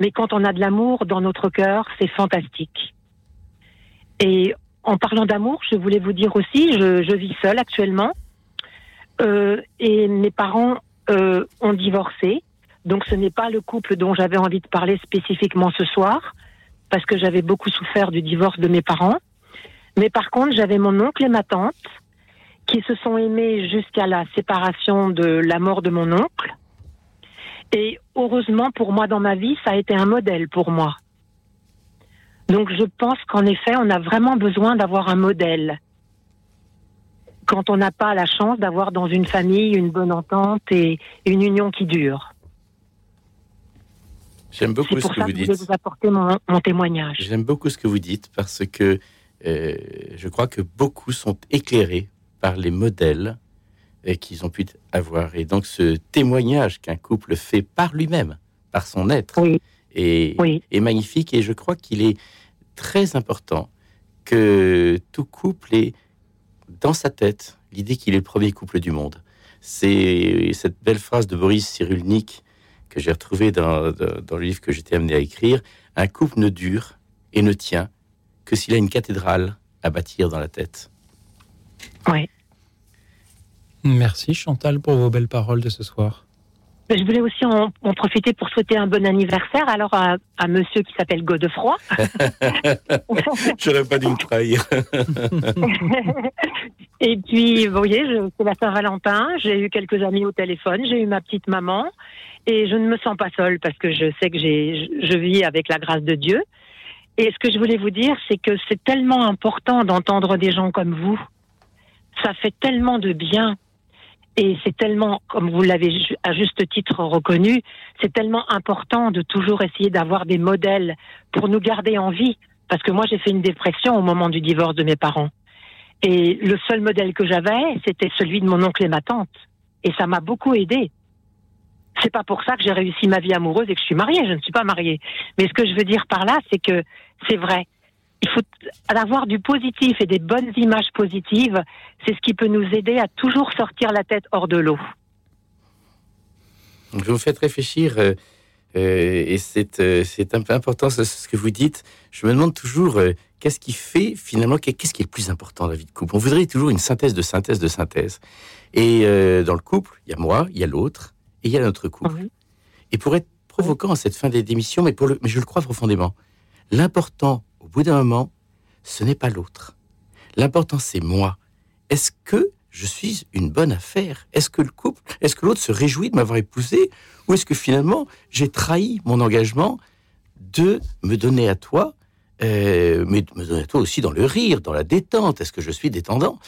mais quand on a de l'amour dans notre cœur, c'est fantastique. Et en parlant d'amour, je voulais vous dire aussi, je, je vis seule actuellement, euh, et mes parents euh, ont divorcé, donc ce n'est pas le couple dont j'avais envie de parler spécifiquement ce soir, parce que j'avais beaucoup souffert du divorce de mes parents. Mais par contre, j'avais mon oncle et ma tante qui se sont aimés jusqu'à la séparation de la mort de mon oncle. Et heureusement pour moi dans ma vie, ça a été un modèle pour moi. Donc je pense qu'en effet, on a vraiment besoin d'avoir un modèle quand on n'a pas la chance d'avoir dans une famille une bonne entente et une union qui dure.
J'aime beaucoup ce que vous
que je voulais
dites.
vous apporter mon, mon témoignage.
J'aime beaucoup ce que vous dites parce que euh, je crois que beaucoup sont éclairés par les modèles euh, qu'ils ont pu avoir. Et donc ce témoignage qu'un couple fait par lui-même, par son être, est, est magnifique. Et je crois qu'il est très important que tout couple ait dans sa tête l'idée qu'il est le premier couple du monde. C'est cette belle phrase de Boris Cyrulnik que j'ai retrouvée dans, dans- dans le livre que j'étais amené à écrire. Un couple ne dure et ne tient que s'il a une cathédrale à bâtir dans la tête.
Oui.
Merci Chantal pour vos belles paroles de ce soir.
Mais Je voulais aussi en, en profiter pour souhaiter un bon anniversaire alors à, à monsieur qui s'appelle Godefroy. [laughs]
J'aurais pas dû me trahir. [laughs]
Et puis, vous voyez, c'est la Saint-Valentin, j'ai eu quelques amis au téléphone, j'ai eu ma petite maman, et je ne me sens pas seule parce que je sais que je vis avec la grâce de Dieu. Et ce que je voulais vous dire, c'est que c'est tellement important d'entendre des gens comme vous. Ça fait tellement de bien. Et c'est tellement, comme vous l'avez à juste titre reconnu, c'est tellement important de toujours essayer d'avoir des modèles pour nous garder en vie. Parce que moi, j'ai fait une dépression au moment du divorce de mes parents. Et le seul modèle que j'avais, c'était celui de mon oncle et ma tante. Et ça m'a beaucoup aidé. C'est pas pour ça que j'ai réussi ma vie amoureuse et que je suis mariée. Je ne suis pas mariée. Mais ce que je veux dire par là, c'est que c'est vrai. Il faut avoir du positif et des bonnes images positives. C'est ce qui peut nous aider à toujours sortir la tête hors de l'eau.
Vous me faites réfléchir, euh, euh, et c'est euh, un peu important ce, ce que vous dites. Je me demande toujours euh, qu'est-ce qui fait finalement, qu'est- qu'est-ce qui est le plus important dans la vie de couple? On voudrait toujours une synthèse de synthèse de synthèse. Et dans le couple, il y a moi, il y a l'autre, et il y a notre couple. Et pour être provoquant à cette fin des- d'émission, mais, pour le, mais je le crois profondément, l'important, au bout d'un moment, ce n'est pas l'autre. L'important, c'est moi. Est-ce que je suis une bonne affaire? Est-ce que le couple, est-ce que l'autre se réjouit de m'avoir épousé? Ou est-ce que finalement, j'ai trahi mon engagement de me donner à toi, euh, mais de me donner à toi aussi dans le rire, dans la détente? Est-ce que je suis détendant?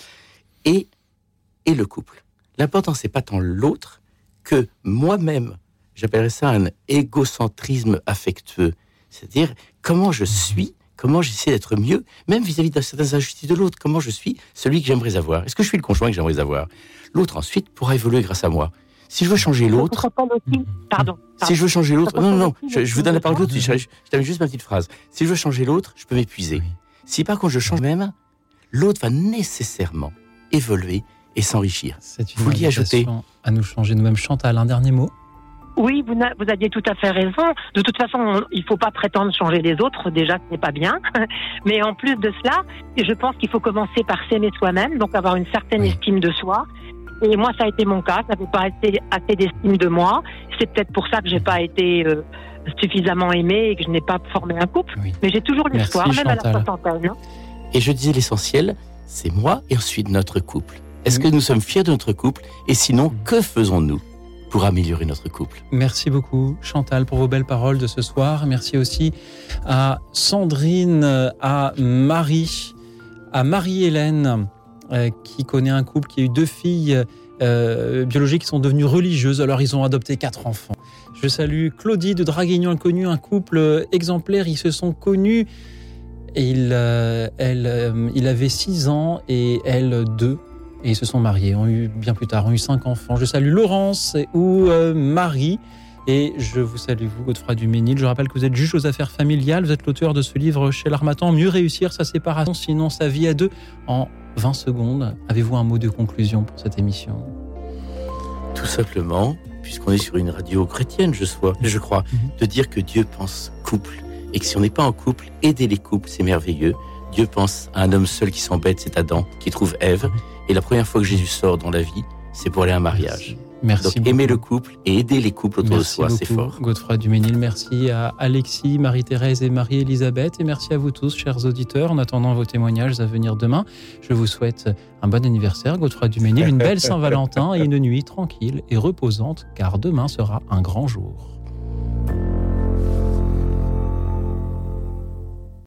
Et, et le couple. L'important, c'est pas tant l'autre que moi-même. J'appellerais ça un égocentrisme affectueux. C'est-à-dire comment je suis, comment j'essaie d'être mieux, même vis-à-vis de certaines injustices de l'autre, comment je suis celui que j'aimerais avoir. Est-ce que je suis le conjoint que j'aimerais avoir? L'autre ensuite pourra évoluer grâce à moi. Si je veux changer l'autre,
Pardon.
si je veux changer l'autre, non, non, non, je, je vous donne la parole tout de suite. Je, je termine juste ma petite phrase. Si je veux changer l'autre, je peux m'épuiser. Si par contre je change même, l'autre va nécessairement évoluer et s'enrichir.
Une
Vous l'y ajoutez
À nous changer nous-mêmes. Chantal, un dernier mot?
Oui, vous, aviez tout à fait raison. De toute façon, on- il ne faut pas prétendre changer les autres. Déjà, ce n'est pas bien. [laughs] Mais en plus de cela, je pense qu'il faut commencer par s'aimer soi-même, donc avoir une certaine estime de soi. Et moi, ça a été mon cas. Ça n'avait pas été assez d'estime de moi. C'est peut-être pour ça que j'ai pas été euh, suffisamment aimée et que je n'ai pas formé un couple. Mais j'ai toujours l'espoir, même à la soixantaine. hein.
Et je disais l'essentiel, c'est moi et ensuite notre couple. Est-ce que nous sommes fiers de notre couple Et sinon, que faisons-nous pour améliorer notre couple?
Merci beaucoup Chantal pour vos belles paroles de ce soir. Merci aussi à Sandrine, à Marie, à Marie-Hélène euh, qui connaît un couple qui a eu deux filles euh, biologiques qui sont devenues religieuses. Alors ils ont adopté quatre enfants. Je salue Claudie de Draguignan Inconnu, un couple exemplaire. Ils se sont connus et il, euh, elle, euh, il avait 6 ans et elle 2. Et ils se sont mariés, ont eu bien plus tard, ont eu cinq enfants. Je salue Laurence ou euh, Marie. Et je vous salue, vous, Godefroy Duménil. Je rappelle que vous êtes juge aux affaires familiales. Vous êtes l'auteur de ce livre chez l'Armatan, Mieux réussir sa séparation, sinon sa vie à deux. En 20 secondes, avez-vous un mot de conclusion pour cette émission?
Tout simplement, puisqu'on est sur une radio chrétienne, je, sois, je crois, de dire que Dieu pense couple. Et que si on n'est pas en couple, aider les couples, c'est merveilleux. Dieu pense à un homme seul qui s'embête, c'est Adam, qui trouve Ève. Et la première fois que Jésus sort dans la vie, c'est pour aller à un mariage.
Merci
Donc aimer le couple et aider les couples autour de soi, c'est fort.
Godefroy Duménil, merci à Alexis, Marie-Thérèse et Marie-Elisabeth. Et merci à vous tous, chers auditeurs. En attendant vos témoignages à venir demain, je vous souhaite un bon anniversaire, Godefroy Duménil, une belle Saint-Valentin et une nuit tranquille et reposante, car demain sera un grand jour.